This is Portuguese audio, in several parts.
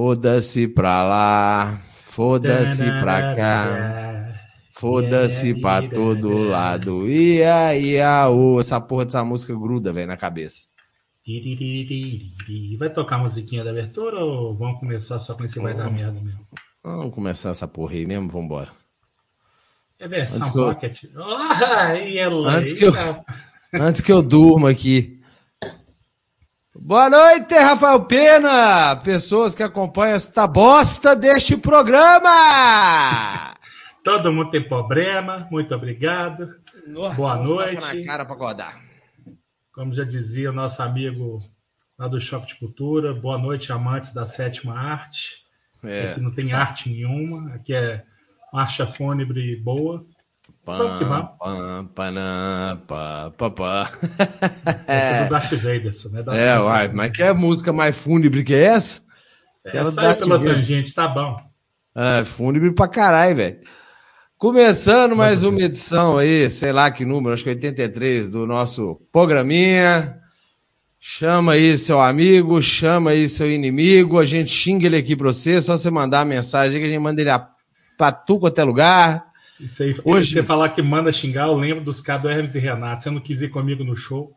Foda-se pra lá, foda-se pra cá, foda-se pra todo lado. E aí, aô, essa porra dessa música gruda, velho, na cabeça. Vai tocar a musiquinha da abertura ou vamos começar só com esse vai dar merda mesmo? Vamos começar essa porra aí mesmo, vambora. É versão Antes que eu- ela Antes que eu- Antes que eu durma aqui. Boa noite, Rafael Pena! Pessoas que acompanham esta bosta deste programa! Todo mundo tem problema. Muito obrigado. Boa Dá uns noite. cara acordar. Como já dizia o nosso amigo lá do Choque de Cultura, boa noite, amantes da sétima arte. É, Aqui não tem arte nenhuma, aqui é marcha fúnebre boa. Vamos. Pam, panam, pá, pá, pá. Essa é do Darth Vader, isso, né? Darth É, uai, mas que é música mais fúnebre que essa? Aquela Essa Darth pela Vader. tangente, tá bom. É, fúnebre pra caralho, velho. Começando mais uma edição aí, sei lá que número, acho que 83, do nosso programinha. Chama aí seu amigo, chama aí seu inimigo, a gente xinga ele aqui pra você, só você mandar a mensagem aí que a gente manda ele a- pra tu quanto é lugar. Isso aí, Hoje- você falar que manda xingar, eu lembro dos caras do Hermes e Renato. Você não quis ir comigo no show.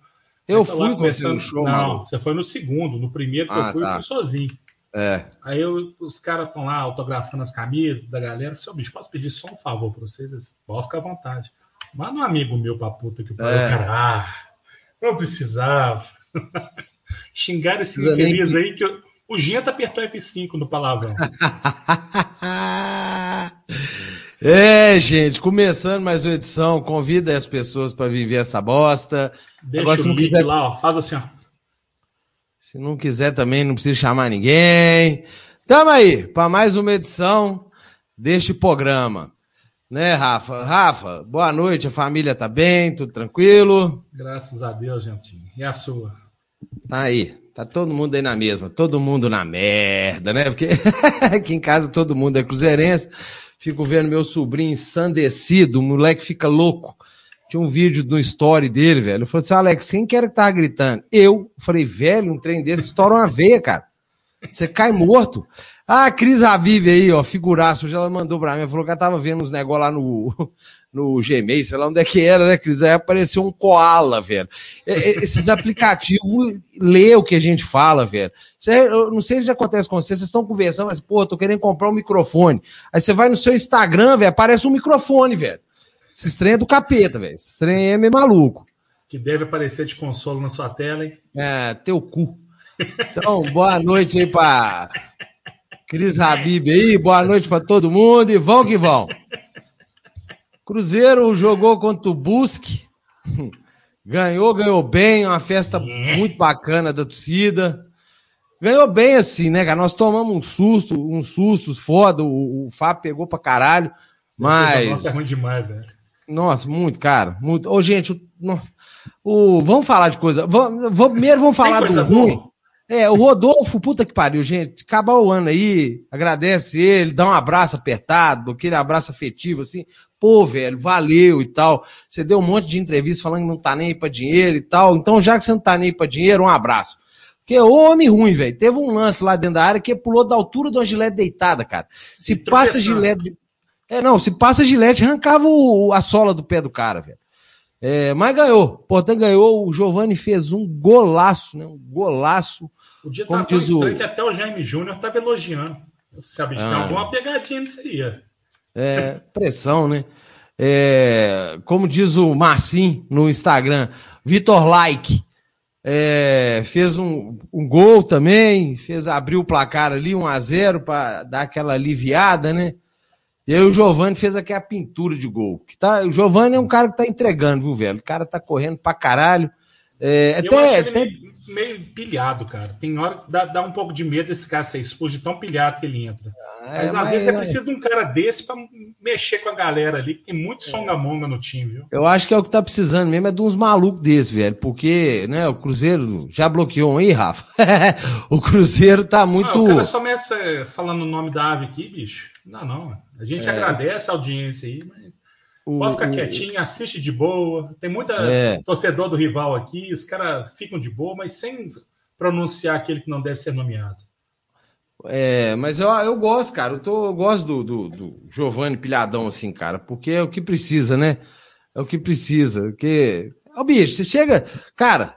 Eu tá lá fui com você no show, Não, maluco. você foi no segundo. No primeiro que Ah, eu fui, tá. eu fui sozinho. É, Aí eu- os caras estão lá autografando as camisas da galera. Eu falei, "Ô, bicho, posso pedir só um favor pra vocês? Eles, Pode ficar à vontade. Manda um amigo meu pra puta que o É. cara, ah, não precisava. Xingaram esse Precisa nem infeliz aí que eu- o Genta apertou F5 no palavrão. É, gente, começando mais uma edição, convida as pessoas pra viver essa bosta. Deixa Agora, se não quiser- lá, ó. Faz assim, ó. Se não quiser também, não precisa chamar ninguém. Tamo aí para mais uma edição deste programa. Né, Rafa? Rafa, boa noite, a família tá bem, tudo tranquilo? Graças a Deus, Gentinho. E a sua? Tá aí, tá todo mundo aí na mesma, todo mundo na merda, né? Porque aqui em casa todo mundo é cruzeirense. Fico vendo meu sobrinho ensandecido, o moleque fica louco. Tinha um vídeo no story dele, velho. Eu falei assim, Alex, quem que era que tava gritando? Eu. Falei, velho, um trem desse estoura uma veia, cara. Você cai morto. Ah, Cris Aviv aí, ó, figuraço, hoje ela mandou pra mim, falou que ela tava vendo uns negócios lá no, no Gmail, sei lá onde é que era, né, Cris? Aí apareceu um koala, velho. Esses aplicativos lê o que a gente fala, velho. Cê- eu não sei se já acontece com vocês, vocês estão conversando, mas, pô, tô querendo comprar um microfone. Aí você vai no seu Instagram, velho, aparece um microfone, velho. Esse trem é do capeta, velho. Esse trem é meio maluco. Que deve aparecer de consolo na sua tela, hein? É, teu cu. Então, boa noite aí pra Cris Habib aí, boa noite pra todo mundo e vão que vão. Cruzeiro jogou contra o Busque, ganhou, ganhou bem, uma festa muito bacana da torcida. Ganhou bem assim, né, cara? Nós tomamos um susto, uns sustos foda, o, o Fábio pegou pra caralho, mas... Nossa, é ruim demais, velho. Nossa, muito, cara. Muito. Ô, gente, o, o- vamos falar de coisa. Vamos, vamos- primeiro vamos falar do ruim. boa? É, o Rodolfo, puta que pariu, gente. Acabar o ano aí, agradece ele, dá um abraço apertado, aquele abraço afetivo, assim. Pô, velho, valeu e tal. Você deu um monte de entrevista falando que não tá nem aí pra dinheiro e tal. Então, já que você não tá nem aí pra dinheiro, um abraço. Porque o homem ruim, velho. Teve um lance lá dentro da área que pulou da altura de uma gilete deitada, cara. Se passa gilete. É, não, se passa gilete, arrancava o- a sola do pé do cara, velho. É, mas ganhou. Portanto, ganhou. O Giovani fez um golaço, né? Um golaço. O dia Como tá diz o- que até o Jaime Júnior tava elogiando. Sabe, tem Ah. alguma pegadinha nisso aí. É, pressão, né? É, como diz o Marcin no Instagram, Vitor Like é, fez um, um gol também, fez abriu o placar ali, 1 a 0 para dar aquela aliviada, né? E aí o Giovani fez aqui a pintura de gol. Que tá, o Giovani é um cara que tá entregando, viu, velho? O cara tá correndo pra caralho. É, até, ele até meio, pilhado, cara. Tem hora que dá, dá um pouco de medo desse cara ser expulso de tão pilhado que ele entra. Mas às vezes é preciso de um cara desse pra mexer com a galera ali, que tem muito É. songamonga no time, viu? Eu acho que é o que tá precisando mesmo, é de uns malucos desses, velho. Porque, né, o Cruzeiro já bloqueou um aí, Rafa. o Cruzeiro tá Ah, muito. o cara só começa falando o nome da ave aqui, bicho. Não, não. A gente É. agradece a audiência aí, mas o- pode ficar o- quietinho, assiste de boa. Tem muita É. torcedor do rival aqui, os caras ficam de boa, mas sem pronunciar aquele que não deve ser nomeado. É, mas eu, eu gosto, cara. Eu, tô, eu gosto do, do, do Giovanni Pilhadão, assim, cara, porque é o que precisa, né? É o que precisa. Porque. Ô, bicho, você chega. Cara,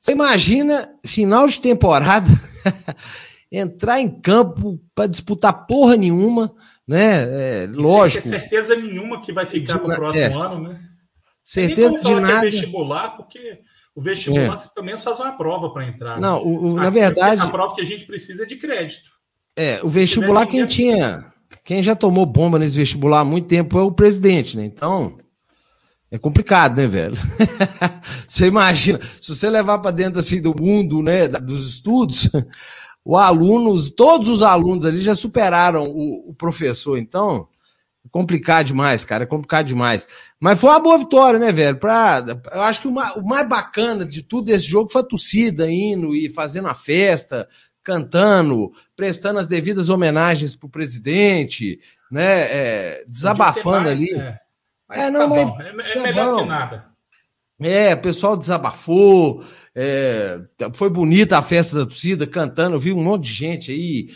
você imagina final de temporada entrar em campo para disputar porra nenhuma, né? É, lógico. Sem certeza nenhuma que vai ficar no próximo é. ano, né? Certeza de nada. vestibular, porque o vestibular é. pelo menos faz uma prova para entrar. Não, né? o, o, na verdade. A prova que a gente precisa é de crédito. É, o vestibular, quem tinha. Quem já tomou bomba nesse vestibular há muito tempo é o presidente, né? Então. É complicado, né, velho? você imagina, se você levar para dentro assim do mundo, né, dos estudos, o aluno, todos os alunos ali já superaram o, o professor, então é complicado demais, cara, é complicado demais. Mas foi uma boa vitória, né, velho? Pra, eu acho que o mais, o mais bacana de tudo desse jogo foi a torcida indo e fazendo a festa, cantando, prestando as devidas homenagens pro presidente, né, é, desabafando mais, ali. É. é, não, tá mas, é, é tá melhor bom. que nada. É, o pessoal desabafou, é, foi bonita a festa da torcida, cantando, eu vi um monte de gente aí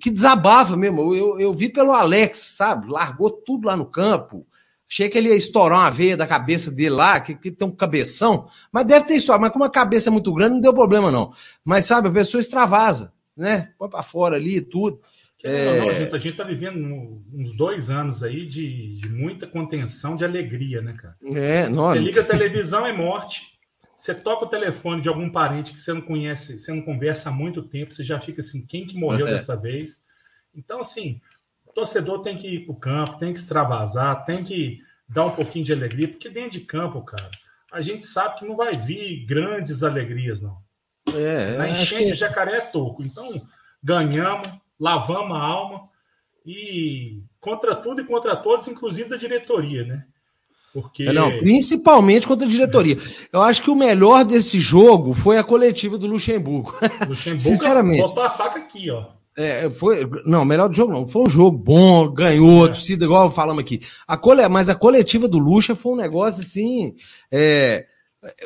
que desabafa mesmo. Eu, eu vi pelo Alex, sabe? Largou tudo lá no campo. Achei que ele ia estourar uma veia da cabeça dele lá, que, que tem um cabeção, mas deve ter estourado. Mas como a cabeça é muito grande, não deu problema, não. Mas sabe, a pessoa extravasa, né? Põe pra fora ali e tudo. É... Não, gente, a gente está vivendo uns dois anos aí de, de, muita contenção de alegria, né, cara? É, nossa. Você liga a televisão, é morte. Você toca o telefone de algum parente que você não conhece, você não conversa há muito tempo, você já fica assim, quem que morreu é. dessa vez? Então, assim, o torcedor tem que ir para o campo, tem que extravasar, tem que dar um pouquinho de alegria, porque dentro de campo, cara, a gente sabe que não vai vir grandes alegrias, não. É, Na enchente que... jacaré é toco. Então, ganhamos, lavamos a alma e contra tudo e contra todos, inclusive da diretoria, né? Porque... É, não, principalmente contra a diretoria. Eu acho que o melhor desse jogo foi a coletiva do Luxemburgo. Luxemburgo Sinceramente. botou a faca aqui, ó. É, foi, não, melhor do jogo não. Foi um jogo bom, ganhou, é. torcida, igual falamos aqui. A cole, mas a coletiva do Luxa foi um negócio assim. É,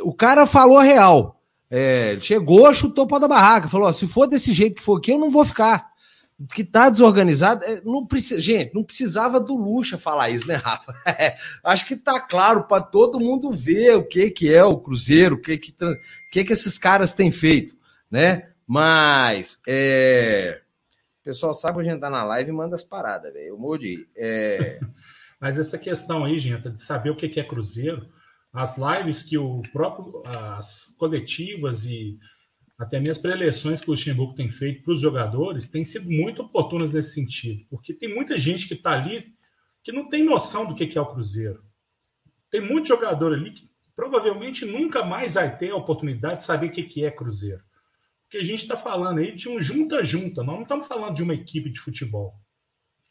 o cara falou a real. É, chegou, chutou o pau da barraca, falou: ó, se for desse jeito que for aqui, eu não vou ficar que tá desorganizado, é, não precisa, gente, não precisava do Luxa falar isso, né, Rafa? É, acho que tá claro para todo mundo ver o que que é o Cruzeiro, o que que, que que esses caras têm feito, né? Mas é... o pessoal sabe gente tá na live e manda as paradas, velho. Eu mordi. É... Mas essa questão aí, gente, de saber o que que é Cruzeiro, as lives que o próprio as coletivas e até mesmo as pré-eleições que o Luxemburgo tem feito para os jogadores têm sido muito oportunas nesse sentido, porque tem muita gente que está ali que não tem noção do que é o Cruzeiro. Tem muito jogador ali que provavelmente nunca mais vai ter a oportunidade de saber o que é Cruzeiro. Porque a gente está falando aí de um junta-junta, nós não estamos falando de uma equipe de futebol.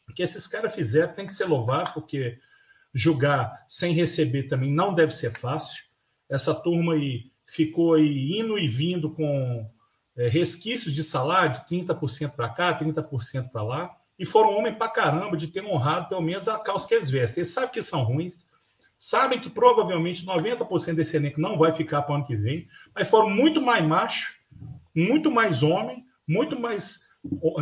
O que esses caras fizeram tem que ser louvado, porque jogar sem receber também não deve ser fácil. Essa turma aí ficou indo e vindo com é, resquícios de salário de 30% para cá, 30% para lá, e foram homem para caramba de ter honrado pelo menos a calça que eles vestem. Eles sabem que são ruins, sabem que provavelmente 90% desse elenco não vai ficar para o ano que vem, mas foram muito mais macho, muito mais homem, muito mais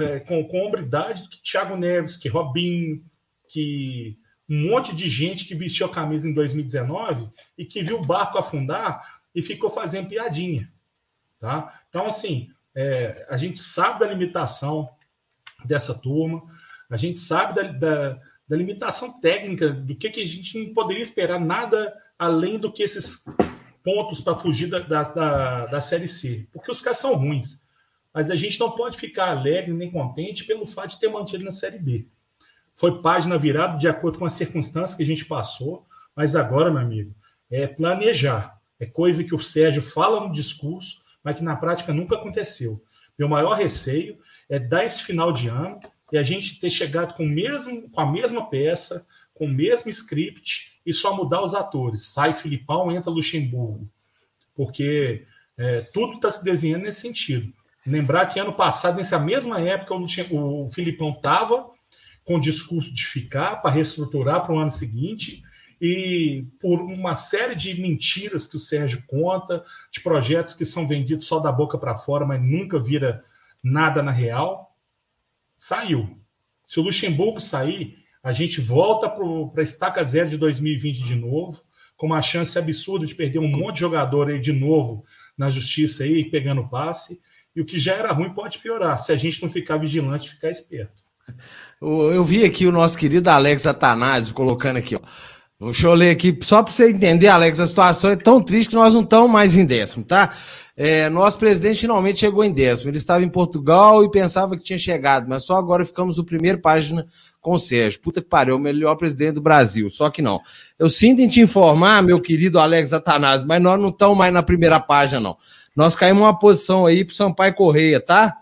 é, com, com hombridade do que Thiago Neves, que Robinho, que um monte de gente que vestiu a camisa em 2019 e que viu o barco afundar e ficou fazendo piadinha. Tá? Então, assim, é, a gente sabe da limitação dessa turma, a gente sabe da, da, da limitação técnica, do que, que a gente não poderia esperar nada além do que esses pontos para fugir da, da, da, Série C, porque os caras são ruins. Mas a gente não pode ficar alegre nem contente pelo fato de ter mantido na Série B. Foi página virada de acordo com as circunstâncias que a gente passou, mas agora, meu amigo, é planejar. É coisa que o Sérgio fala no discurso, mas que na prática nunca aconteceu. Meu maior receio é dar esse final de ano e a gente ter chegado com, mesmo, com a mesma peça, com o mesmo script e só mudar os atores. Sai Filipão, entra Luxemburgo. Porque é, tudo está se desenhando nesse sentido. Lembrar que ano passado, nessa mesma época, o, o Filipão estava com o discurso de ficar para reestruturar para o ano seguinte e por uma série de mentiras que o Sérgio conta, de projetos que são vendidos só da boca para fora, mas nunca vira nada na real. saiu. Se o Luxemburgo sair, a gente volta para a estaca zero de 2020 de novo, com uma chance absurda de perder um monte de jogador aí de novo na justiça aí, pegando passe. E o que já era ruim pode piorar, se a gente não ficar vigilante e ficar esperto. Eu vi aqui o nosso querido Alex Atanásio colocando aqui, ó. Deixa eu ler aqui, só para você entender, Alex, a situação é tão triste que nós não estamos mais em décimo, tá? É, nosso presidente finalmente chegou em décimo. Ele estava em Portugal e pensava que tinha chegado, mas só agora ficamos no primeiro página com o Sérgio. Puta que pariu, o melhor presidente do Brasil. Só que não. Eu sinto em te informar, meu querido Alex Atanásio, mas nós não estamos mais na primeira página, não. Nós caímos uma posição aí pro Sampaio Correia, tá?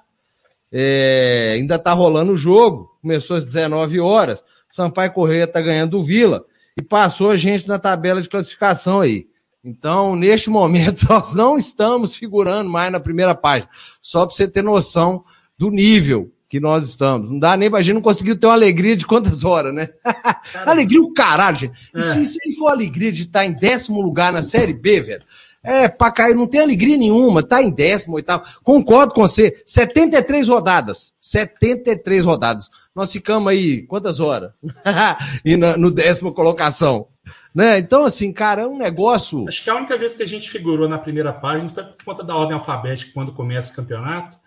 É, ainda tá rolando o jogo. Começou às 19 horas. Sampaio Correia tá ganhando o Vila e passou a gente na tabela de classificação aí. Então, neste momento, nós não estamos figurando mais na primeira página. Só para você ter noção do nível que nós estamos. Não dá nem pra gente não conseguiu ter uma alegria de quantas horas, né? alegria o caralho, gente. É. E se, se for alegria de estar em décimo lugar na Série B, velho, é, pra cair, não tem alegria nenhuma, tá em décimo, oitavo. Concordo com você. 73 rodadas. 73 rodadas. Nós ficamos aí, quantas horas? e na, no décimo colocação. Né? Então, assim, cara, é um negócio. Acho que a única vez que a gente figurou na primeira página foi por conta da ordem alfabética quando começa o campeonato.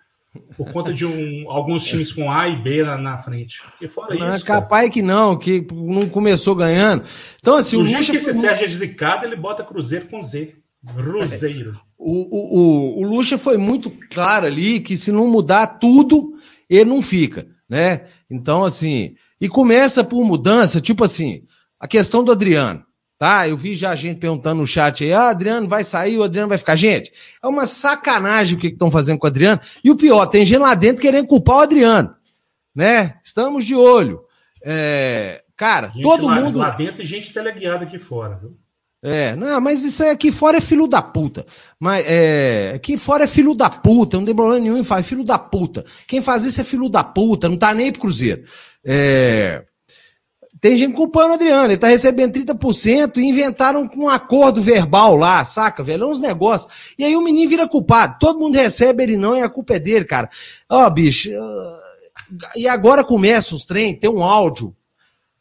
Por conta de um, alguns times com A e B na, na frente. Porque fora não, isso. Capaz cara. que não, que não começou ganhando. Então, assim, o Lucha. que esse Sérgio é zicado, ele bota Cruzeiro com Z. Cruzeiro. O, o, o, o Lucha foi muito claro ali que se não mudar tudo, ele não fica, né? Então, assim, e começa por mudança, tipo assim, a questão do Adriano. Tá? Eu vi já gente perguntando no chat aí, ah, Adriano vai sair, o Adriano vai ficar. Gente, é uma sacanagem o que estão fazendo com o Adriano. E o pior, tem gente lá dentro querendo culpar o Adriano. Né? Estamos de olho. É, cara, gente todo lá, mundo. Lá dentro e gente teleguiada aqui fora, viu? É, não, mas isso aí aqui fora é filho da puta. Mas é, aqui fora é filho da puta, não tem problema nenhum em falar, filho da puta. Quem faz isso é filho da puta, não tá nem pro Cruzeiro. É, tem gente culpando o Adriano, ele tá recebendo 30% e inventaram um acordo verbal lá, saca, velho? É uns negócios. E aí o menino vira culpado. Todo mundo recebe, ele não, e a culpa é dele, cara. Ó, oh, bicho. E agora começa os trem, tem um áudio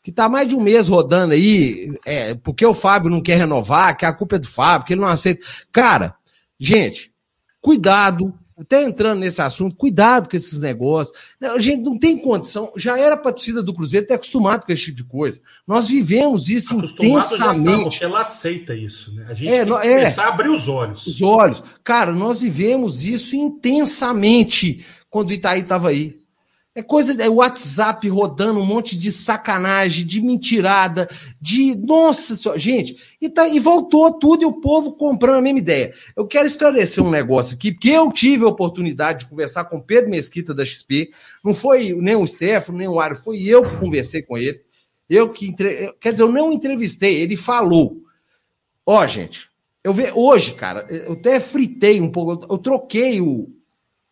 que tá mais de um mês rodando aí, é, porque o Fábio não quer renovar, que a culpa é do Fábio, que ele não aceita. Cara, gente, cuidado até entrando nesse assunto, cuidado com esses negócios. A gente não tem condição. Já era para a torcida do Cruzeiro ter acostumado com esse tipo de coisa. Nós vivemos isso intensamente. Tá, ela aceita isso, né? A gente é, tem que é, começar a abrir os olhos. Os olhos. Cara, nós vivemos isso intensamente quando o Itaí estava aí. É coisa, é WhatsApp rodando um monte de sacanagem, de mentirada, de. Nossa senhora, gente, e, tá, e voltou tudo e o povo comprando a mesma ideia. Eu quero esclarecer um negócio aqui, porque eu tive a oportunidade de conversar com Pedro Mesquita da XP. Não foi nem o Stefano, nem o Mário, foi eu que conversei com ele. Eu que entre... Quer dizer, eu não entrevistei, ele falou. Ó, gente, eu ve... hoje, cara, eu até fritei um pouco, eu troquei o,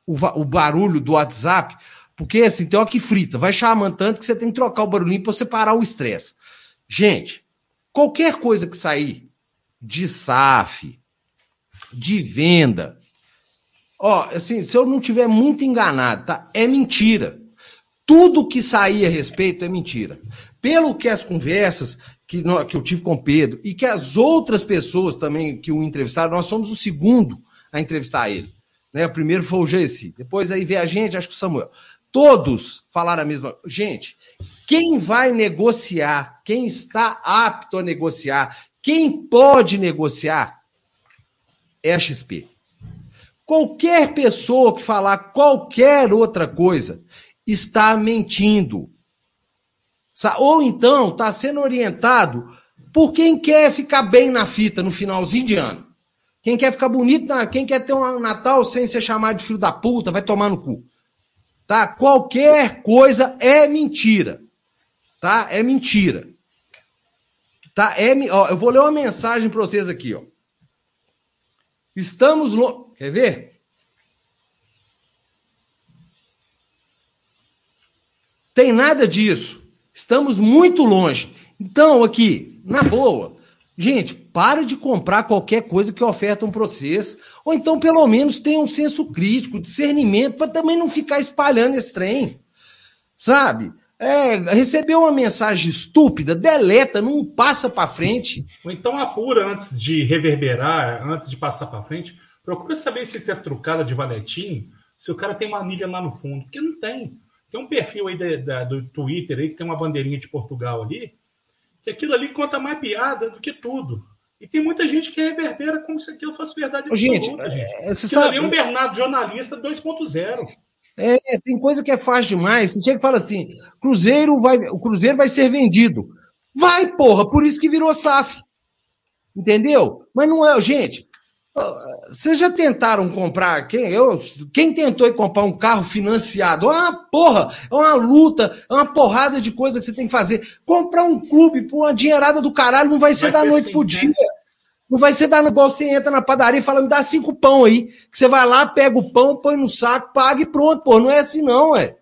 o, o barulho do WhatsApp porque assim, tem hora que frita, vai chamando tanto que você tem que trocar o barulhinho para você parar o estresse. Gente, qualquer coisa que sair de SAF, de venda, ó, assim, se eu não tiver muito enganado, tá? É mentira. Tudo que sair a respeito é mentira. Pelo que as conversas que, que eu tive com o Pedro e que as outras pessoas também que o entrevistaram, nós somos o segundo a entrevistar ele. Né? O primeiro foi o Jesse, depois aí veio a gente, acho que o Samuel. Todos falaram a mesma. Gente, quem vai negociar, quem está apto a negociar, quem pode negociar é a XP. Qualquer pessoa que falar qualquer outra coisa está mentindo. Ou então está sendo orientado por quem quer ficar bem na fita no finalzinho de ano. Quem quer ficar bonito, quem quer ter um Natal sem ser chamado de filho da puta, vai tomar no cu. Tá? Qualquer coisa é mentira. Tá? É mentira. Tá? É, ó, eu vou ler uma mensagem para vocês aqui, ó. Estamos. Quer ver? Tem nada disso. Estamos muito longe. Então, aqui, na boa, Gente, para de comprar qualquer coisa que ofertam para vocês. Ou então, pelo menos, tenha um senso crítico, discernimento, para também não ficar espalhando esse trem. Sabe? É, recebeu uma mensagem estúpida, deleta, não passa para frente. Ou então apura antes de reverberar, antes de passar para frente. Procura saber se isso é trucada de valetinho, se o cara tem uma milha lá no fundo, porque não tem. Tem um perfil aí do Twitter aí que tem uma bandeirinha de Portugal ali, que aquilo ali conta mais piada do que tudo. E tem muita gente que reverbera como se aquilo fosse verdade gente. gente. É, você sabe... é um Bernardo jornalista 2.0. É, tem coisa que é fácil demais. Você chega e fala assim: Cruzeiro vai, o Cruzeiro vai ser vendido. Vai, porra, por isso que virou SAF. Entendeu? Mas não é, gente. Vocês já tentaram comprar? Quem, eu, quem tentou comprar um carro financiado? É uma porra, é uma luta, é uma porrada de coisa que você tem que fazer. Comprar um clube por uma dinheirada do caralho não vai ser vai da noite pro dia. Não vai ser dar igual você entra na padaria e fala, me dá cinco pão aí. Que você vai lá, pega o pão, põe no saco, paga e pronto. Pô, não é assim não, é.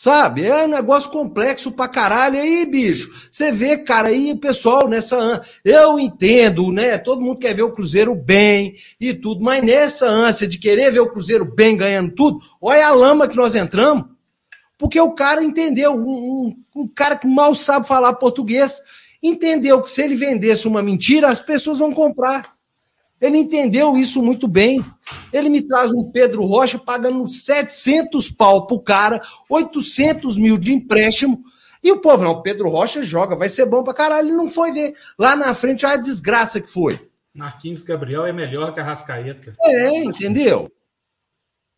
Sabe? É um negócio complexo pra caralho. Aí, bicho, você vê, cara, aí, pessoal, nessa. Eu entendo, né? Todo mundo quer ver o Cruzeiro bem e tudo, mas nessa ânsia de querer ver o Cruzeiro bem ganhando tudo, olha a lama que nós entramos. Porque o cara entendeu, um, um, um cara que mal sabe falar português, entendeu que se ele vendesse uma mentira, as pessoas vão comprar. Ele entendeu isso muito bem. Ele me traz um Pedro Rocha pagando 700 pau pro cara, 800 mil de empréstimo. E o povo, não, o Pedro Rocha joga, vai ser bom pra caralho. Ele não foi ver. Lá na frente, olha a desgraça que foi. Marquinhos Gabriel é melhor que a Rascaeta. É, entendeu?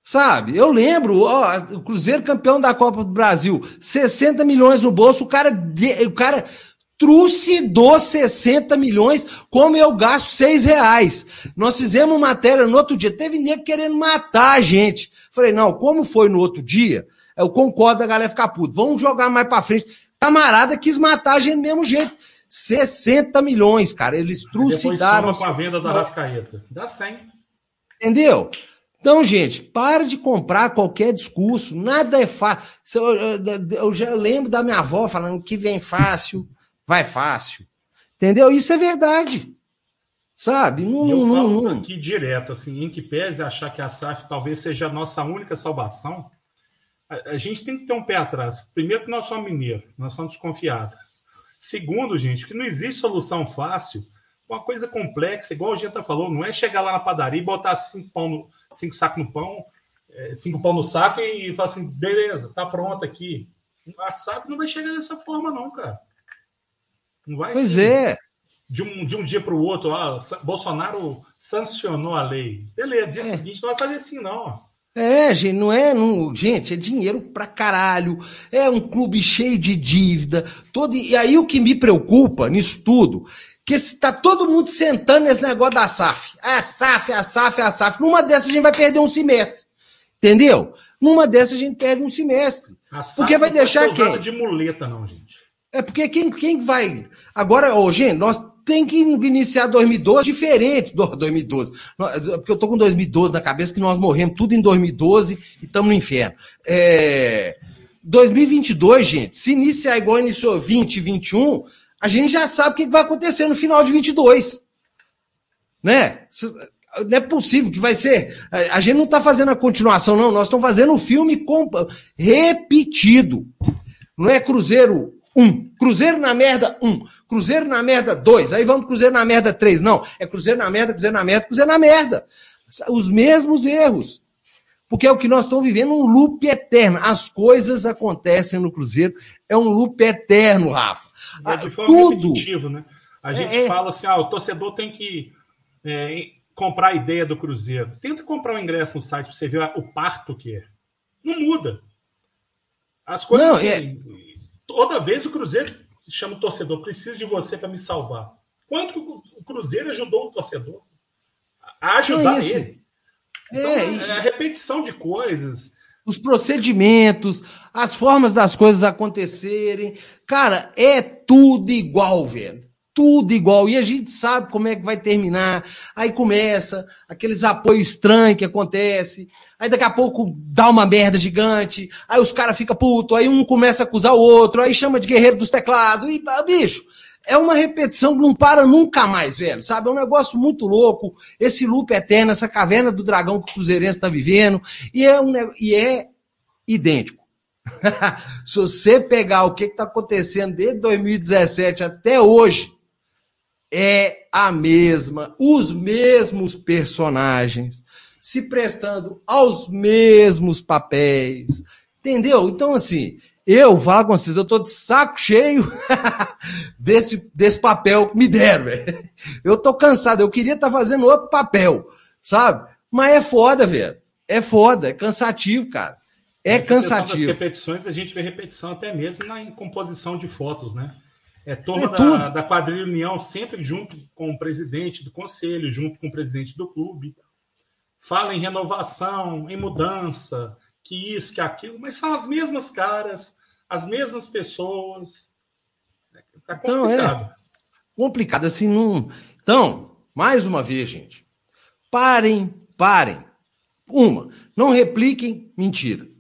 Sabe? Eu lembro, ó, o Cruzeiro campeão da Copa do Brasil, 60 milhões no bolso, o cara, o cara trucidou 60 milhões, como eu gasto 6 reais. Nós fizemos matéria no outro dia, teve nego querendo matar a gente. Falei, não, como foi no outro dia, eu concordo a galera ficar puto. Vamos jogar mais pra frente. Camarada quis matar a gente do mesmo jeito. 60 milhões, cara. Eles trucidaram. com a venda da Rascaeta. Dá 100. Entendeu? Então, gente, para de comprar qualquer discurso. Nada é fácil. Eu, já lembro da minha avó falando que vem fácil vai fácil. Entendeu? Isso é verdade. Sabe? Não, eu não, falo não. aqui direto, assim, em que pese achar que a SAF talvez seja a nossa única salvação, a, a gente tem que ter um pé atrás. Primeiro que nós somos mineiros, nós somos desconfiados. Segundo, gente, que não existe solução fácil, uma coisa complexa, igual o Genta falou, não é chegar lá na padaria e botar cinco, pão no, cinco sacos no pão, é, cinco pão no saco e falar assim, beleza, tá pronto aqui. A SAF não vai chegar dessa forma, não, cara. Não vai pois assim, é. De um, de um dia para o outro, ah, Bolsonaro sancionou a lei. Beleza, dia é. seguinte não vai fazer assim, não. É, gente, não é. Não, gente, é dinheiro pra caralho. É um clube cheio de dívida. Todo, e aí o que me preocupa nisso tudo, que está todo mundo sentando nesse negócio da SAF. É a SAF, é a SAF, é a SAF. Numa dessas a gente vai perder um semestre. Entendeu? Numa dessas a gente perde um semestre. Porque vai deixar quem? de muleta, não, gente. É porque quem, quem vai. Agora, ô, gente, nós tem que iniciar 2012 diferente do 2012. Porque eu tô com 2012 na cabeça, que nós morremos tudo em 2012 e estamos no inferno. É... 2022, gente, se iniciar igual iniciou 20, 21, a gente já sabe o que vai acontecer no final de 22. Né? Não é possível que vai ser. A gente não está fazendo a continuação, não. Nós estamos fazendo o filme repetido. Não é Cruzeiro um. Cruzeiro na merda, um. Cruzeiro na merda, dois. Aí vamos Cruzeiro na merda, três. Não, é Cruzeiro na merda, Cruzeiro na merda, Cruzeiro na merda. Os mesmos erros. Porque é o que nós estamos vivendo, um loop eterno. As coisas acontecem no Cruzeiro, é um loop eterno, Rafa. É de forma Tudo. né? A gente é, é, fala assim, ah, o torcedor tem que é, comprar a ideia do Cruzeiro. Tenta comprar o um ingresso no site para você ver o parto que é. Não muda. As coisas... Não, é Toda vez o Cruzeiro chama o torcedor, preciso de você para me salvar. Quanto o Cruzeiro ajudou o torcedor a ajudar é ele? Então, é, a repetição de coisas. Os procedimentos, as formas das coisas acontecerem. Cara, é tudo igual, velho tudo igual. E a gente sabe como é que vai terminar. Aí começa aqueles apoios estranhos que acontece. Aí daqui a pouco dá uma merda gigante. Aí os caras ficam puto. Aí um começa a acusar o outro. Aí chama de guerreiro dos teclados. E, ah, bicho, é uma repetição que não para nunca mais, velho. Sabe? É um negócio muito louco. Esse loop eterno, essa caverna do dragão que o Cruzeirense está vivendo. E é, um, e é idêntico. Se você pegar o que está acontecendo desde 2017 até hoje, é a mesma, os mesmos personagens, se prestando aos mesmos papéis. Entendeu? Então, assim, eu falo com vocês, eu tô de saco cheio desse, desse papel que me deram, velho. Eu tô cansado, eu queria estar tá fazendo outro papel, sabe? Mas é foda, velho. É foda, é cansativo, cara. É Essa cansativo. Das repetições, a gente vê repetição até mesmo na composição de fotos, né? É turma é da, da quadrilha União sempre junto com o presidente do conselho, junto com o presidente do clube. Fala em renovação, em mudança, que isso, que aquilo, mas são as mesmas caras, as mesmas pessoas. Tá complicado. Então, é complicado, assim, não. Então, mais uma vez, gente, parem, parem. Uma, não repliquem mentira.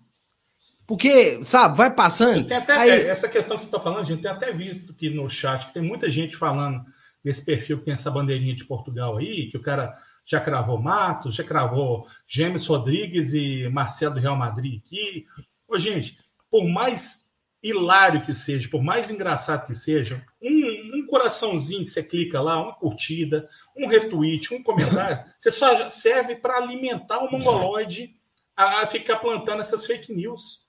Porque, sabe, vai passando. Até, aí... Essa questão que você está falando, a gente tem até visto aqui no chat que tem muita gente falando desse perfil que tem essa bandeirinha de Portugal aí, que o cara já cravou Matos, já cravou Gêmeos Rodrigues e Marcelo do Real Madrid aqui. Ô, gente, por mais hilário que seja, por mais engraçado que seja, um, um coraçãozinho que você clica lá, uma curtida, um retweet, um comentário, você só serve para alimentar o mongoloide a ficar plantando essas fake news.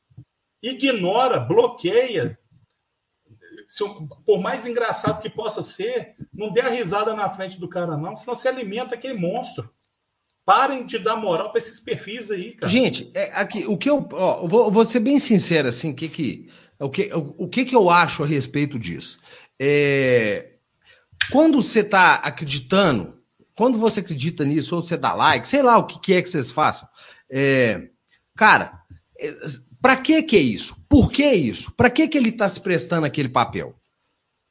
Ignora, bloqueia, se, por mais engraçado que possa ser, não dê a risada na frente do cara, não, senão você alimenta aquele monstro. Parem de dar moral para esses perfis aí, cara. Gente, é, aqui, o que eu. Ó, vou, vou ser bem sincero, assim, que que, o, que, o, o que, que eu acho a respeito disso? É, quando você está acreditando, quando você acredita nisso, ou você dá like, sei lá o que, que é que vocês façam. É, cara, é, para que que é isso? Por que isso? Para que que ele está se prestando aquele papel?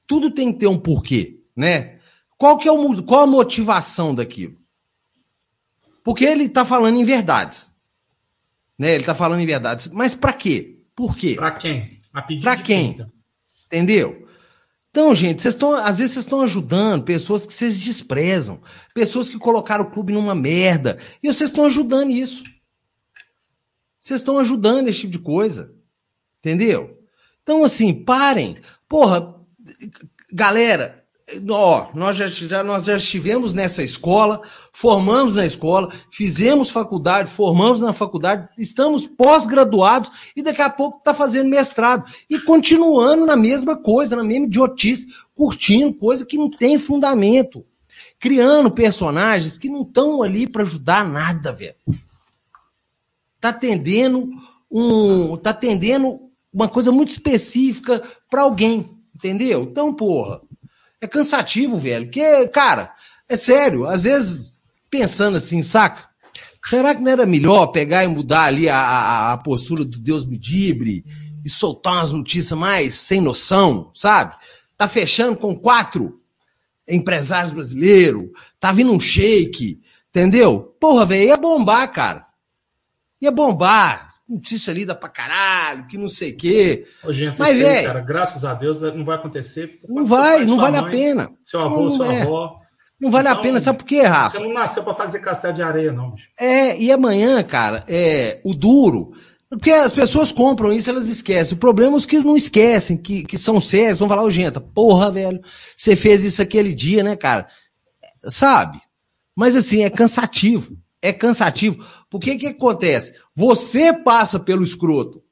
Tudo tem que ter um porquê, né? Qual que é o qual a motivação daquilo? Porque ele está falando em verdades, né? Ele está falando em verdades, mas para quê? Por quê? Para quem? Para quem? quem? Entendeu? Então, gente, vocês estão, às vezes vocês estão ajudando pessoas que vocês desprezam, pessoas que colocaram o clube numa merda, e vocês estão ajudando isso. Vocês estão ajudando esse tipo de coisa. Entendeu? Então, assim, parem. Porra, galera, ó, nós já, já, nós já estivemos nessa escola, formamos na escola, fizemos faculdade, formamos na faculdade, estamos pós-graduados e daqui a pouco está fazendo mestrado. E continuando na mesma coisa, na mesma idiotice, curtindo coisa que não tem fundamento. Criando personagens que não estão ali para ajudar nada, velho está atendendo um, tá atendendo uma coisa muito específica para alguém, entendeu? Então, porra, é cansativo, velho. Que, cara, é sério, às vezes pensando assim, saca? Será que não era melhor pegar e mudar ali a, a, a postura do Deus Medibre e soltar umas notícias mais sem noção, sabe? Tá fechando com quatro empresários brasileiros, tá vindo um shake, entendeu? Porra, velho, ia bombar, cara ia bombar. Notícia lida pra caralho, que não sei o quê. Ô, gente, Mas, velho. Cara, graças a Deus não vai acontecer. Não vai, não vale mãe, a pena. Seu avô, não, sua é. avó. Não vale então, a pena, sabe por quê, Rafa? Você não nasceu para fazer castelo de areia, não, bicho. É, e amanhã, cara, é o duro. Porque as pessoas compram isso, elas esquecem. O problema é os que não esquecem, que, que são sérios, vão falar, ô, gente, porra, velho, você fez isso aquele dia, né, cara? Sabe? Mas assim, é cansativo é cansativo. Porque que acontece? Você passa pelo escroto.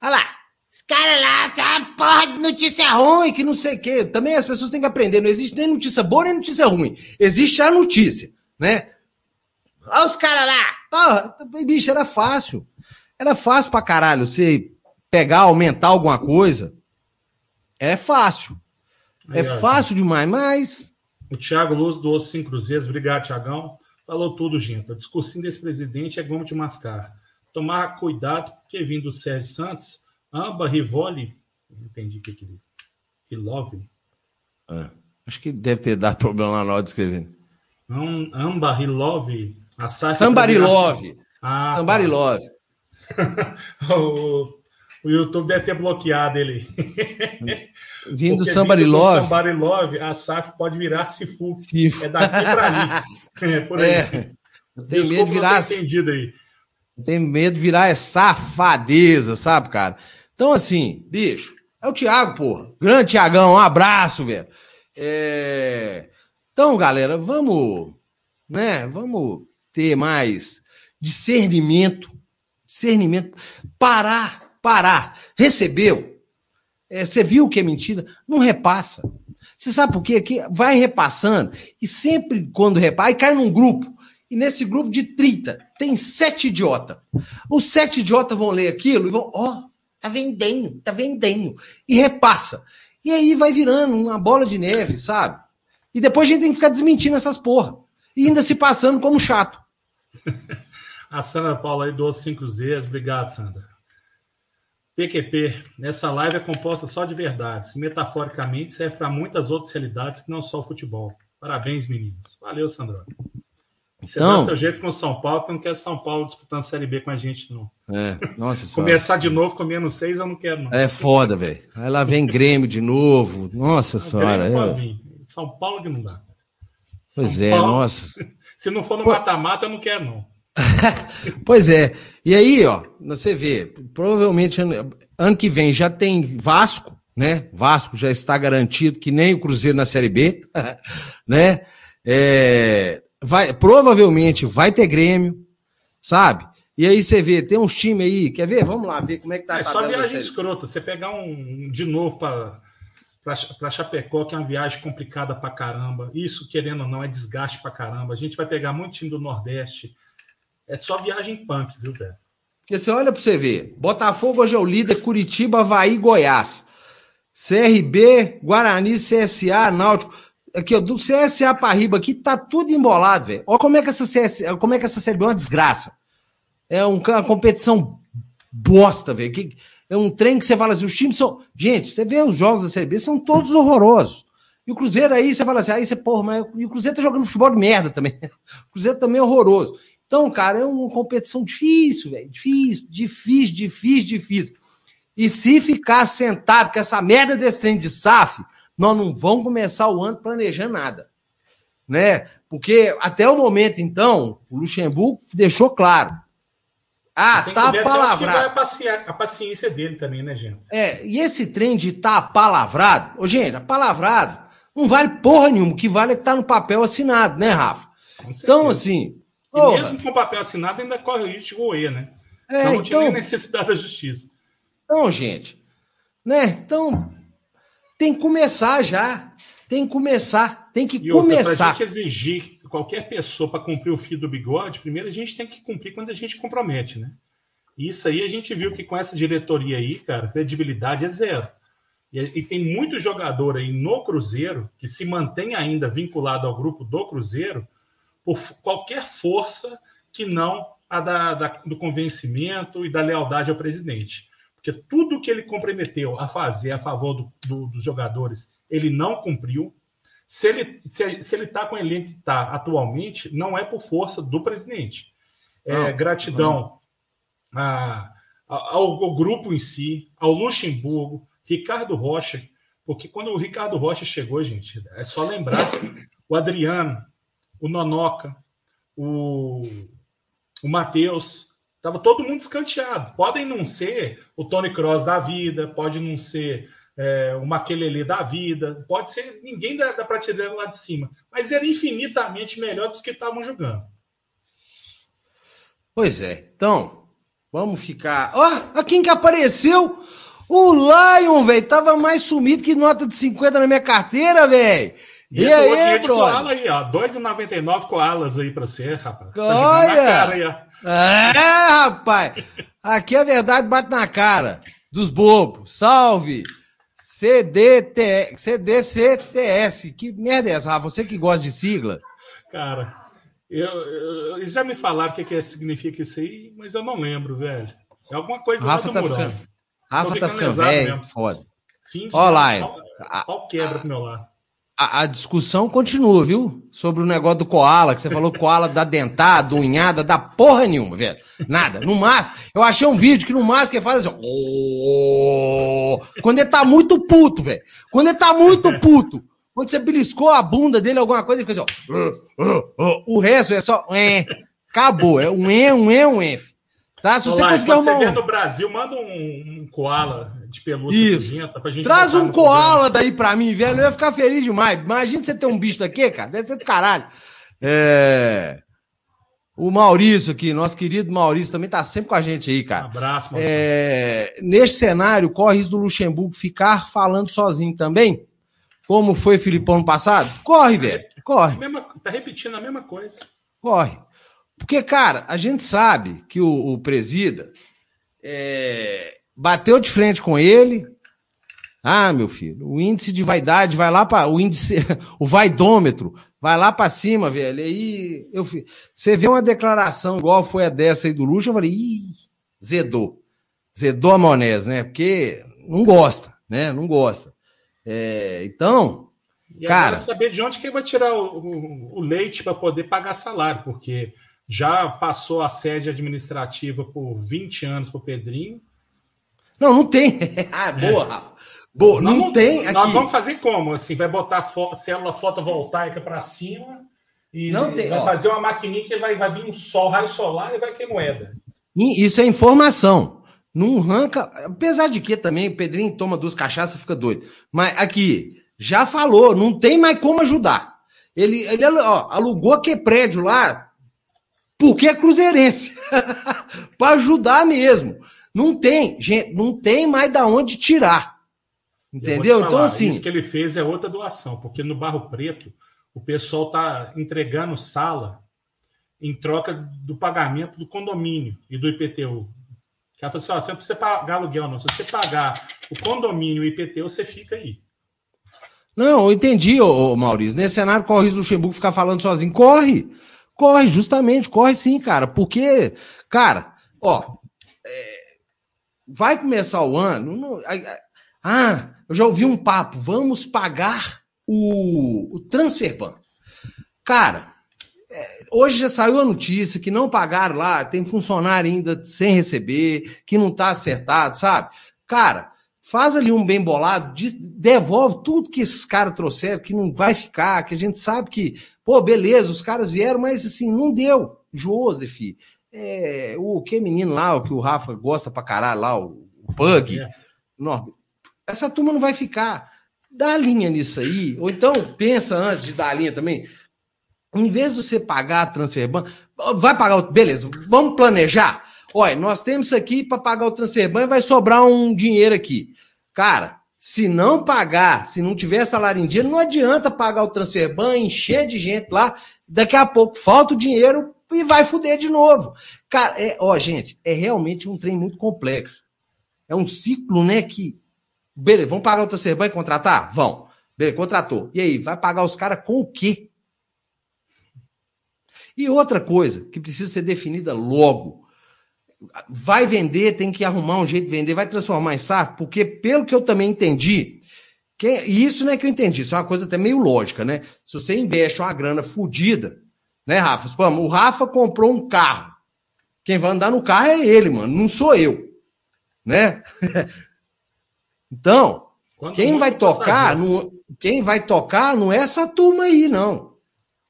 Olha lá, esse cara lá tá porra de notícia ruim, que não sei o quê. Também as pessoas têm que aprender. Não existe nem notícia boa nem notícia ruim. Existe a notícia, né? Olha os caras lá. Porra, bicho, era fácil. Era fácil pra caralho você pegar, aumentar alguma coisa. É fácil. É fácil demais, mas. O Thiago Luz do Osso Cruzeiros. Obrigado, Tiagão. Falou tudo, gente. O discursinho desse presidente é gomo de mascar. Tomar cuidado, porque vindo do Sérgio Santos, Amba Rivoli, entendi o que ele. love. É, acho que deve ter dado problema na hora de escrever. Amba Rilove. Somebody Love. Ah, Somebody tá. Love. o, o YouTube deve ter bloqueado ele. Vindo Porque Somebody Love. Somebody Love, a SAF pode virar Sifu. Sifu. É daqui para ali. É por aí. É, tem medo de virar. Entendido aí. Tem medo de virar é safadeza, sabe, cara? Então, assim, bicho, é o Thiago, porra. Grande Thiagão, um abraço, velho. É... Então, galera, vamos, né? Vamos ter mais discernimento, discernimento, parar, parar. Recebeu? É, você viu que é mentira? Não repassa. Você sabe por quê? Que vai repassando e sempre quando repassa, aí cai num grupo. E nesse grupo de 30 tem sete idiotas. Os sete idiotas vão ler aquilo e vão, ó, oh, tá vendendo, tá vendendo. E repassa. E aí vai virando uma bola de neve, sabe? E depois a gente tem que ficar desmentindo essas porra. E ainda se passando como chato. a Sandra Paula aí do 5 Zs. Obrigado, Sandra. PQP, nessa live é composta só de verdades. Metaforicamente, serve para muitas outras realidades que não só o futebol. Parabéns, meninos. Valeu, Sandro. Você então, dá seu jeito com o São Paulo, porque eu não quero São Paulo disputando Série B com a gente, não. É, nossa Começar de novo com menos seis, eu não quero, não. É foda, velho. Aí lá vem Grêmio de novo. Nossa senhora. É... São Paulo que não dá. São pois é, Paulo, nossa. Se não for no mata-mata, eu não quero, não. pois é. E aí, ó, você vê, provavelmente ano, ano que vem já tem Vasco, né? Vasco já está garantido que nem o Cruzeiro na Série B, né? É, vai, provavelmente vai ter Grêmio, sabe? E aí você vê, tem uns times aí, quer ver? Vamos lá ver como é que tá. É só viagem escrota. Você pegar um de novo para para Chapecó, que é uma viagem complicada para caramba. Isso, querendo ou não, é desgaste para caramba. A gente vai pegar muito time do Nordeste. É só viagem punk, viu, velho? Porque você olha para você ver. Botafogo hoje é o líder, Curitiba, Havaí, Goiás. CRB, Guarani, CSA, Náutico. Aqui, ó, do CSA para riba aqui, tá tudo embolado, velho. Olha como é que essa CSA, como é que essa Série B é uma desgraça. É uma competição bosta, velho. É um trem que você fala assim, os times são. Gente, você vê os jogos da Série B, são todos horrorosos. E o Cruzeiro aí, você fala assim, aí você, porra, mas. E o Cruzeiro tá jogando futebol de merda também. O Cruzeiro também é horroroso. Então, cara, é uma competição difícil, velho. Difícil, difícil, difícil, difícil. E se ficar sentado com essa merda desse trem de SAF, nós não vamos começar o ano planejando nada. Né? Porque até o momento, então, o Luxemburgo deixou claro. Ah, tá palavrado. A paciência dele também, né, gente? É, e esse trem de tá palavrado, ô, gente, palavrado não vale porra nenhuma. O que vale é que tá no papel assinado, né, Rafa? Então, assim, e mesmo com papel assinado, ainda corre o risco de roer, né? É, então, não tinha então, necessidade da justiça. Então, gente, né? Então, tem que começar já. Tem que começar. Tem que e começar. Para a gente exigir qualquer pessoa para cumprir o fio do bigode, primeiro a gente tem que cumprir quando a gente compromete, né? Isso aí a gente viu que com essa diretoria aí, cara, credibilidade é zero. E, e, tem muito jogador aí no Cruzeiro que se mantém ainda vinculado ao grupo do Cruzeiro por qualquer força que não a da, da, do convencimento e da lealdade ao presidente. Porque tudo que ele comprometeu a fazer a favor do, do, dos jogadores, ele não cumpriu. Se ele se, se ele está com o elenco que está atualmente, não é por força do presidente. É não, gratidão não. A, a, ao, ao, grupo em si, ao Luxemburgo, Ricardo Rocha, porque quando o Ricardo Rocha chegou, gente, é só lembrar o Adriano, o Nonoca, o, o Matheus. Estava todo mundo escanteado. Podem não ser o Tony Cross da vida, pode não ser é, o Maquelele da vida, pode ser ninguém da, da prateleira lá de cima, mas era infinitamente melhor dos que estavam jogando. Pois é. Então, vamos ficar. Ó, oh, quem que apareceu? O Lion, velho. Tava mais sumido que nota de 50 na minha carteira, velho. E, e aí, brother? aí, ó. 2,99 koalas aí pra você, rapaz. Tá Olha! Tá é, rapaz. Aqui a verdade bate na cara dos bobos. Salve! CDT, CDCTS. Que merda é essa, Rafa? Você que gosta de sigla? Cara, eu, eu já me falaram o que, que significa isso aí, mas eu não lembro, velho. É alguma coisa Rafa tá ficando, Rafa tá ficando velho, foda. Ó, lá. Qual quebra pro meu lado? A, a, discussão continua, viu? Sobre o negócio do koala, que você falou koala da dentada, unhada, da porra nenhuma, velho. Nada. No máximo, eu achei um vídeo que no máximo ele faz assim, quando ele tá muito puto, velho. Quando ele tá muito puto. Quando você beliscou a bunda dele, alguma coisa, ele fica assim, ó. o resto é só. É, acabou. É um é, um é, um é. Tá? Se você Olá, conseguir arrumar você um... no Brasil, manda um, um koala de pelúcia Isso. pra gente Traz um koala daí pra mim, velho. Eu ia ficar feliz demais. Imagina você ter um bicho daqui, cara. Deve ser do caralho. É... O Maurício aqui, nosso querido Maurício, também tá sempre com a gente aí, cara. Um abraço, Maurício. É... Neste cenário, corre risco do Luxemburgo ficar falando sozinho também? Como foi Filipão no passado? Corre, velho. Corre. Mesma... Tá repetindo a mesma coisa. Corre. Porque, cara, a gente sabe que o, o presida é, bateu de frente com ele. Ah, meu filho, o índice de vaidade vai lá para o índice, o vaidômetro vai lá para cima, velho. Aí eu você vê uma declaração igual foi a dessa aí do Luxo, eu falei, ih, zedou. Zedou a Monés, né? Porque não gosta, né? Não gosta. É, então, e cara, saber de onde que ele vai tirar o, o, o leite para poder pagar salário, porque já passou a sede administrativa por 20 anos para o Pedrinho. Não, não tem. ah, boa, é. Rafa. Boa, não, não, tem. Nós vamos fazer como? Assim, vai botar fo célula fotovoltaica para cima e não tem, vai fazer uma maquininha que vai, vai vir um sol, raio solar e vai que moeda. Isso é informação. Não arranca. Apesar de que também o Pedrinho toma duas cachaças e fica doido. Mas aqui, já falou, não tem mais como ajudar. Ele, ele ó, alugou aquele prédio lá, porque é cruzeirense. para ajudar mesmo. Não tem, gente, não tem mais da onde tirar. Entendeu? Falar, então, assim. Isso que ele fez é outra doação, porque no Barro Preto o pessoal tá entregando sala em troca do pagamento do condomínio e do IPTU. Ela falou assim: ó, você não precisa pagar aluguel, não. Se você pagar o condomínio e o IPTU, você fica aí. Não, eu entendi, ô, Maurício. Nesse cenário, corre o Luxemburgo ficar falando sozinho. Corre! Corre, justamente, corre sim, cara. Porque, cara, ó, é, vai começar o ano. Não, ah, eu já ouvi um papo. Vamos pagar o, o Transferban. Cara, é, hoje já saiu a notícia que não pagaram lá, tem funcionário ainda sem receber, que não tá acertado, sabe? Cara, faz ali um bem bolado, devolve tudo que esses caras trouxeram, que não vai ficar, que a gente sabe que Pô, beleza, os caras vieram, mas assim, não deu. Joseph, é, o que menino lá, o que o Rafa gosta pra caralho lá, o, o Pug. É. essa turma não vai ficar. Dá linha nisso aí, ou então pensa antes de dar linha também. Em vez de você pagar a transferban, vai pagar o. Beleza, vamos planejar? Olha, nós temos isso aqui para pagar o transferban e vai sobrar um dinheiro aqui. Cara, se não pagar, se não tiver salário em dia, não adianta pagar o transfer ban, encher de gente lá, daqui a pouco falta o dinheiro e vai fuder de novo. Cara, é, ó, gente, é realmente um trem muito complexo. É um ciclo, né, que beleza, vamos pagar o transfer ban e contratar? Vão. Beleza, contratou. E aí, vai pagar os caras com o quê? E outra coisa que precisa ser definida logo vai vender, tem que arrumar um jeito de vender, vai transformar em SAF, porque pelo que eu também entendi, e isso não é que eu entendi, isso é uma coisa até meio lógica, né? Se você investe uma grana fodida, né, Rafa? O Rafa comprou um carro. Quem vai andar no carro é ele, mano, não sou eu, né? então, Quanto quem vai tocar, não, quem vai tocar não é essa turma aí, não.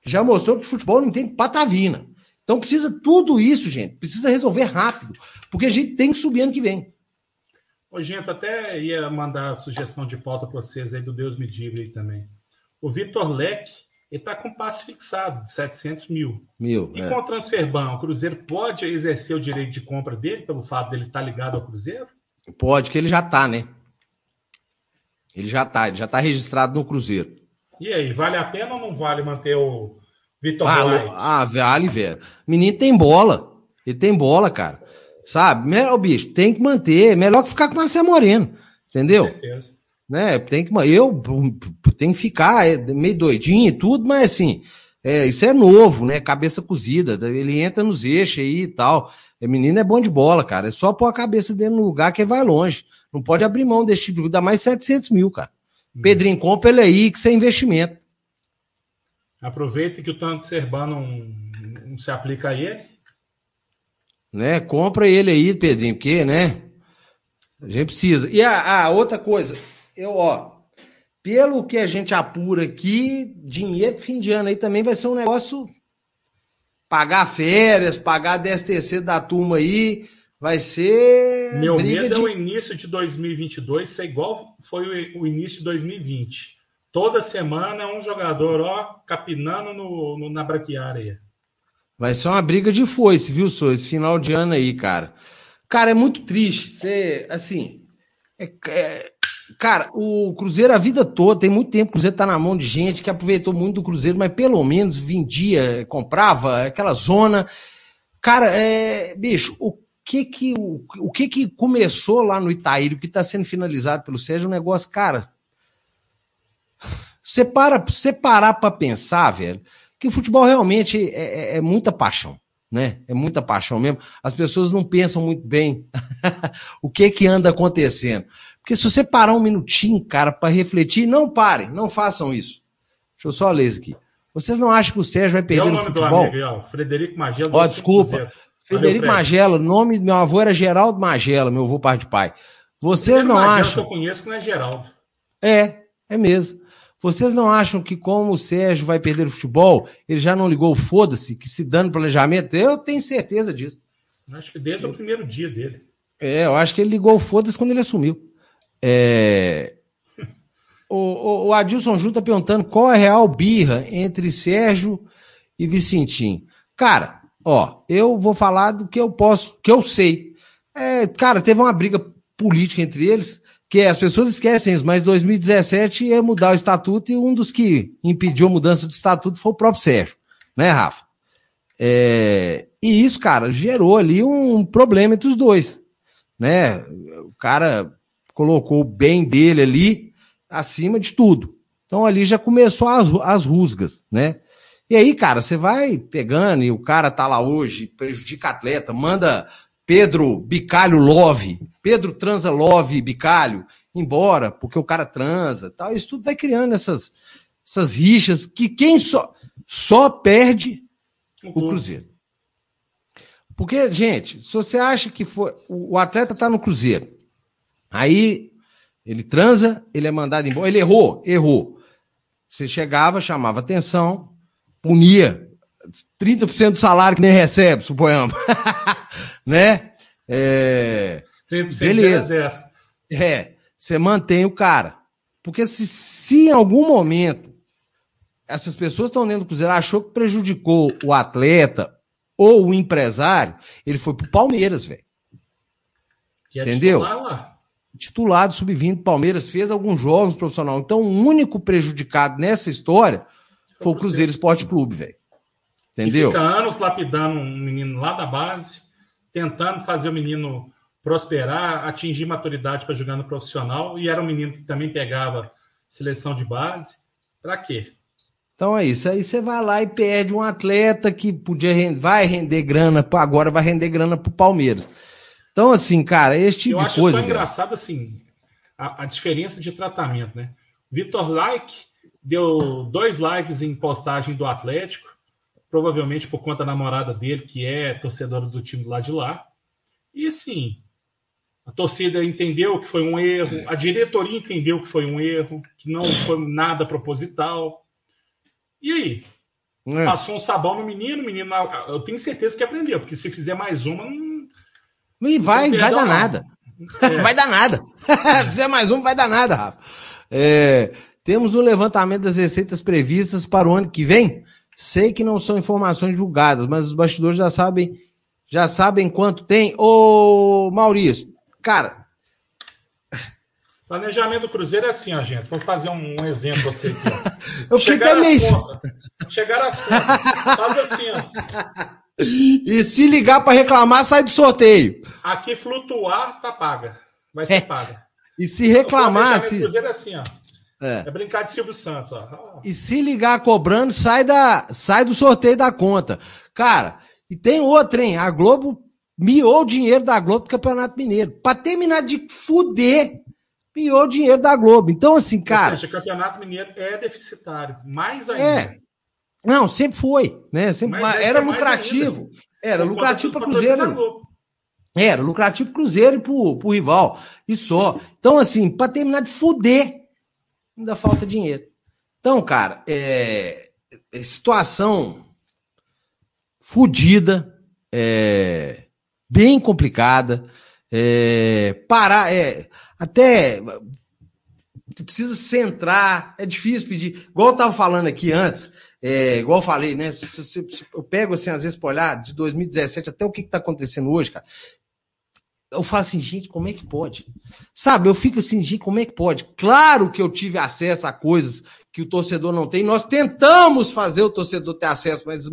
Já mostrou que futebol não tem patavina. Então precisa tudo isso, gente. Precisa resolver rápido. Porque a gente tem que subir ano que vem. Ô, gente, até ia mandar sugestão de pauta para vocês aí do Deus me diga aí também. O Vitor Leque, ele está com passe fixado de 700 mil. Mil. E é. com o Transferban, o Cruzeiro pode exercer o direito de compra dele pelo fato dele estar tá ligado ao Cruzeiro? Pode, que ele já está, né? Ele já está, ele já está registrado no Cruzeiro. E aí, vale a pena ou não vale manter o, Vitor ah, ah, vale, velho. Menino tem bola. Ele tem bola, cara. Sabe? Melhor, bicho, tem que manter. Melhor que ficar com o Marcelo Moreno. Entendeu? Com certeza. Né? Tem que, eu tenho que ficar é, meio doidinho e tudo, mas assim, é, isso é novo, né? Cabeça cozida. Ele entra nos eixos aí e tal. O menino é bom de bola, cara. É só pôr a cabeça dele no lugar que vai longe. Não pode abrir mão desse tipo de Dá mais 700 mil, cara. Hum. Pedrinho, compra ele aí, que isso é investimento. Aproveita que o tanto Serban não, não se aplica a ele. Né? Compra ele aí, Pedrinho, porque, né? A gente precisa. E a, a outra coisa, eu, ó, pelo que a gente apura aqui, dinheiro fim de ano aí também vai ser um negócio pagar férias, pagar DSTC da turma aí, vai ser. Meu medo de... é o início de 2022 ser igual foi o início de 2020. Toda semana um jogador, ó, capinando no, no, na braquiária. Vai ser uma briga de foice, viu, Sô? Esse final de ano aí, cara. Cara, é muito triste. Você, assim. É, é, cara, o Cruzeiro a vida toda, tem muito tempo o Cruzeiro tá na mão de gente que aproveitou muito do Cruzeiro, mas pelo menos vendia, comprava aquela zona. Cara, é, bicho, o que que o, o que que começou lá no Itaíro, que está sendo finalizado pelo Sérgio, é um negócio, cara, você para, você parar para pensar, velho, que o futebol realmente é, é, é, muita paixão, né? É muita paixão mesmo. As pessoas não pensam muito bem o que que anda acontecendo. Porque se você parar um minutinho, cara, para refletir, não parem, não façam isso. Deixa eu só ler isso aqui. Vocês não acham que o Sérgio vai perder no futebol? Amigo, ó, Frederico Magelo. Ó, desculpa. Frederico Magela, nome do meu avô era Geraldo Magela, meu avô pai de pai. Vocês não Magela acham? que eu conheço que não é Geraldo. É, é mesmo. Vocês não acham que, como o Sérgio vai perder o futebol, ele já não ligou o foda-se, que se dando planejamento? Eu tenho certeza disso. Acho que desde o primeiro dia dele. É, eu acho que ele ligou o foda-se quando ele assumiu. É... o, o, o Adilson Júnior tá perguntando qual é a real birra entre Sérgio e Vicentim. Cara, ó, eu vou falar do que eu posso, que eu sei. É, cara, teve uma briga política entre eles que as pessoas esquecem mas 2017 ia mudar o estatuto e um dos que impediu a mudança do estatuto foi o próprio Sérgio, né, Rafa? É, e isso, cara, gerou ali um problema entre os dois, né? O cara colocou o bem dele ali acima de tudo. Então ali já começou as, as rusgas, né? E aí, cara, você vai pegando e o cara tá lá hoje, prejudica atleta, manda Pedro Bicalho Love, Pedro transa Love Bicalho, embora, porque o cara transa, tal. Isso tudo vai criando essas, essas rixas que quem só, só perde o Cruzeiro. Porque, gente, se você acha que foi, o, atleta tá no Cruzeiro, aí ele transa, ele é mandado embora, ele errou, errou. Você chegava, chamava atenção, punia 30% do salário que nem recebe, suponhamos. né? É, beleza. É, você mantém o cara. Porque se, se em algum momento essas pessoas estão dentro do Cruzeiro achou que prejudicou o atleta ou o empresário, ele foi pro Palmeiras, velho. É Entendeu? Titular, lá. titular do sub-20 Palmeiras fez alguns jogos profissional. Então, o único prejudicado nessa história foi o Cruzeiro Esporte Clube, velho. Entendeu? E fica anos lapidando um menino lá da base tentando fazer o menino prosperar, atingir maturidade para jogar no profissional, e era um menino que também pegava seleção de base. Para quê? Então é isso. Aí você vai lá e perde um atleta que podia render, vai render grana, agora vai render grana pro Palmeiras. Então, assim, cara, esse tipo Eu de coisa. Eu acho engraçado, assim, a, a, diferença de tratamento, né? Vitor Like deu dois likes em postagem do Atlético, provavelmente por conta da namorada dele, que é torcedora do time lá de lá. E assim, a torcida entendeu que foi um erro, a diretoria entendeu que foi um erro, que não foi nada proposital. E aí? É. Passou um sabão no menino, o menino, eu tenho certeza que aprendeu, porque se fizer mais uma, não. E vai, vai dar nada. É. vai dar nada. se fizer mais uma, vai dar nada, Rafa. É, temos um levantamento das receitas previstas para o ano que vem. Sei que não são informações divulgadas, mas os bastidores já sabem, já sabem quanto tem. Ô, Maurício, cara. Planejamento do Cruzeiro é assim, ó, gente. Vou fazer um, exemplo assim aqui. Eu fiquei até meio. Chegar às contas. Faz assim, ó. E se ligar para reclamar, sai do sorteio. Aqui flutuar, tá paga. Vai ser é. paga. E se reclamar. Se... Cruzeiro é assim, ó. É. é brincar de Silvio Santos, ó. E se ligar cobrando, sai, da, sai do sorteio da conta. Cara, e tem outra, hein? A Globo miou o dinheiro da Globo do Campeonato Mineiro. Pra terminar de fuder, miou o dinheiro da Globo. Então, assim, cara. Seja, o Campeonato Mineiro é deficitário. Mais ainda. É. Não, sempre foi, né? Sempre, era lucrativo. Era lucrativo para Cruzeiro. Era lucrativo pro Cruzeiro e pro, pro rival. E só. Então, assim, para terminar de fuder ainda falta dinheiro. Então, cara, é, é situação fodida, é, bem complicada. É, parar, é, até precisa centrar, é difícil pedir. Igual eu estava falando aqui antes, é, igual eu falei, né? Se, se, se, eu pego assim, às vezes, para olhar de 2017 até o que está acontecendo hoje, cara. Eu falo assim, gente, como é que pode? Sabe, eu fico assim, gente, como é que pode? Claro que eu tive acesso a coisas que o torcedor não tem. Nós tentamos fazer o torcedor ter acesso, mas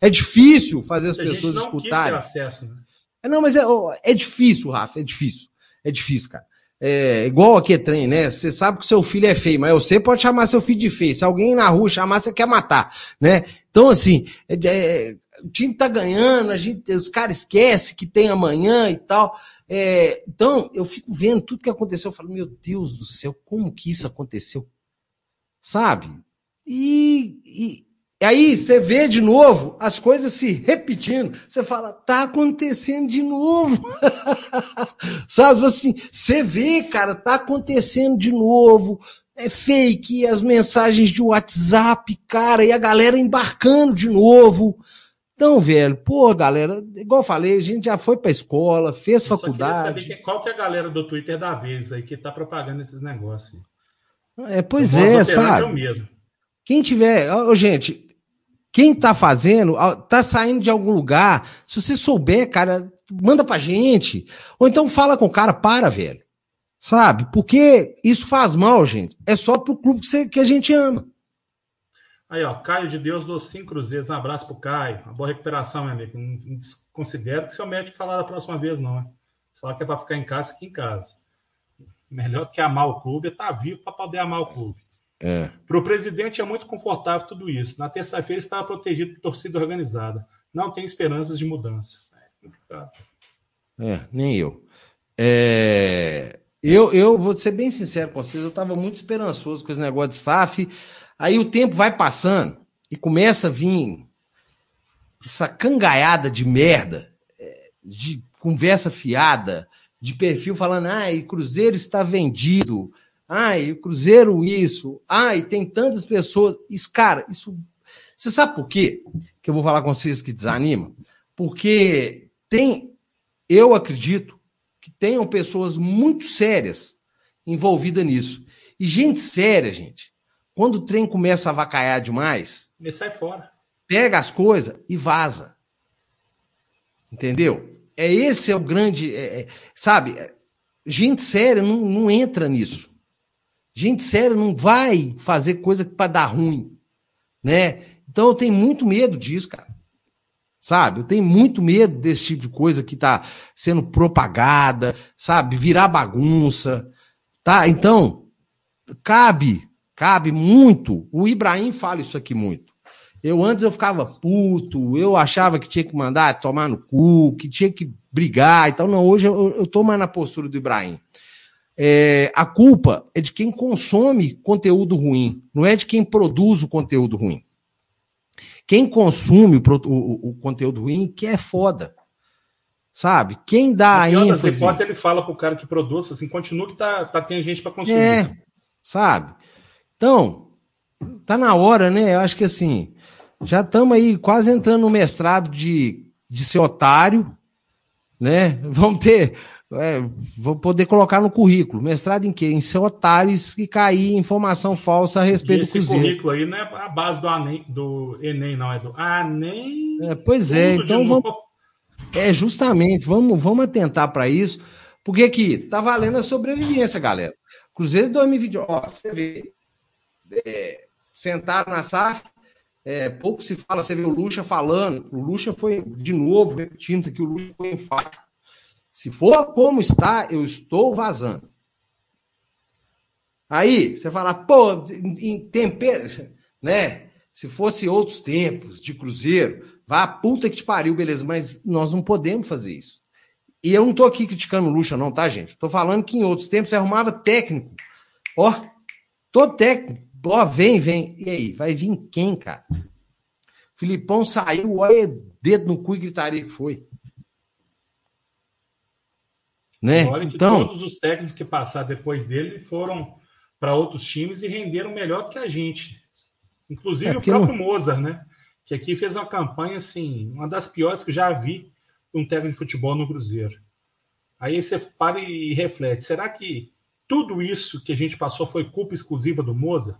é difícil fazer as pessoas escutarem. Acesso, né? É, não, mas é, é difícil, Rafa, é difícil. É difícil, cara. É igual aqui é trem, né? Você sabe que seu filho é feio, mas você pode chamar seu filho de feio. Se alguém na rua chamar, você quer matar, né? Então, assim, é, é, o time tá ganhando, a gente, os caras esquecem que tem amanhã e tal. É, então, eu fico vendo tudo que aconteceu. Eu falo, meu Deus do céu, como que isso aconteceu? Sabe? E, e, e aí você vê de novo as coisas se repetindo. Você fala, tá acontecendo de novo. Sabe assim, você vê, cara, tá acontecendo de novo. É fake, as mensagens de WhatsApp, cara, e a galera embarcando de novo. Então, velho, pô, galera, igual eu falei, a gente já foi pra escola, fez eu faculdade. Saber qual que é a galera do Twitter da vez aí que tá propagando esses negócios. É, pois é, sabe? É Quem tiver, oh, gente, quem tá fazendo, tá saindo de algum lugar. Se você souber, cara, manda pra gente. Ou então fala com o cara, para, velho. Sabe? Porque isso faz mal, gente. É só pro clube que, você, que a gente ama. Aí, ó, Caio de Deus dos cinco cruzeiros. Um abraço pro Caio. Uma boa recuperação, meu amigo. Não considero que seu médico falar da próxima vez, não. Né? Falar que é pra ficar em casa, fica em casa. Melhor do que amar o clube é estar tá vivo para poder amar o clube. É. Para o presidente é muito confortável tudo isso. Na terça-feira estava protegido por torcida organizada. Não tem esperanças de mudança. É complicado. É, nem eu. É... Eu, eu vou ser bem sincero com vocês, eu estava muito esperançoso com esse negócio de SAF. Aí o tempo vai passando e começa a vir essa cangaiada de merda, é, de conversa fiada, de perfil falando, ah, Cruzeiro está vendido, Ai, Cruzeiro isso. Ai, tem tantas pessoas. Isso, cara, isso. Você sabe por quê? Que eu vou falar com vocês que desanima? Porque tem, eu acredito que tenham pessoas muito sérias envolvidas nisso. E gente séria, gente, quando o trem começa a vacaiar demais, ele sai fora. Pega as coisas e vaza. Entendeu? É esse é o grande, é, é, sabe? Gente séria não, não entra nisso. Gente séria não vai fazer coisa para dar ruim, né? Então eu tenho muito medo disso, cara. Sabe? Eu tenho muito medo desse tipo de coisa que tá sendo propagada, sabe? Virar bagunça, tá? Então, cabe, cabe muito. O Ibrahim fala isso aqui muito. Eu antes eu ficava puto, eu achava que tinha que mandar tomar no cu, que tinha que brigar e tal. Não, hoje eu, eu tô mais na postura do Ibrahim. É, a culpa é de quem consome conteúdo ruim, não é de quem produz o conteúdo ruim. Quem consome o, o, o conteúdo ruim que é foda. Sabe? Quem dá a ênfase... hipóteses, ele fala pro cara que produz, assim, continua que tá, tá tem gente para consumir. É, sabe? Então, tá na hora, né? Eu acho que assim, já estamos aí quase entrando no mestrado de, de ser otário, né? Vamos ter é, vou poder colocar no currículo. Mestrado em quê? Em ser otários e cair informação falsa a respeito do Cruzeiro. Esse currículo aí não é a base do, Anem, do Enem, não, é do Anem. É, pois é, então vamos. É, justamente, vamos, vamos atentar para isso, porque aqui tá valendo a sobrevivência, galera. Cruzeiro 2020, ó, você vê, é, sentaram na SAF, é, pouco se fala, você vê o Lucha falando, o Lucha foi, de novo, repetindo isso aqui, o Lucha foi enfático se for como está, eu estou vazando. Aí, você fala, pô, em tempero, né? Se fosse outros tempos de Cruzeiro, vá a puta que te pariu, beleza, mas nós não podemos fazer isso. E eu não tô aqui criticando o Lucha, não, tá, gente? Tô falando que em outros tempos você arrumava técnico. Ó, todo técnico, ó, vem, vem. E aí, vai vir quem, cara? Filipão saiu, olha, dedo no cu e gritaria que foi. Né? Olha que então, todos os técnicos que passaram depois dele foram para outros times e renderam melhor que a gente. Inclusive é o próprio não... Mozart, né? Que aqui fez uma campanha assim, uma das piores que eu já vi um técnico de futebol no Cruzeiro. Aí você para e reflete: será que tudo isso que a gente passou foi culpa exclusiva do Moza?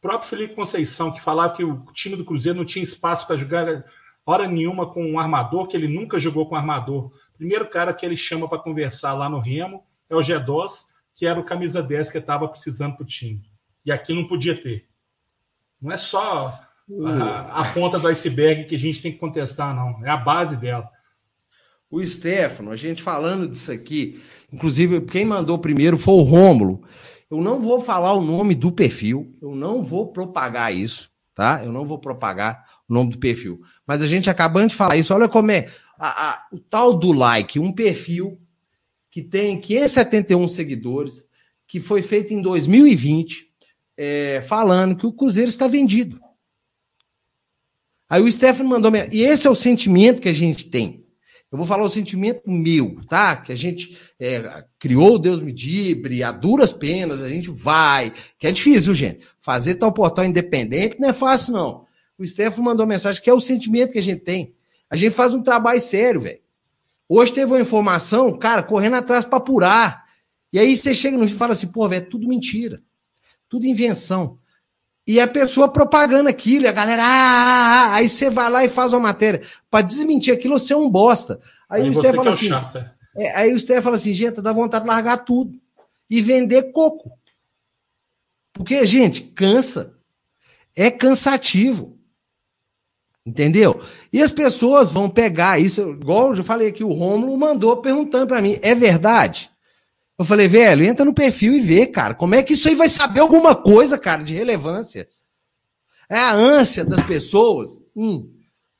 Próprio Felipe Conceição, que falava que o time do Cruzeiro não tinha espaço para jogar hora nenhuma com um armador, que ele nunca jogou com armador. Primeiro cara que ele chama para conversar lá no Remo é o G2, que era o camisa 10 que estava precisando para o time. E aqui não podia ter. Não é só a, a, ponta do iceberg que a gente tem que contestar, não. É a base dela. O Stefano, a gente falando disso aqui, inclusive quem mandou primeiro foi o Rômulo. Eu não vou falar o nome do perfil, eu não vou propagar isso, tá? Eu não vou propagar o nome do perfil. Mas a gente acabando de falar isso, olha como é a, a, o tal do like, um perfil que tem 571 seguidores, que foi feito em 2020, é, falando que o Cruzeiro está vendido. Aí o Stefano mandou. E esse é o sentimento que a gente tem. Eu vou falar o sentimento meu, tá? Que a gente é, criou Deus Medibre, a duras penas, a gente vai. Que é difícil, gente. Fazer tal portal independente não é fácil, não. O Stefano mandou mensagem que é o sentimento que a gente tem. A gente faz um trabalho sério, velho. Hoje teve uma informação, cara, correndo atrás para apurar. E aí você chega no e fala assim, pô, velho, é tudo mentira. Tudo invenção. E a pessoa propagando aquilo, e a galera, ah, ah, ah, aí você vai lá e faz uma matéria. Para desmentir aquilo, você é um bosta. Aí, aí o Stefano fala é assim. É. aí o Stefano fala assim, gente, dá vontade de largar tudo e vender coco. Porque, gente, cansa. É cansativo. Entendeu? E as pessoas vão pegar isso, igual eu já falei aqui, o Rômulo mandou perguntando para mim, é verdade? Eu falei, velho, entra no perfil e vê, cara, como é que isso aí vai saber alguma coisa, cara, de relevância? É a ânsia das pessoas. Hum,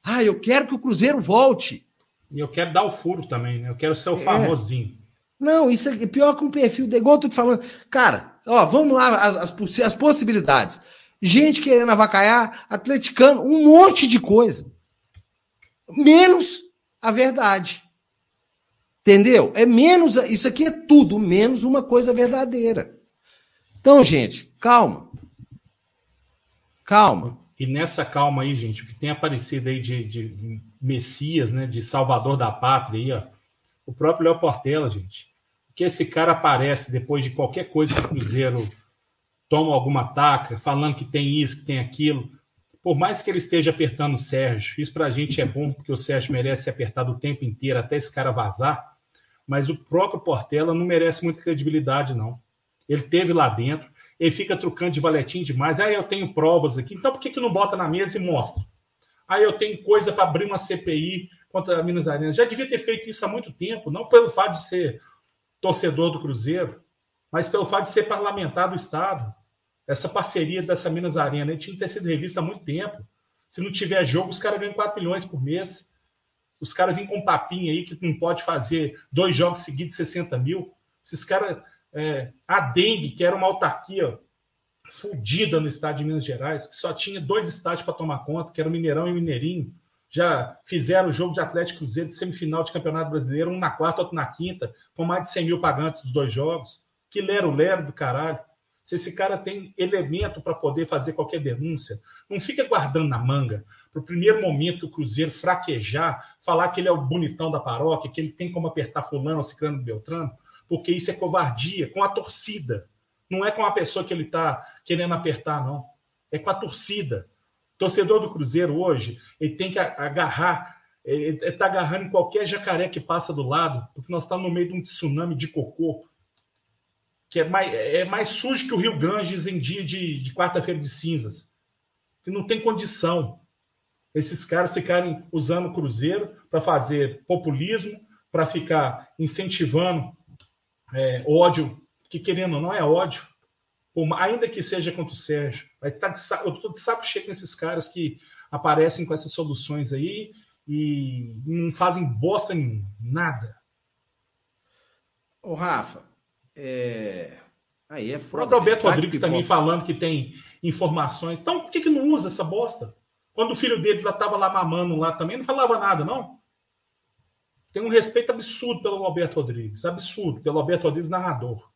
ah, eu quero que o Cruzeiro volte. E eu quero dar o furo também, né? Eu quero ser o é. famosinho. Não, isso é pior que um perfil, igual eu tô te falando. Cara, ó, vamos lá, as, as, as possibilidades gente querendo avacaiar, atleticano, um monte de coisa. Menos a verdade. Entendeu? É menos. Isso aqui é tudo, menos uma coisa verdadeira. Então, gente, calma. Calma. E nessa calma aí, gente, o que tem aparecido aí de, de Messias, né, de Salvador da Pátria, aí, ó, o próprio Léo Portela, gente. Que esse cara aparece depois de qualquer coisa que o Cruzeiro toma alguma taca, falando que tem isso, que tem aquilo. Por mais que ele esteja apertando o Sérgio, isso para a gente é bom, porque o Sérgio merece ser apertado o tempo inteiro até esse cara vazar, mas o próprio Portela não merece muita credibilidade, não. Ele teve lá dentro, ele fica trucando de valetinho demais. Aí eu tenho provas aqui, então por que, que não bota na mesa e mostra? Aí eu tenho coisa para abrir uma CPI contra a Minas Arena. Já devia ter feito isso há muito tempo, não pelo fato de ser torcedor do Cruzeiro, mas pelo fato de ser parlamentar do Estado essa parceria dessa Minas Arena tinha que ter sido revista há muito tempo. Se não tiver jogo, os caras ganham 4 milhões por mês. Os caras vêm com papinho aí que não pode fazer dois jogos seguidos de 60 mil. Esses caras. É, a Dengue, que era uma autarquia fodida no estado de Minas Gerais, que só tinha dois estádios para tomar conta, que era o Mineirão e o Mineirinho. Já fizeram o jogo de Atlético Cruzeiro de semifinal de Campeonato Brasileiro, um na quarta, outro na quinta, com mais de 100 mil pagantes dos dois jogos. Que lero-lero do caralho se esse cara tem elemento para poder fazer qualquer denúncia. Não fica guardando na manga para o primeiro momento que o Cruzeiro fraquejar, falar que ele é o bonitão da paróquia, que ele tem como apertar fulano ciclano beltrano, porque isso é covardia com a torcida. Não é com a pessoa que ele está querendo apertar, não. É com a torcida. Torcedor do Cruzeiro hoje, ele tem que agarrar, ele está agarrando em qualquer jacaré que passa do lado, porque nós estamos no meio de um tsunami de cocô que é mais, é mais sujo que o Rio Ganges em dia de, de quarta-feira de cinzas. Que não tem condição. Esses caras ficarem usando o Cruzeiro para fazer populismo, para ficar incentivando é, ódio, que querendo ou não é ódio, ainda que seja contra o Sérgio. Mas tá de, eu estou de saco cheio nesses caras que aparecem com essas soluções aí e não fazem bosta em nada. Ô, Rafa, é... Aí é foda. O Alberto né? Rodrigues também falando que tem informações. Então, por que, que não usa essa bosta? Quando o filho dele já estava lá mamando lá também, não falava nada, não? Tem um respeito absurdo pelo Alberto Rodrigues. Absurdo, pelo Alberto Rodrigues narrador.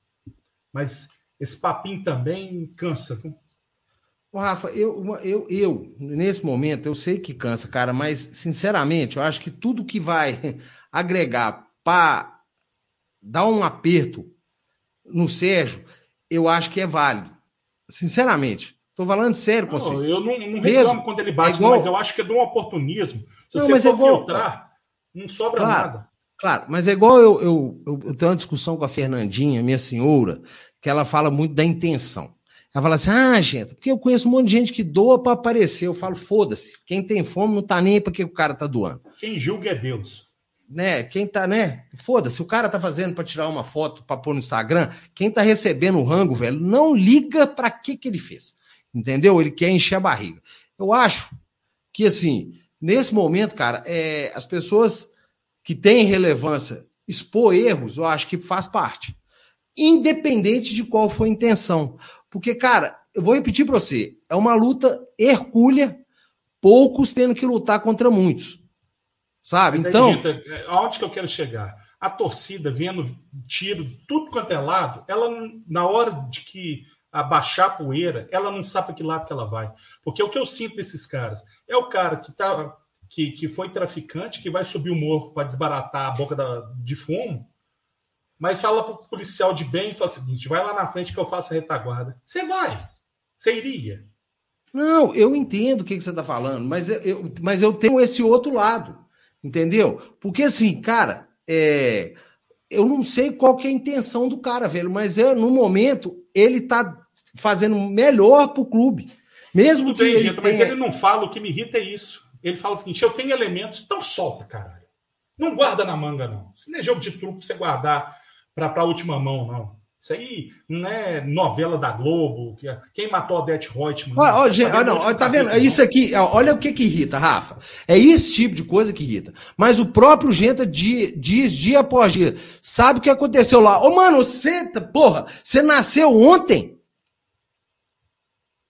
Mas esse papinho também cansa. Viu? Ô, Rafa, eu, eu, eu, nesse momento, eu sei que cansa, cara, mas, sinceramente, eu acho que tudo que vai agregar para dar um aperto no Sérgio, eu acho que é válido. Sinceramente. Tô falando sério com você. Eu não, não reclamo quando ele bate, é igual... mas eu acho que é de um oportunismo. Se não, você mas for é igual... filtrar, não sobra claro, nada. Claro, mas é igual eu, eu, eu, eu tenho uma discussão com a Fernandinha, minha senhora, que ela fala muito da intenção. Ela fala assim: ah, gente, porque eu conheço um monte de gente que doa para aparecer. Eu falo, foda-se. Quem tem fome não tá nem aí para que o cara tá doando. Quem julga é Deus. Né? Quem tá, né? Foda-se, o cara tá fazendo para tirar uma foto para pôr no Instagram. Quem tá recebendo o rango, velho, não liga para que que ele fez. Entendeu? Ele quer encher a barriga. Eu acho que, assim, nesse momento, cara, é, as pessoas que têm relevância expor erros, eu acho que faz parte. Independente de qual foi a intenção. Porque, cara, eu vou repetir para você, é uma luta hercúlea, poucos tendo que lutar contra muitos. Sabe? Mas então. Rita, é, aonde que eu quero chegar? A torcida vendo tiro, tudo quanto é lado, ela, na hora de que abaixar a poeira, ela não sabe para que lado que ela vai. Porque o que eu sinto desses caras é o cara que, tá, que, que foi traficante, que vai subir o morro para desbaratar a boca da, de fumo, mas fala para o policial de bem e fala o seguinte: vai lá na frente que eu faço a retaguarda. Você vai. Você iria. Não, eu entendo o que, que você está falando, mas eu, mas eu tenho esse outro lado, entendeu? Porque assim, cara, é, eu não sei qual que é a intenção do cara, velho, mas eu, no momento ele tá fazendo melhor pro clube. Mesmo que ele tenha... Mas ele não fala, o que me irrita é isso. Ele fala o seguinte: eu tenho elementos, então solta, caralho. Não guarda na manga, não. Isso não é jogo de truco pra você guardar para a última mão, não. Isso aí não é novela da Globo. Que, é, quem matou a Odete Reutemann? Olha, olha, gente, olha, não, tá vendo? Isso aqui, olha o que que irrita, Rafa. É esse tipo de coisa que irrita. Mas o próprio Genta diz dia após dia. Sabe o que aconteceu lá? Ô, mano, você, porra, você nasceu ontem?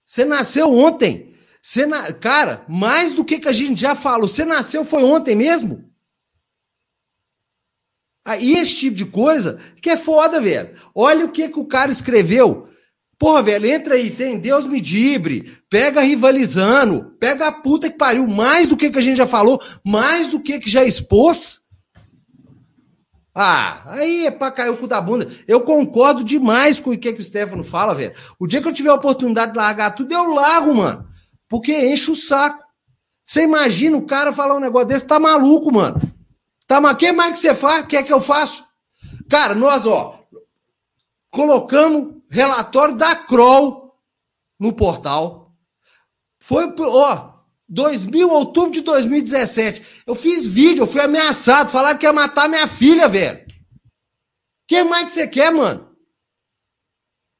Você nasceu ontem? Você na... Cara, mais do que, que a gente já falou, você nasceu foi ontem mesmo? Aí esse tipo de coisa que é foda, velho. Olha o que, que o cara escreveu. Porra, velho, entra aí, tem Deus me dibre, pega rivalizando, pega a puta que pariu, mais do que, que a gente já falou, mais do que, que já expôs. Ah, aí é pra cair o cu da bunda. Eu concordo demais com o que, que o Stefano fala, velho. O dia que eu tiver a oportunidade de largar tudo, eu largo, mano. Porque enche o saco. Você imagina o cara falar um negócio desse, tá maluco, mano. Tá, mas o que mais que você faz? Quer que eu faço? Cara, nós, ó, colocamos relatório da Kroll no portal. Foi, ó, 2000, outubro de 2017. Eu fiz vídeo, eu fui ameaçado, falaram que ia matar minha filha, velho. O que mais que você quer, mano?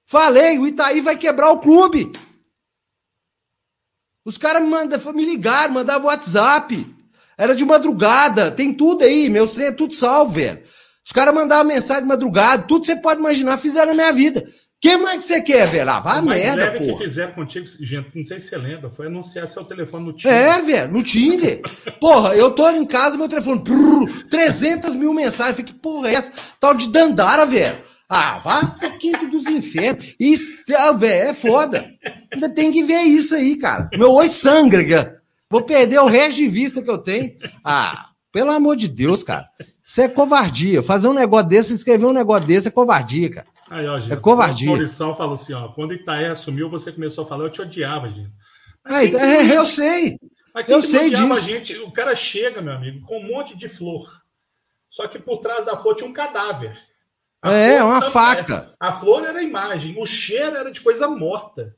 Falei, o Itaí vai quebrar o clube. Os caras me, me ligaram, mandavam WhatsApp. Era de madrugada, tem tudo aí, meus treinos é tudo salvo, velho. Os caras mandavam mensagem de madrugada, tudo você pode imaginar, fizeram na minha vida. O que mais que você quer, velho? Ah, vá merda, pô. que fizeram contigo, gente, não sei se você lembra, foi anunciar seu telefone no Tinder. É, velho, no Tinder. porra, eu tô em casa, meu telefone, prrr, 300 mil mensagens. Falei, que porra é essa? Tal de Dandara, velho. Ah, vá pro quinto dos infernos. Isso, ah, velho, é foda. Ainda tem que ver isso aí, cara. Meu oi sangra, Vou perder o resto de vista que eu tenho. Ah, pelo amor de Deus, cara. Isso é covardia. Fazer um negócio desse, escrever um negócio desse é covardia, cara. Aí, ó, gente, é covardia. O Maurição falou assim, ó, quando Itaé assumiu, você começou a falar, eu te odiava, gente. Aí, é, eu sei. eu sei disso. Gente, o cara chega, meu amigo, com um monte de flor. Só que por trás da flor tinha um cadáver. A é, uma faca. A flor era a imagem, o cheiro era de coisa morta.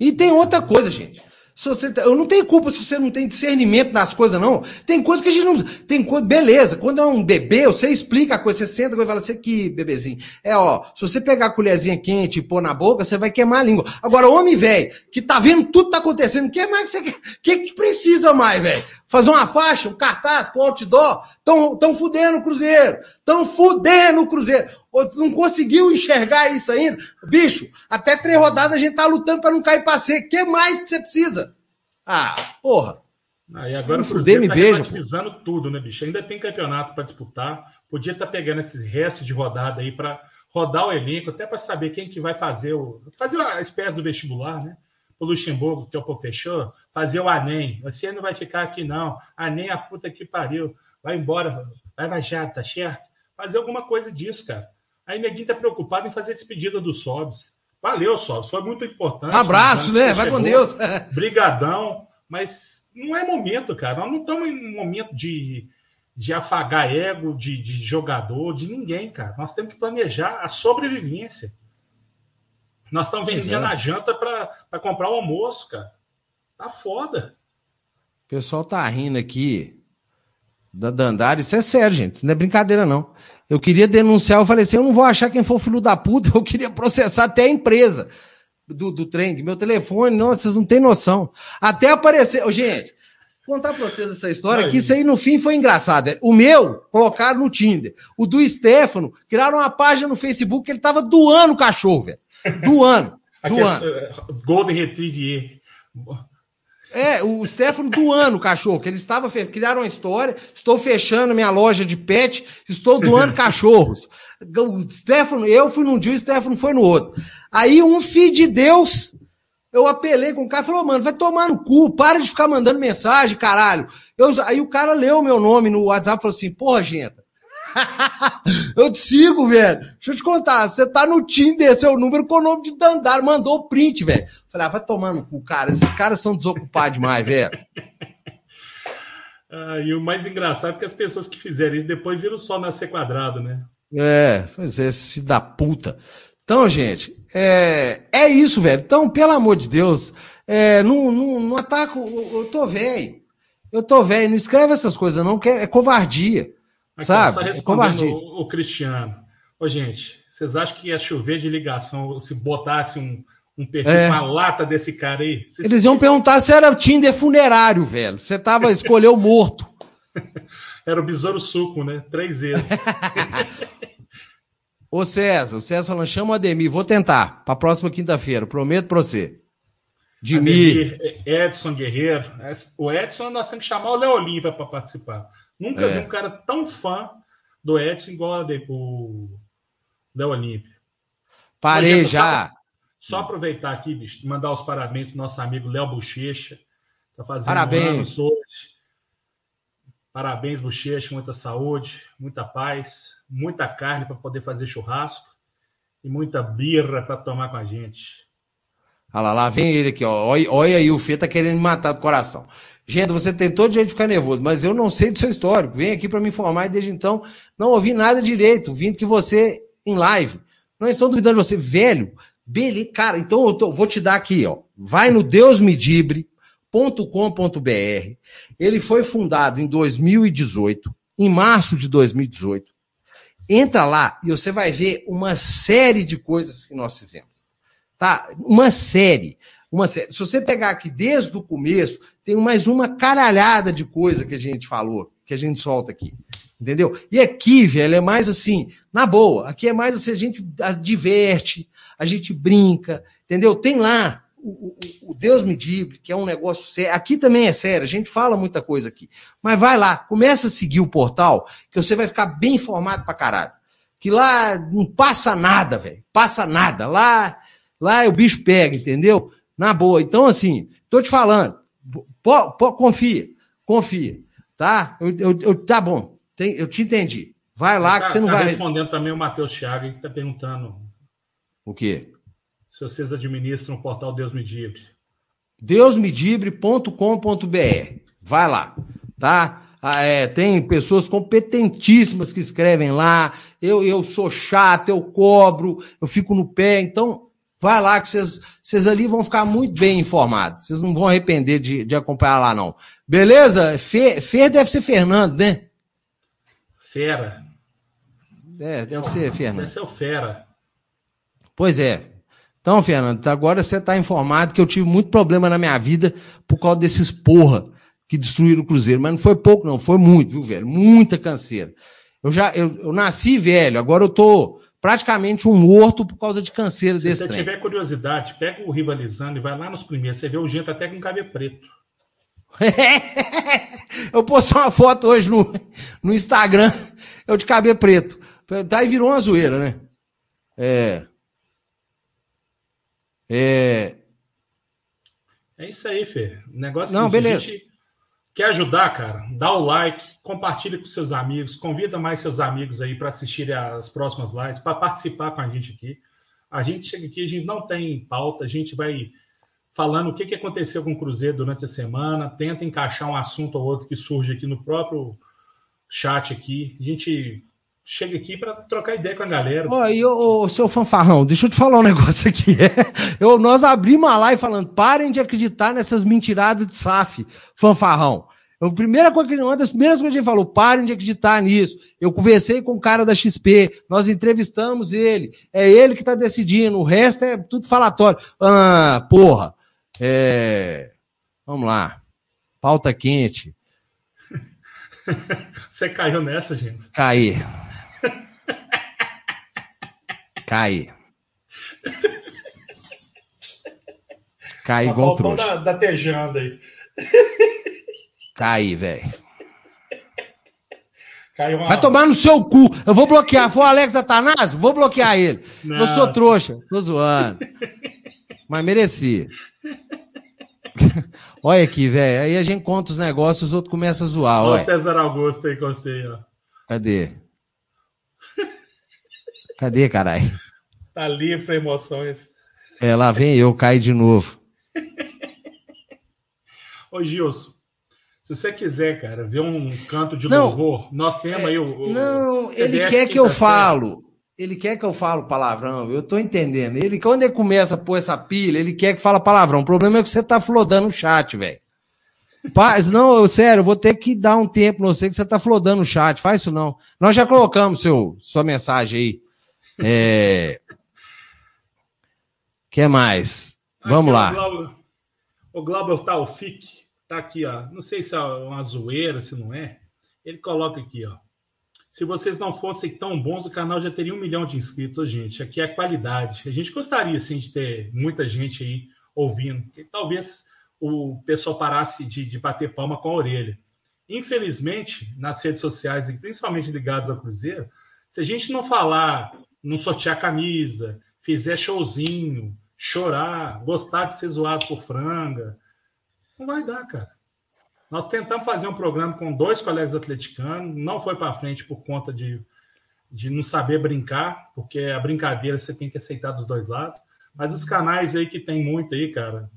E tem outra coisa, gente. Se você, tá, eu não tenho culpa se você não tem discernimento das coisas, não. Tem coisa que a gente não. Tem coisa. Beleza, quando é um bebê, você explica a coisa, você senta e fala assim, aqui, bebezinho. É, ó, se você pegar a colherzinha quente e pôr na boca, você vai queimar a língua. Agora, homem velho, que tá vendo tudo tá acontecendo, o que mais que você quer? Que, que precisa mais, velho? Fazer uma faixa, um cartaz, pôr outdoor? Tão, tão fudendo o Cruzeiro. Tão fudendo o Cruzeiro. Não conseguiu enxergar isso ainda? Bicho, até três rodadas a gente tá lutando para não cair pra seco. O que mais que você precisa? Ah, porra. Ah, e agora o Cruzeiro me tá beija, tudo, né, bicho? Ainda tem campeonato para disputar. Podia estar tá pegando esses restos de rodada aí para rodar o elenco, até para saber quem que vai fazer o. fazer a espécie do vestibular, né? O Luxemburgo, que é o professor, fazer o Anem. Você não vai ficar aqui, não. Anem a puta que pariu. Vai embora, vai vajar, tá certo? Fazer alguma coisa disso, cara. Aí ninguém tá preocupado em fazer despedida do Sobs. Valeu, Sobs. Foi muito importante. abraço, né? Vai chegou. com Deus. Brigadão. Mas não é momento, cara. Nós não estamos em um momento de de afagar ego de, de jogador, de ninguém, cara. Nós temos que planejar a sobrevivência. Nós estamos vendendo é. a janta para comprar o almoço, cara. Tá foda. O pessoal tá rindo aqui da Dandara. Isso é sério, gente. Isso não é brincadeira, não. Eu queria denunciar, eu falei assim: eu não vou achar quem for filho da puta, eu queria processar até a empresa do, do trem, meu telefone, não, vocês não têm noção. Até apareceu. Gente, contar pra vocês essa história, Aí. que isso aí no fim foi engraçado. O meu, colocaram no Tinder. O do Stefano, criaram uma página no Facebook que ele tava doando o cachorro, velho. Doando. doando. É, Golden Retriever. É, o Stefano doando o cachorro, que ele estava. Criaram uma história. Estou fechando minha loja de pet, estou doando cachorros. O Stefano, eu fui num dia, o Stefano foi no outro. Aí um filho de Deus eu apelei com o cara e falou, mano, vai tomar no cu, para de ficar mandando mensagem, caralho. Eu, aí o cara leu meu nome no WhatsApp e falou assim, porra, gente. eu te sigo, velho. Deixa eu te contar, você tá no Tinder, seu número com o nome de Dandara, mandou o print, velho. Falei, ah, vai tomar no cu, cara. Esses caras são desocupados demais, velho. Ah, e o mais engraçado é que as pessoas que fizeram isso depois viram só nascer quadrado, né? É, pois é, esse filho da puta. Então, gente, é, é isso, velho. Então, pelo amor de Deus, é, não, não, não ataca. Eu tô velho. Eu tô velho. Não escreve essas coisas, não, que é, é covardia. Aqui, sabe? é covardia. O, o, Cristiano. Ô, gente, vocês acham que ia chover de ligação se botasse um, um perfil é. com a lata desse cara aí? Vocês... Eles iam perguntar se era Tinder funerário, velho. Você tava, escolheu morto. era o besouro suco, né? Três vezes. Ô César, o César falando, chama o Ademir, vou tentar, para a próxima quinta-feira, prometo para você. De mim. Edson Guerreiro. O Edson nós temos que chamar o Leolim para participar. Nunca é. vi um cara tão fã do Edson igual o Léo Olímpio. Parei já. Só, só, aproveitar aqui, bicho, mandar os parabéns para nosso amigo Léo Bochecha. Tá fazendo parabéns. Hoje. Parabéns, Bochecha, muita saúde, muita paz, muita carne para poder fazer churrasco e muita birra para tomar com a gente. Olha lá, lá vem ele aqui, ó. Olha, olha aí, o Fê tá querendo me matar do coração. Gente, você tem todo jeito de ficar nervoso, mas eu não sei do seu histórico. Vem aqui para me informar e desde então não ouvi nada direito. Vindo que você em live. Não estou duvidando de você, velho. Beleza, cara, então eu tô, vou te dar aqui, ó. Vai no Deus me dibre com.br. Ele foi fundado em 2018, em março de 2018. Entra lá e você vai ver uma série de coisas que nós fizemos. Tá? Uma série. Uma série. Se você pegar aqui desde o começo, tem mais uma caralhada de coisa que a gente falou, que a gente solta aqui. Entendeu? E aqui, velho, é mais assim, na boa. Aqui é mais assim, a gente diverte, a gente brinca, entendeu? Tem lá o, o, Deus me dibre, que é um negócio sério. Aqui também é sério, a gente fala muita coisa aqui. Mas vai lá, começa a seguir o portal, que você vai ficar bem informado pra caralho. Que lá não passa nada, velho. Passa nada. Lá, lá o bicho pega, entendeu? Na boa. Então, assim, tô te falando. Pô, pô, confia, confia. Tá? Eu, eu, eu tá bom, tem, eu te entendi. Vai lá tá, que você não tá vai. respondendo também o Matheus Thiago, que tá perguntando. O quê? se vocês administram o portal Deus Me Dibre? deusmedibre.com.br. Vai lá, tá? Ah, é, tem pessoas competentíssimas que escrevem lá. Eu, eu sou chato, eu cobro, eu fico no pé. Então, vai lá que vocês ali vão ficar muito bem informados. Vocês não vão arrepender de, de acompanhar lá, não. Beleza? Fer, Fer deve ser Fernando, né? Fera. É, deve ser Fernando. Deve ser o Fera. Pois é. Então, Fernando, agora você está informado que eu tive muito problema na minha vida por causa desses porra que destruíram o Cruzeiro. Mas não foi pouco, não, foi muito, viu, velho? Muita canseira. Eu já eu, eu nasci velho, agora eu tô praticamente um morto por causa de canseira Se desse Se você tiver curiosidade, pega o rivalizando e vai lá nos primeiros. Você vê o Gento até com cabelo preto. eu postei uma foto hoje no, no Instagram, eu de cabelo preto. Daí virou uma zoeira, né? É. É. É isso aí, Fê. O negócio Não, é beleza. a gente quer ajudar, cara. Dá o like, compartilha com seus amigos, convida mais seus amigos aí para assistirem as próximas lives, para participar com a gente aqui. A gente chega aqui, a gente não tem pauta, a gente vai falando o que, que aconteceu com o Cruzeiro durante a semana, tenta encaixar um assunto ou outro que surge aqui no próprio chat aqui. A gente chega aqui para trocar ideia com a galera. Ó, e ô, seu fanfarrão, deixa eu te falar um negócio aqui. Eu, nós abrimos a live falando, parem de acreditar nessas mentiradas de SAF, fanfarrão. A primeira coisa, uma das primeiras coisas que a gente falou, parem de acreditar nisso. Eu conversei com o cara da XP, nós entrevistamos ele, é ele que está decidindo, o resto é tudo falatório. Ah, porra. É... Vamos lá. Pauta quente. Você caiu nessa, gente? Caí. Caí. Caí Tá igual trouxa. Da, da tejanda aí. Caí, velho. Uma... Vai tomar no seu cu. Eu vou bloquear. Foi o Alex Atanásio? Vou bloquear ele. Eu Não. sou trouxa. Tô zoando. Mas mereci. Olha aqui, velho. Aí a gente conta os negócios, os outros começam a zoar. Olha o. César Augusto aí com você, ó. Cadê? Cadê, caralho? Tá livre emoções. É, lá vem eu, caí de novo. Ô, Gilson, se você quiser, cara, ver um canto de Não. louvor, nós temos aí o. Não, ele quer que eu quinta falo. Ele quer que eu falo palavrão. Eu tô entendendo. Ele, quando ele começa a pôr essa pilha, ele quer que fala palavrão. O problema é que você tá flodando o chat, velho. Paz, não, eu, sério, eu vou ter que dar um tempo no você que você tá flodando o chat. Faz isso não. Nós já colocamos seu, sua mensagem aí. É... que mais? Vamos Aqui, lá. O Glauber, Taufik tá aqui, ó. Não sei se é uma zoeira, se não é. Ele coloca aqui, ó. Se vocês não fossem tão bons, o canal já teria um milhão de inscritos, gente. Aqui é qualidade. A gente gostaria, sim, de ter muita gente aí ouvindo. Que talvez o pessoal parasse de, de bater palma com a orelha. Infelizmente, nas redes sociais, e principalmente ligadas ao Cruzeiro, se a gente não falar, não sortear camisa, fizer showzinho, chorar, gostar de ser zoado por franga, não vai dar, cara. Nós tentamos fazer um programa com dois colegas atleticanos, não foi para frente por conta de, de não saber brincar, porque a brincadeira você tem que aceitar dos dois lados. Mas os canais aí que tem muito aí, cara,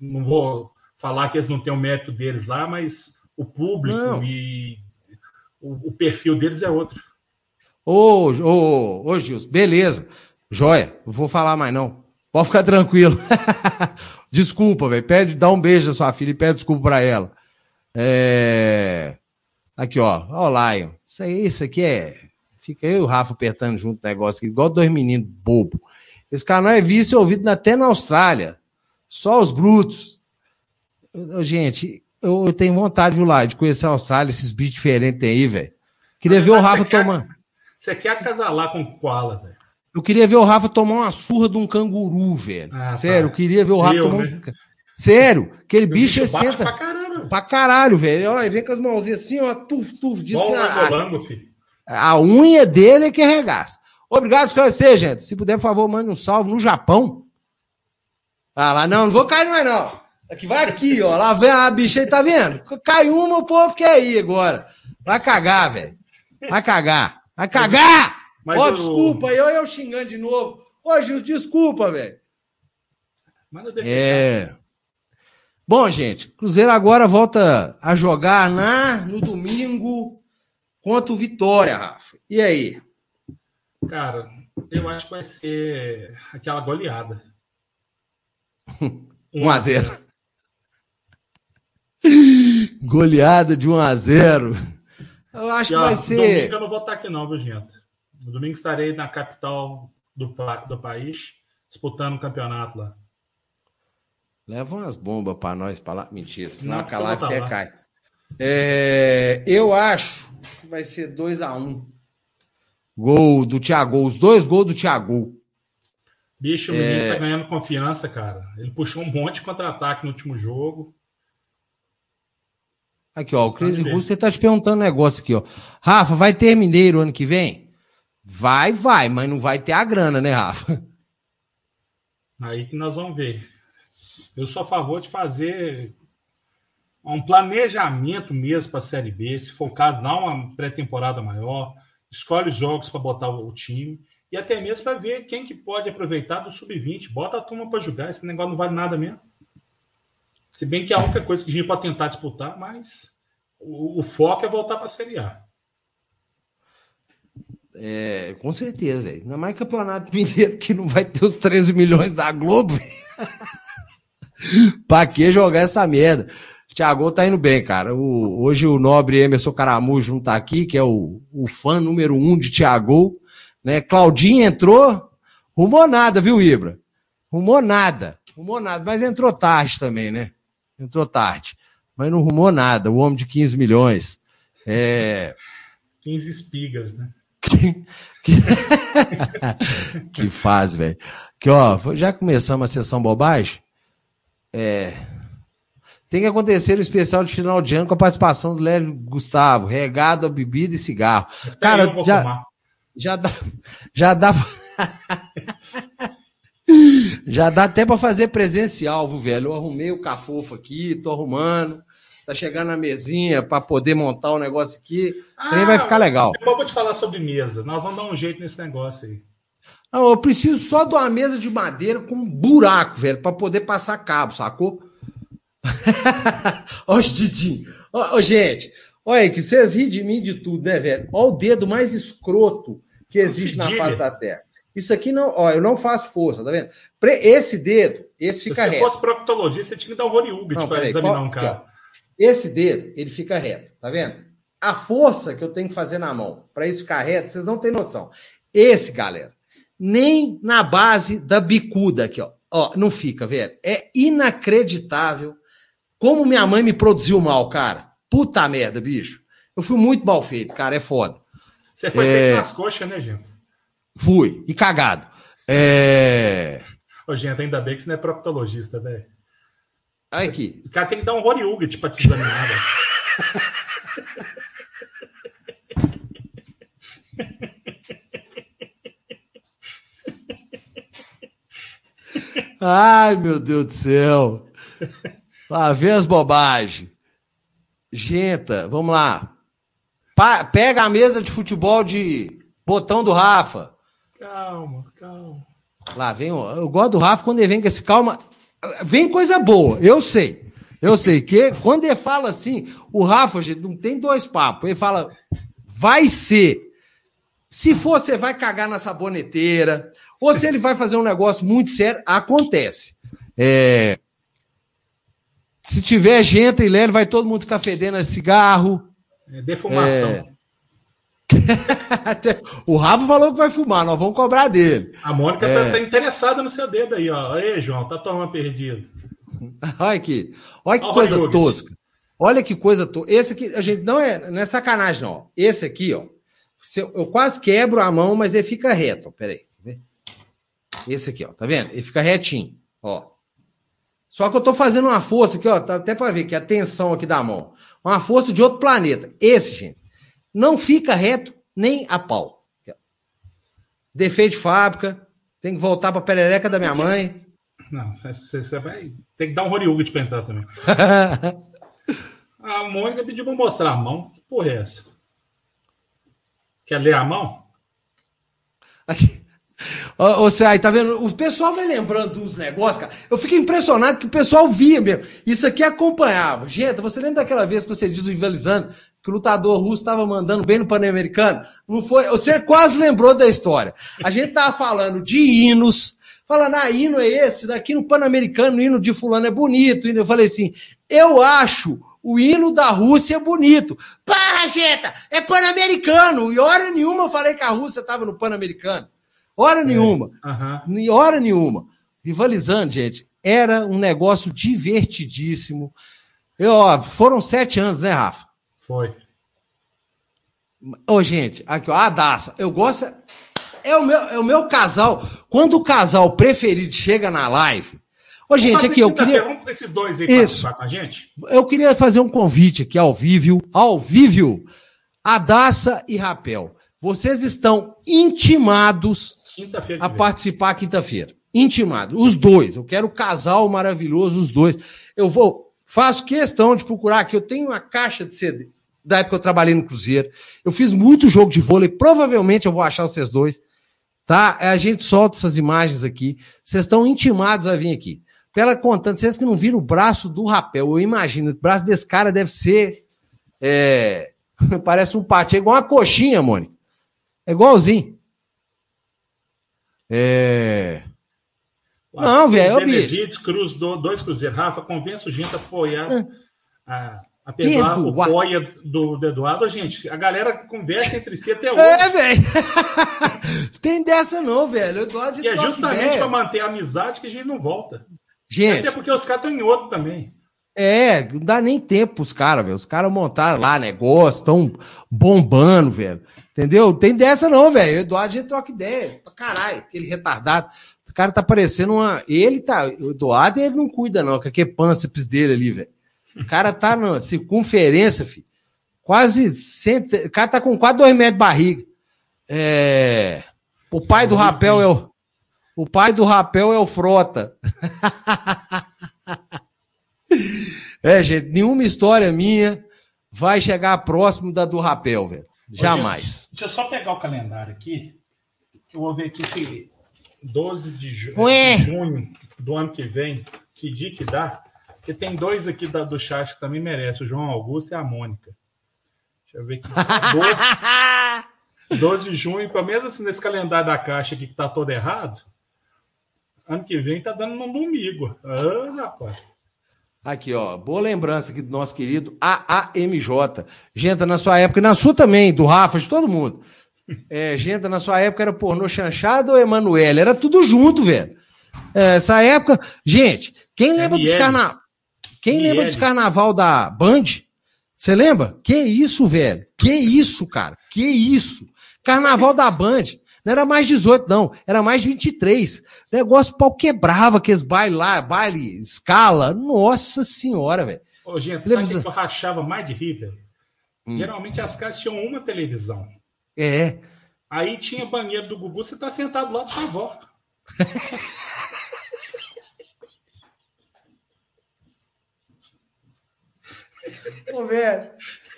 não vou falar que eles não têm o mérito deles lá, mas o público Não. e o, o perfil deles é outro. Ô, ô, ô, Gilson, beleza. Joia, não vou falar mais não. Pode ficar tranquilo. desculpa, velho. Pede, dá um beijo à sua filha e pede desculpa pra ela. É... Aqui, ó. Ó, o Lion. Isso aí, isso aqui é. Fica eu e o Rafa apertando junto o negócio aqui, igual dois meninos bobo. Esse canal é visto e ouvido até na Austrália. Só os brutos. Gente, eu, eu tenho vontade, viu, lá, de conhecer a Austrália, esses bichos diferentes aí, velho. Queria ver o Rafa tomando. Você quer acasalar com o Koala, velho? Eu queria ver o Rafa tomar uma surra de um canguru, velho. Ah, Sério, tá. eu queria ver o Rafa Eu, tomar né? um. Sério, aquele bicho, bate senta pra caramba. pra caralho, velho. Olha, vem com as mãozinhas assim, ó, tuf, tuf. Diz que a, filho. a unha dele é que arregaça. Obrigado por esclarecer, gente. Se puder, por favor, mande um salve no Japão. Ah, lá, não, não vou cair mais, não. Aqui, vai aqui, ó. Lá vem a bicha aí, tá vendo? Cai uma, o povo quer ir agora. Vai cagar, velho. Vai cagar. Vai cagar! Mas Ó, o- desculpa, eu, eu xingando de novo. Ô, Gil, desculpa, velho. É. Bom, gente, Cruzeiro agora volta a jogar na no domingo contra o Vitória, Rafa. E aí? Cara, eu acho que vai ser aquela goleada. 1 a 0. Goleada de 1 a 0. Eu acho E, que ó, vai Domingo ser. eu não vou estar aqui, não, viu, gente? No domingo estarei na capital do, do país, disputando o campeonato lá. Leva umas bombas pra nós, pra lá. Mentira, senão Não, a live até cai. É, eu acho que vai ser 2 a 1 Gol do Thiago, os dois gols do Thiago. Bicho, o É. menino tá ganhando confiança, cara. Ele puxou um monte de contra-ataque no último jogo. Aqui, ó, o Crazy. Russo, você tá te perguntando um negócio aqui, ó. Rafa, vai ter Mineiro ano que vem? Vai, vai, mas não vai ter a grana, né, Rafa? Aí que nós vamos ver. Eu sou a favor de fazer um planejamento mesmo para a Série B. Se for o caso, dá uma pré-temporada maior, escolhe os jogos para botar o time e até mesmo para ver quem que pode aproveitar do sub-20. Bota a turma para jogar, esse negócio não vale nada mesmo. Se bem que a única coisa que a gente pode tentar disputar, mas o, o foco é voltar para a Série A. É, com certeza, velho. Ainda mais campeonato mineiro que não vai ter os 13 milhões da Globo. pra que jogar essa merda? Thiago tá indo bem, cara. O, hoje o nobre Emerson Caramujo não tá aqui, que é o, o fã número um de Thiago. Né? Claudinho entrou, rumou nada, viu, Ibra? Rumou nada, rumou nada, mas entrou tarde também, né? Entrou tarde, mas não rumou nada. O homem de 15 milhões. É... 15 espigas, né? que, que faz, velho. Que, ó, já começamos a sessão bobagem? É. Tem que acontecer o especial de final de ano com a participação do Lélio Gustavo, regado a bebida e cigarro. Até Cara, já, já dá. Já dá. já dá até para fazer presencial, velho. Eu arrumei o cafofo aqui, tô arrumando tá chegando na mesinha para poder montar o negócio aqui. Ah, vai ficar legal. Depois eu vou te falar sobre mesa. Nós vamos dar um jeito nesse negócio aí. Não, eu preciso só de uma mesa de madeira com um buraco, velho, para poder passar cabo, sacou? Ó, Didinho. Ó, gente, olha aí, que vocês riem de mim de tudo, né, velho? Olha o dedo mais escroto que existe na face da Terra. Isso aqui não, ó, eu não faço força, tá vendo? Esse dedo, esse fica reto. Se você fosse proctologista, você tinha que dar um Roriúbit para examinar qual, um cara. Aqui, esse dedo, ele fica reto, tá vendo? A força que eu tenho que fazer na mão para isso ficar reto, vocês não têm noção. Esse, galera, nem na base da bicuda aqui, ó. Ó, não fica, velho. É inacreditável como minha mãe me produziu mal, cara. Puta merda, bicho. Eu fui muito mal feito, cara. É foda. Você foi é... feito nas coxas, né, gente? Fui. E cagado. É... Ô, gente, ainda bem que você não é proctologista, velho. Olha aqui. O cara tem que dar um Rory Huget pra te examinar. Ai, meu Deus do céu. Lá, vê as bobagens. Genta, vamos lá. Pa pega a mesa de futebol de botão do Rafa. Calma, calma. Lá vem, eu gosto do Rafa quando ele vem com esse calma vem coisa boa, eu sei. Eu sei que quando ele fala assim, o Rafa, gente, não tem dois papos. Ele fala, vai ser. Se for, você vai cagar na saboneteira. Ou se ele vai fazer um negócio muito sério, acontece. É... Se tiver gente e Lélio, vai todo mundo ficar fedendo cigarro. É defumação. É... o Rafa falou que vai fumar, nós vamos cobrar dele. A Mônica tá, é... tá, tá, interessada no seu dedo aí, ó. Aí, João, tá tomando perdido. Olha aqui. Olha que Olha coisa tosca. Olha que coisa tosca. Esse aqui, a gente não é, não é sacanagem, não. Esse aqui, ó. Eu quase quebro a mão, mas ele fica reto. Peraí. Esse aqui, ó. Tá vendo? Ele fica retinho. Ó. Só que eu tô fazendo uma força aqui, ó. Tá até para ver que a tensão aqui da mão. Uma força de outro planeta. Esse, gente não fica reto nem a pau. Defeito de fábrica, tem que voltar para a perereca da minha mãe. Não, você vai ter que dar um Roriuga de pentar também. a Mônica pediu para mostrar a mão. Que porra é essa? Quer ler a mão? Aqui. Você aí, tá vendo? O pessoal vai lembrando dos negócios, cara. Eu fico impressionado que o pessoal via mesmo. Isso aqui acompanhava. Gente, você lembra daquela vez que você diz o Rivalizando que o lutador russo estava mandando bem no Pan-Americano? Não foi? Você quase lembrou da história. A gente tava falando de hinos, falando, ah, hino é esse, daqui no Pan-Americano, hino de fulano é bonito. Eu falei assim, eu acho o hino da Rússia bonito. Pá, Rajeta, é Pan-Americano. E hora nenhuma eu falei que a Rússia estava no Pan-Americano. Hora é. nenhuma. Uhum. Hora nenhuma. Rivalizando, gente, era um negócio divertidíssimo. Eu, ó, foram sete anos, né, Rafa? Foi. Ô, gente, aqui, ó, a Daça. Eu gosto. É o, meu, é o meu casal. Quando o casal preferido chega na live. Ô, gente, aqui, eu queria. Vamos esses dois aí Isso. com a gente? Eu queria fazer um convite aqui ao vivo, ao vivo, a Daça e Rapel. Vocês estão intimados a participar quinta-feira. Intimado. Os dois. Eu quero o casal maravilhoso, os dois. Eu vou. Faço questão de procurar aqui. Eu tenho uma caixa de CD da época que eu trabalhei no Cruzeiro. Eu fiz muito jogo de vôlei. Provavelmente eu vou achar vocês dois. Tá? A gente solta essas imagens aqui. Vocês estão intimados a vir aqui. Pela contando, vocês que não viram o braço do rapel, eu imagino. O braço desse cara deve ser. É... Parece um pate. É igual uma coxinha, Mônica. É igualzinho. É. Não, velho, é o bicho. Cruz, dois cruzeiros. Rafa, convença o gente a apoiar ah. a, a o poia do, do Eduardo. Gente, a galera conversa entre si até é, hoje. É, velho. Tem dessa não, velho. O Eduardo e é justamente para manter a amizade que a gente não volta. Gente. Até porque os caras estão em outro também. É, não dá nem tempo pros caras, velho. Os caras montaram lá negócio, estão bombando, velho. Entendeu? Tem dessa não, velho. Eduardo já troca ideia. Caralho, aquele retardado. O cara tá parecendo uma. Ele tá. O Eduardo ele não cuida, não, com aquele pânceps dele ali, velho. O cara tá na circunferência, filho. Quase. Cento... O cara tá com quase dois metros de barriga. É. O pai do rapel é o. O pai do rapel é o Frota. é, gente, nenhuma história minha vai chegar próximo da do rapel, velho. Jamais. deixa eu só pegar o calendário aqui. Eu vou ver aqui se 12 de, ju Ué. de junho do ano que vem, que dia que dá. Porque tem dois aqui da, do chat que também merecem, o João Augusto e a Mônica. Deixa eu ver aqui. 12, 12 de junho, pelo menos assim, nesse calendário da caixa aqui que tá todo errado. Ano que vem tá dando no domingo. Ah, rapaz. Aqui, ó, boa lembrança aqui do nosso querido AAMJ. Genta, na sua época, na sua também, do Rafa, de todo mundo. É, Genta, na sua época era pornô chanchado ou Emanuele? Era tudo junto, velho. É, essa época, gente, quem lembra dos carnaval? Quem lembra dos carnaval da Band? Você lembra? Que isso, velho? Que isso, cara? Que isso? Carnaval da Band. Não era mais 18, não. Era mais 23. Negócio pau quebrava, aqueles baile lá, baile, escala. Nossa senhora, velho. Ô, gente, sabe o que eu rachava mais de rir, velho? Hum. Geralmente as casas tinham uma televisão. É. Aí tinha banheiro do Gugu, você tá sentado lá do sua avó. Ô, velho.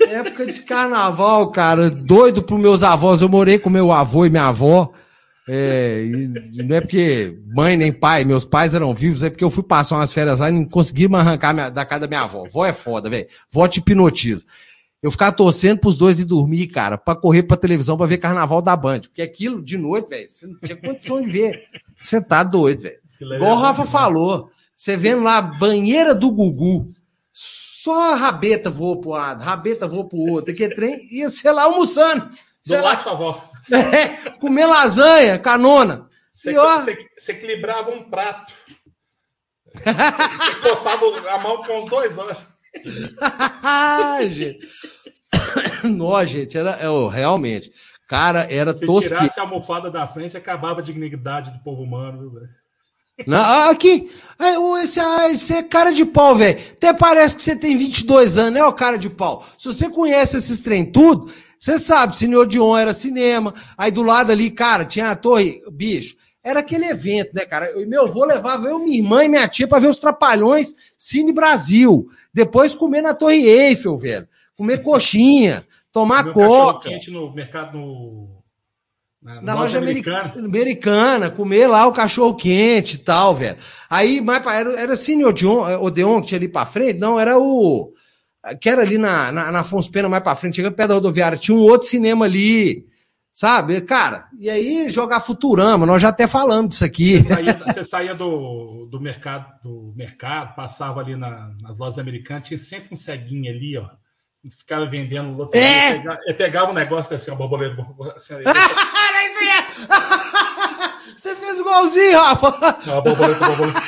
Época de carnaval, cara, doido pros meus avós. Eu morei com meu avô e minha avó. É, não é porque mãe nem pai, meus pais eram vivos, é porque eu fui passar umas férias lá e não consegui me arrancar minha, da casa da minha avó. Vó é foda, velho. Vó te hipnotiza. Eu ficava torcendo pros dois ir dormir, cara, pra correr pra televisão pra ver carnaval da Band. Porque aquilo de noite, velho, você não tinha condição de ver. Você tá doido, velho. Igual o Rafa falou. Você vendo lá, banheira do Gugu. Só a rabeta voou pro lado, rabeta voou pro outro. Que trem ia ser lá almoçando. Do lado, por favor. É, comer lasanha, canona. Você, você, você equilibrava um prato. Você coçava a mão com os dois olhos. gente. Não, gente, era é, realmente. Cara, era tosco. Se tirasse a almofada da frente, acabava a dignidade do povo humano, velho. Não, ah, aqui, esse, ah, esse é cara de pau, velho. Até parece que você tem 22 anos, né, o cara de pau. Se você conhece esses trem tudo, você sabe, Cine Odeon era cinema, aí do lado ali, cara, tinha a torre, bicho, era aquele evento, né, cara? Eu, meu avô levava eu, minha irmã e minha tia para ver os Trapalhões Cine Brasil. Depois comer na Torre Eiffel, velho. Comer coxinha, tomar coca. no mercado, no na, na loja, americana. americana, comer lá o cachorro quente e tal, velho. Aí, mais pra, era, era Cine Odeon, Odeon que tinha ali pra frente, não, era o. Que era ali na, na, na Afonso Pena, mais pra frente, chegando perto da rodoviária, tinha um outro cinema ali, sabe? Cara, e aí jogar Futurama, nós já até falamos disso aqui. Você saía, você saía do, do, mercado, do mercado, passava ali na, nas lojas americanas, tinha sempre um ceguinho ali, ó ficava vendendo loteria. É! Pegava, pegava um negócio assim, a borboleta. Assim, Você fez igualzinho, Rafa. Não, borboleta, borboleta.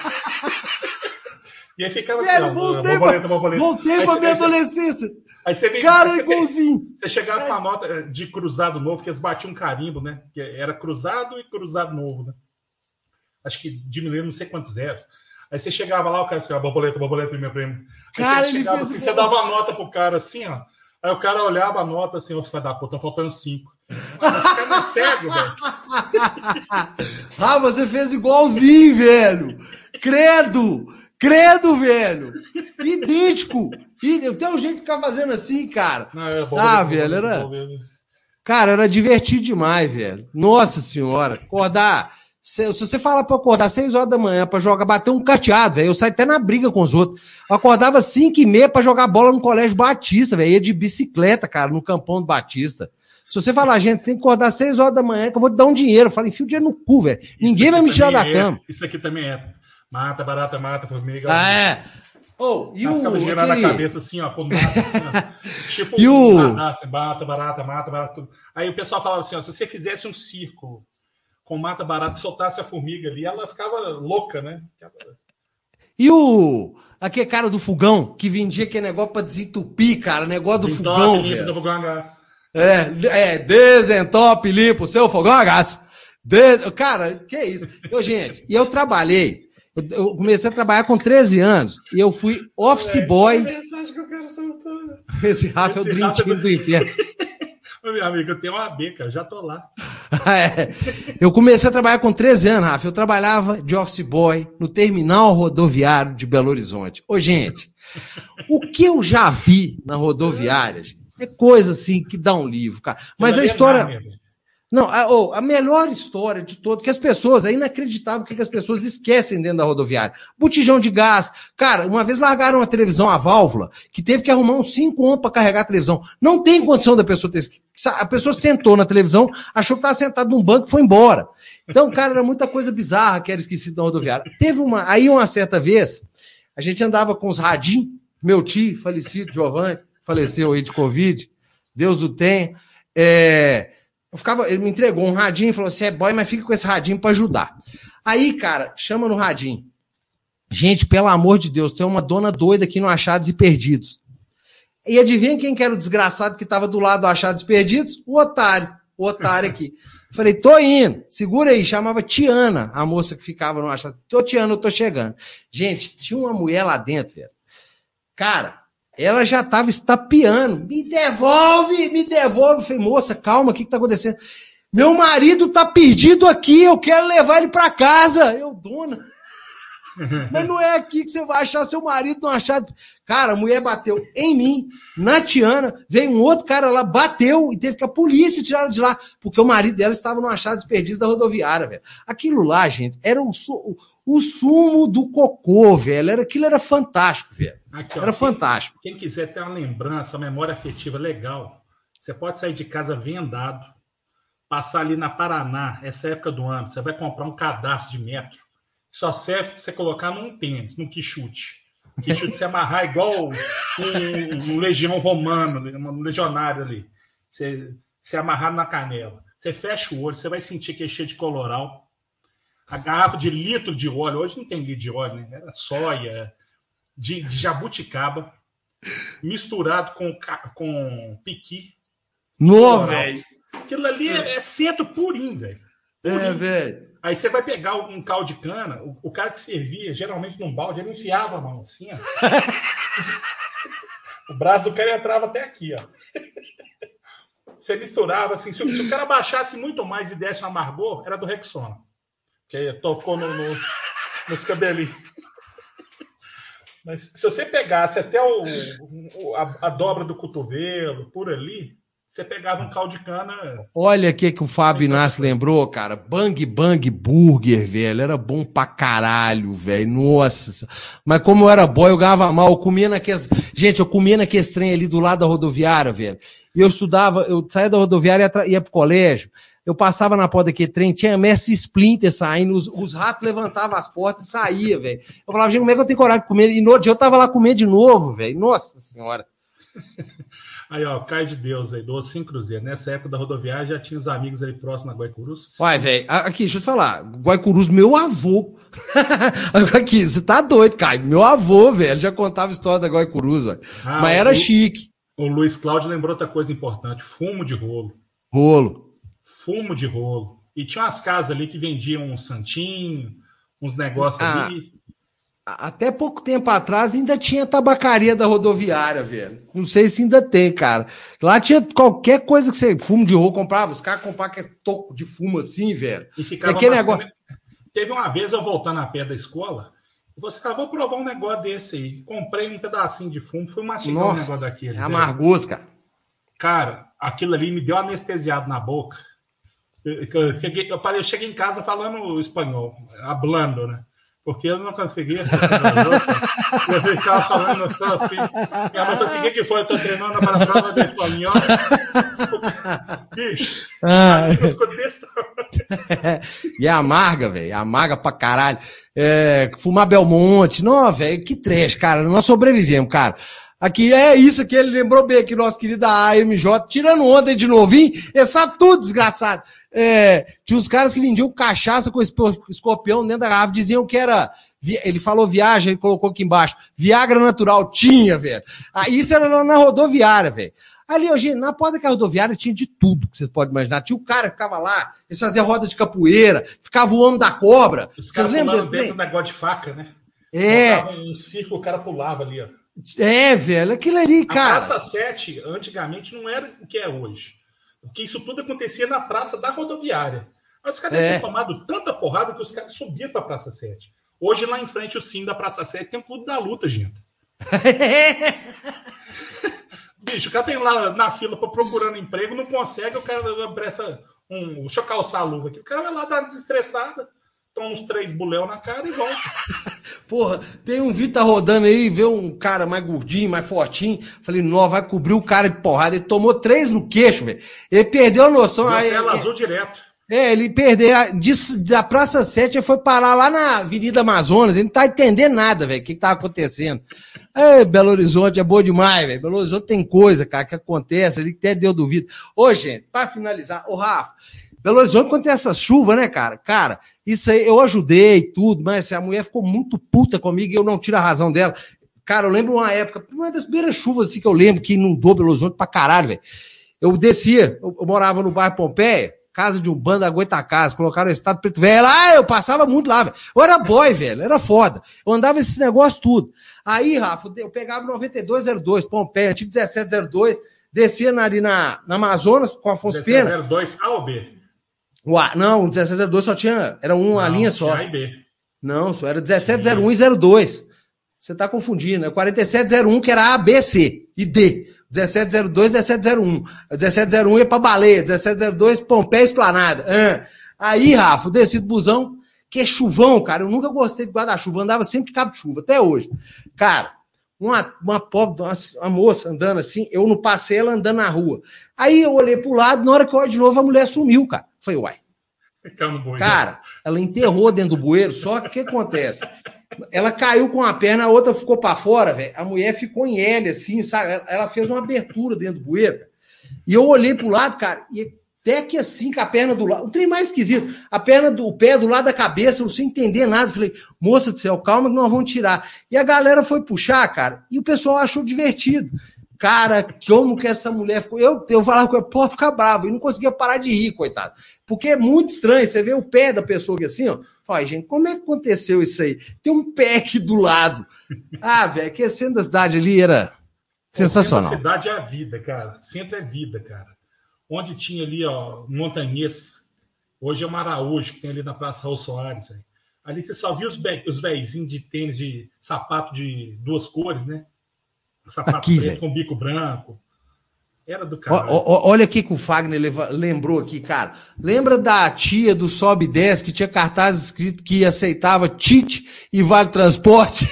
E aí ficava Velho, assim, voltei, borboleta, borboleta. Voltei pra minha adolescência. Aí você vem, Cara, aí você igualzinho. Você chegava é. com a nota de cruzado novo, que eles batiam um carimbo, né? Que era cruzado e cruzado novo, né? Acho que diminuiu não sei quantos zeros. Aí você chegava lá, o cara assim, ó, borboleta, borboleta, meu prêmio. Aí cara, você, chegava, assim, você dava a nota pro cara assim, ó. Aí o cara olhava a nota assim, ó, você vai dar, pô, tá faltando cinco. Ficando cego, velho. ah, você fez igualzinho, velho. Credo! Credo, velho! Idêntico! Tem um jeito de ficar fazendo assim, cara. Não, era bom, ah, velho, era. Cara, era divertido demais, velho. Nossa senhora. Acordar. Se, se você falar pra acordar 6 horas da manhã pra jogar, bater um cateado, velho, eu saio até na briga com os outros. Eu acordava 5 e meia pra jogar bola no Colégio Batista, velho. Ia de bicicleta, cara, no campão do Batista. Se você falar, gente, tem que acordar 6 horas da manhã que eu vou te dar um dinheiro. Eu falo, enfia o dinheiro no cu, velho. Ninguém vai me tirar da é, cama. Isso aqui também é. Mata, barata, mata, formiga. Ah, é. Oh, e o. Ficava girando cabeça assim, ó, quando mata, assim, ó. Tipo, e o... mata, barata, barata, mata, barata. Aí o pessoal falava assim, ó, se você fizesse um círculo com mata, barata, soltasse a formiga ali, ela ficava louca, né? E o. Aquele cara do fogão que vendia aquele negócio pra desentupir, cara, negócio do Desentope, fogão. Limpa, velho. fogão a gás. É, é, desentope, limpa o seu fogão a gás. Des... Cara, que isso? Eu, gente, e eu trabalhei eu comecei a trabalhar com 13 anos e eu fui office é, boy. Esse Rafa Esse é o Drintinho do inferno. Meu amigo, eu tenho uma cara, já tô lá. é. Eu comecei a trabalhar com 13 anos, Rafa. Eu trabalhava de office boy no terminal rodoviário de Belo Horizonte. Ô, gente, o que eu já vi na rodoviária, gente, é coisa assim que dá um livro, cara. Mas a história. Não, a, oh, a, melhor história de todo, que as pessoas, é inacreditável o que as pessoas esquecem dentro da rodoviária. Botijão de gás. Cara, uma vez largaram a televisão, a válvula, que teve que arrumar uns 5 ohms para carregar a televisão. Não tem condição da pessoa ter. A pessoa sentou na televisão, achou que estava sentado num banco e foi embora. Então, cara, era muita coisa bizarra que era esquecido na rodoviária. Teve uma. Aí, uma certa vez, a gente andava com os radinhos, meu tio, falecido, Giovanni, faleceu aí de Covid, Deus o tenha. É eu ficava, ele me entregou um radinho e falou: você é boy, mas fica com esse radinho para ajudar. Aí, cara, chama no radinho. Gente, pelo amor de Deus, tem uma dona doida aqui no Achados e Perdidos. E adivinha quem que era o desgraçado que estava do lado do Achados e Perdidos? O otário. O otário aqui. Falei, tô indo, segura aí. Chamava Tiana, a moça que ficava no Achados. Tô Tiana, eu tô chegando. Gente, tinha uma mulher lá dentro, velho. Cara, ela já estava estapeando. Me devolve, me devolve. Eu falei, moça, calma, o que está acontecendo? Meu marido tá perdido aqui, eu quero levar ele para casa. Eu, dona. Mas não é aqui que você vai achar seu marido, não achar. Cara, a mulher bateu em mim, na Tiana, veio um outro cara lá, bateu e teve que a polícia tirar de lá, porque o marido dela estava no achado desperdício da rodoviária, velho. Aquilo lá, gente, era o, o, sumo do cocô, velho. Era, aquilo era fantástico, velho. Aqui, ó, era quem, fantástico. Quem quiser ter uma lembrança, uma memória afetiva legal, você pode sair de casa vendado, passar ali na Paraná, essa época do ano, você vai comprar um cadastro de metro. Só serve para você colocar num tênis, num quichute. Quichute se amarrar igual um, um, legião romano, um legionário ali. Você, se amarrar na canela. Você fecha o olho, você vai sentir que é cheio de coloral a garrafa de litro de óleo, hoje não tem litro de óleo, né? Era soia, de, de jabuticaba, misturado com, com piqui. No, velho. Aquilo ali é, é centro purinho, velho. É, velho. Aí você vai pegar um caldo de cana, o, o, cara que servia, geralmente num balde, ele enfiava a mão assim, ó. o braço do cara entrava até aqui, ó. Você misturava assim, se, se o cara baixasse muito mais e desse um amargor, era do Rexona. Que tocou no, no, nos cabelinhos. Mas se você pegasse até o, a, a, dobra do cotovelo, por ali, você pegava um caldo de cana. Olha o que, que o Fábio Inácio lembrou, cara. Bang Bang Burger, velho. Era bom pra caralho, velho. Nossa. Mas como eu era boy, eu ganhava mal. Eu comia naqueles. Gente, eu comia naqueles trem ali do lado da rodoviária, velho. E eu estudava, eu saía da rodoviária e ia, ia pro colégio eu passava na porta daquele trem, tinha Messi Splinter saindo, os, os ratos levantavam as portas e saía, velho. Eu falava, gente, como é que eu tenho coragem de comer? E no outro dia eu tava lá comendo de novo, velho. Nossa senhora. Aí, ó, cai de Deus aí, do Sim Cruzeiro. Nessa época da rodoviária já tinha os amigos ali próximo da Guaicurus. Vai, velho. Aqui, deixa eu te falar. Guaicurus, meu avô. aqui, você tá doido, Caio. Meu avô, velho, já contava a história da Guaicurus, velho. Ah, Mas era o, chique. O Luiz Cláudio lembrou outra coisa importante: fumo de rolo. Rolo fumo de rolo. E tinha umas casas ali que vendiam um santinho, uns negócios ah. ali. até pouco tempo atrás ainda tinha tabacaria da rodoviária, velho. Não sei se ainda tem, cara. Lá tinha qualquer coisa que você, fumo de rua, comprava. Os caras compravam aquele toco de fumo assim, velho. E ficava Aquele negócio... Teve uma vez eu voltando a pé da escola, você ah, vou provar um negócio desse aí. Comprei um pedacinho de fumo, fui mastigar Nossa, um negócio daquele. É amargoso, cara. Cara, aquilo ali me deu anestesiado na boca. Eu, cheguei, eu, cheguei em casa falando espanhol, hablando, né? porque eu não consegui. eu ficava falando assim. Minha mãe falou assim: o que foi? Eu estou treinando para a prova de espanhol. Bicho. Ah. e é amarga, velho. É amarga pra caralho. É, fumar Belmonte. Não, velho, que trash, cara. Nós sobrevivemos, cara. Aqui é isso que ele lembrou bem aqui, nosso querido AMJ, tirando onda de novinho, ele sabe tudo, desgraçado. É, tinha uns caras que vendiam cachaça com escorpião dentro da garrafa, diziam que era. Ele falou viagem, ele colocou aqui embaixo. Viagra natural, tinha, velho. Ah, isso era na rodoviária, velho. Ali, hoje, na porta da rodoviária tinha de tudo que vocês podem imaginar. Tinha o cara que ficava lá, eles faziam roda de capoeira, ficava o homem da cobra. Os vocês lembram desse dentro do negócio de faca, né? É. Botava um circo, o cara pulava ali, ó. É, velho, aquilo ali, cara. A Praça 7, antigamente, não era o que é hoje. Porque isso tudo acontecia na praça da rodoviária. Mas os caras é. tinham tomado tanta porrada que os caras subiam para a Praça 7. Hoje, lá em frente, o sim da Praça 7 tem o Clube da Luta, gente. Bicho, o cara tem lá na fila procurando emprego, não consegue, o cara presta um. Deixa eu calçar a luva aqui. O cara vai lá dar desestressada, toma uns três buléu na cara e volta. Porra, tem um vídeo tá rodando aí, vê um cara mais gordinho, mais fortinho. Falei, não, vai cobrir o cara de porrada. Ele tomou três no queixo, velho. Ele perdeu a noção. Aí, tela azul direto. É, ele perdeu. da Praça 7 ele foi parar lá na Avenida Amazonas. Ele não tá entendendo nada, velho. O que, que tá acontecendo? É, Belo Horizonte é boa demais, velho. Belo Horizonte tem coisa, cara, que acontece. Ele até deu duvido. Ô, gente, pra finalizar, ô, Rafa, Belo Horizonte, quando tem essa chuva, né, cara? Cara, isso aí eu ajudei tudo, mas a mulher ficou muito puta comigo e eu não tiro a razão dela. Cara, eu lembro uma época, uma das primeiras chuvas assim que eu lembro que inundou Belo Horizonte pra caralho, velho. Eu descia, eu, eu, morava no bairro Pompeia, casa de um bando da Goitacás, colocaram o estado preto velho lá, eu passava muito lá, velho. Eu era boy, velho, era foda. Eu andava esse negócio tudo. Aí, Rafa, eu pegava 9202, Pompeia, antigo 1702, descia ali na, na Amazonas com Afonso 1702 Pena. 02 A ou B? O A, não, o 1702 só tinha. Era uma não, linha só. A e B. Não, só era 1701 e 02. Você está confundindo. É 4701, que era A, B, C e D. 1702, 1701. 1701 ia para baleia. 1702, Pompeia Esplanada. Ah. Aí, Rafa, desci do busão, que é chuvão, cara. Eu nunca gostei de guarda-chuva. Andava sempre de cabo de chuva, até hoje. Cara, uma, uma pobre, uma, uma, moça andando assim, eu não passei ela andando na rua. Aí eu olhei pro lado, na hora que eu olhei de novo, a mulher sumiu, cara. Falei, uai. Cara, ela enterrou dentro do bueiro, só que o que acontece? Ela caiu com a perna, a outra ficou para fora, velho. A mulher ficou em L, assim, sabe? Ela fez uma abertura dentro do bueiro. E eu olhei pro lado, cara, e até que assim, com a perna do lado. O trem mais esquisito. A perna do o pé do lado da cabeça, eu sem entender nada. Falei, moça do céu, calma que nós vamos tirar. E a galera foi puxar, cara, e o pessoal achou divertido. Cara, como que essa mulher ficou. Eu, eu falava com ela, pô, ficar bravo. E não conseguia parar de rir, coitado. Porque é muito estranho. Você vê o pé da pessoa aqui assim, ó. Fala, gente, como é que aconteceu isso aí? Tem um pé aqui do lado. Ah, velho, que centro da cidade ali era sensacional. A cidade é a vida, cara. Centro é vida, cara. Onde tinha ali, ó, Montanhês. Hoje é o Maraújo, que tem ali na Praça Raul Soares, velho. Ali você só viu os, os véizinhos de tênis de sapato de duas cores, né? Sapato aqui, preto véio. com bico branco. Era do cara. Olha aqui que o Fagner lembrou aqui, cara. Lembra da tia do Sobe 10 que tinha cartaz escrito que aceitava Tite e Vale Transporte?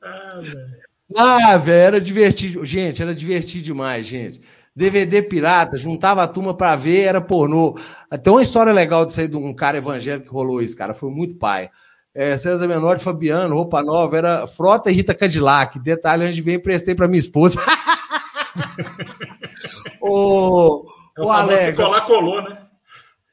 ah, velho. Ah, velho, era divertido. Gente, era divertido demais, gente. DVD pirata, juntava a turma para ver, era pornô. Tem uma história legal disso aí de um cara evangélico que rolou isso, cara. Foi muito pai. É, César Menor de Fabiano, roupa nova, era Frota e Rita Cadillac. Detalhe, onde veio emprestei para minha esposa. o, é o, o Alex. Colar colou, né?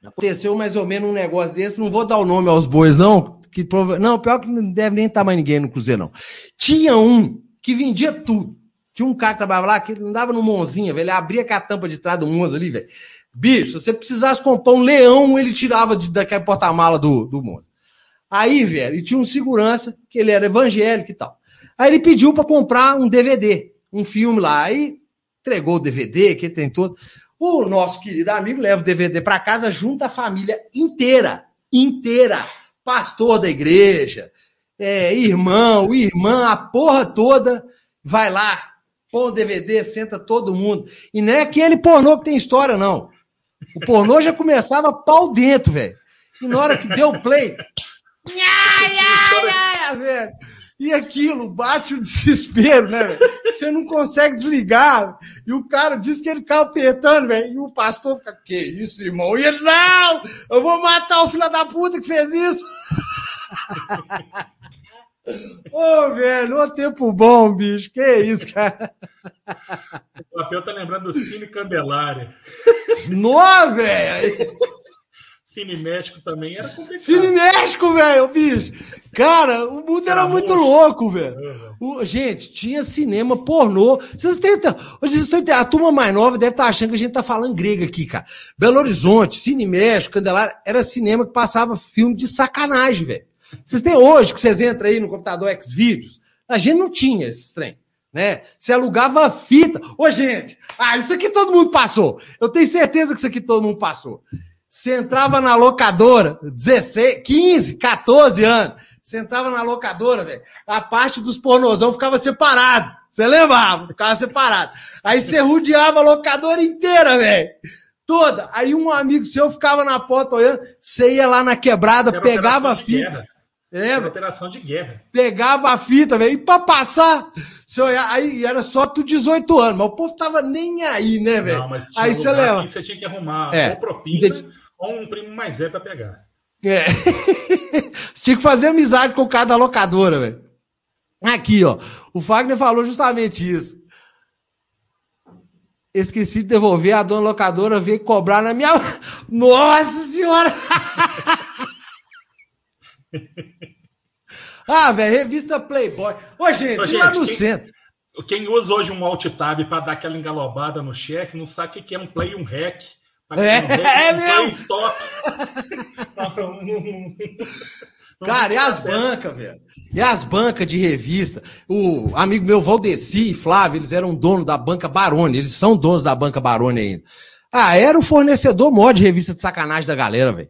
Aconteceu mais ou menos um negócio desse, não vou dar o nome aos bois, não. Que prova... Não, pior que não deve nem estar mais ninguém no Cruzeiro, não. Tinha um que vendia tudo. Tinha um cara que trabalhava lá que andava no Monzinha, velho. Ele abria com a tampa de trás do Monza ali, velho. Bicho, se você precisasse comprar um leão, ele tirava de, daquele porta-mala do, do Monza. Aí, velho, e tinha um segurança, que ele era evangélico e tal. Aí ele pediu para comprar um DVD, um filme lá. Aí entregou o DVD, que tem todo. O nosso querido amigo leva o DVD para casa, junta a família inteira, inteira. Pastor da igreja, é, irmão, irmã, a porra toda, vai lá, põe o DVD, senta todo mundo. E não é aquele pornô que tem história, não. O pornô já começava pau dentro, velho. E na hora que deu play. Velho. E aquilo bate o desespero, né, velho? Você não consegue desligar. E o cara diz que ele caiu apertando, velho. E o pastor fica, que isso, irmão? E ele, não! Eu vou matar o filho da puta que fez isso! Ô, oh, velho, ô tempo bom, bicho. Que isso, cara? O papel tá lembrando do Cine Candelária. Nó, velho! Cine México também era complicado. Cine México, velho, bicho. Cara, o mundo era, era muito louco, velho. O, gente, tinha cinema pornô. Vocês têm, hoje vocês estão a turma mais nova deve estar tá achando que a gente tá falando grego aqui, cara. Belo Horizonte, Cine México, Candelária, era cinema que passava filme de sacanagem, velho. Vocês têm hoje que vocês entram aí no computador Xvideos, a gente não tinha esse trem, né? Você alugava fita. Ô, gente, ah, isso aqui todo mundo passou. Eu tenho certeza que isso aqui todo mundo passou. Você entrava na locadora, 16, 15, 14 anos. Você entrava na locadora, velho. A parte dos pornozão ficava separado. Você lembrava? Ficava separado. Aí você rodeava a locadora inteira, velho. Toda. Aí um amigo seu ficava na porta olhando. Você ia lá na quebrada, Era pegava a fita. Guerra. É, operação de guerra. Pegava a fita, velho. E pra passar, você aí era só tu 18 anos, mas o povo tava nem aí, né, velho? Aí você leva. Você tinha que arrumar é. ou propina um primo mais velho para pegar. É. Tinha que fazer amizade com o cara da locadora, velho. Aqui, ó. O Fagner falou justamente isso. Esqueci de devolver, a dona locadora veio cobrar na minha. Nossa senhora! ah, velho, revista Playboy. Ô, gente, Ô, gente lá no quem, centro. Quem usa hoje um alt tab para dar aquela engalobada no chefe não sabe o que é um play e um hack. É, é mesmo. Cara, e as bancas, velho? E as bancas de revista? O amigo meu, Valdeci e Flávio, eles eram donos da banca Barone, eles são donos da banca Barone ainda. Ah, era o fornecedor maior de revista de sacanagem da galera, velho.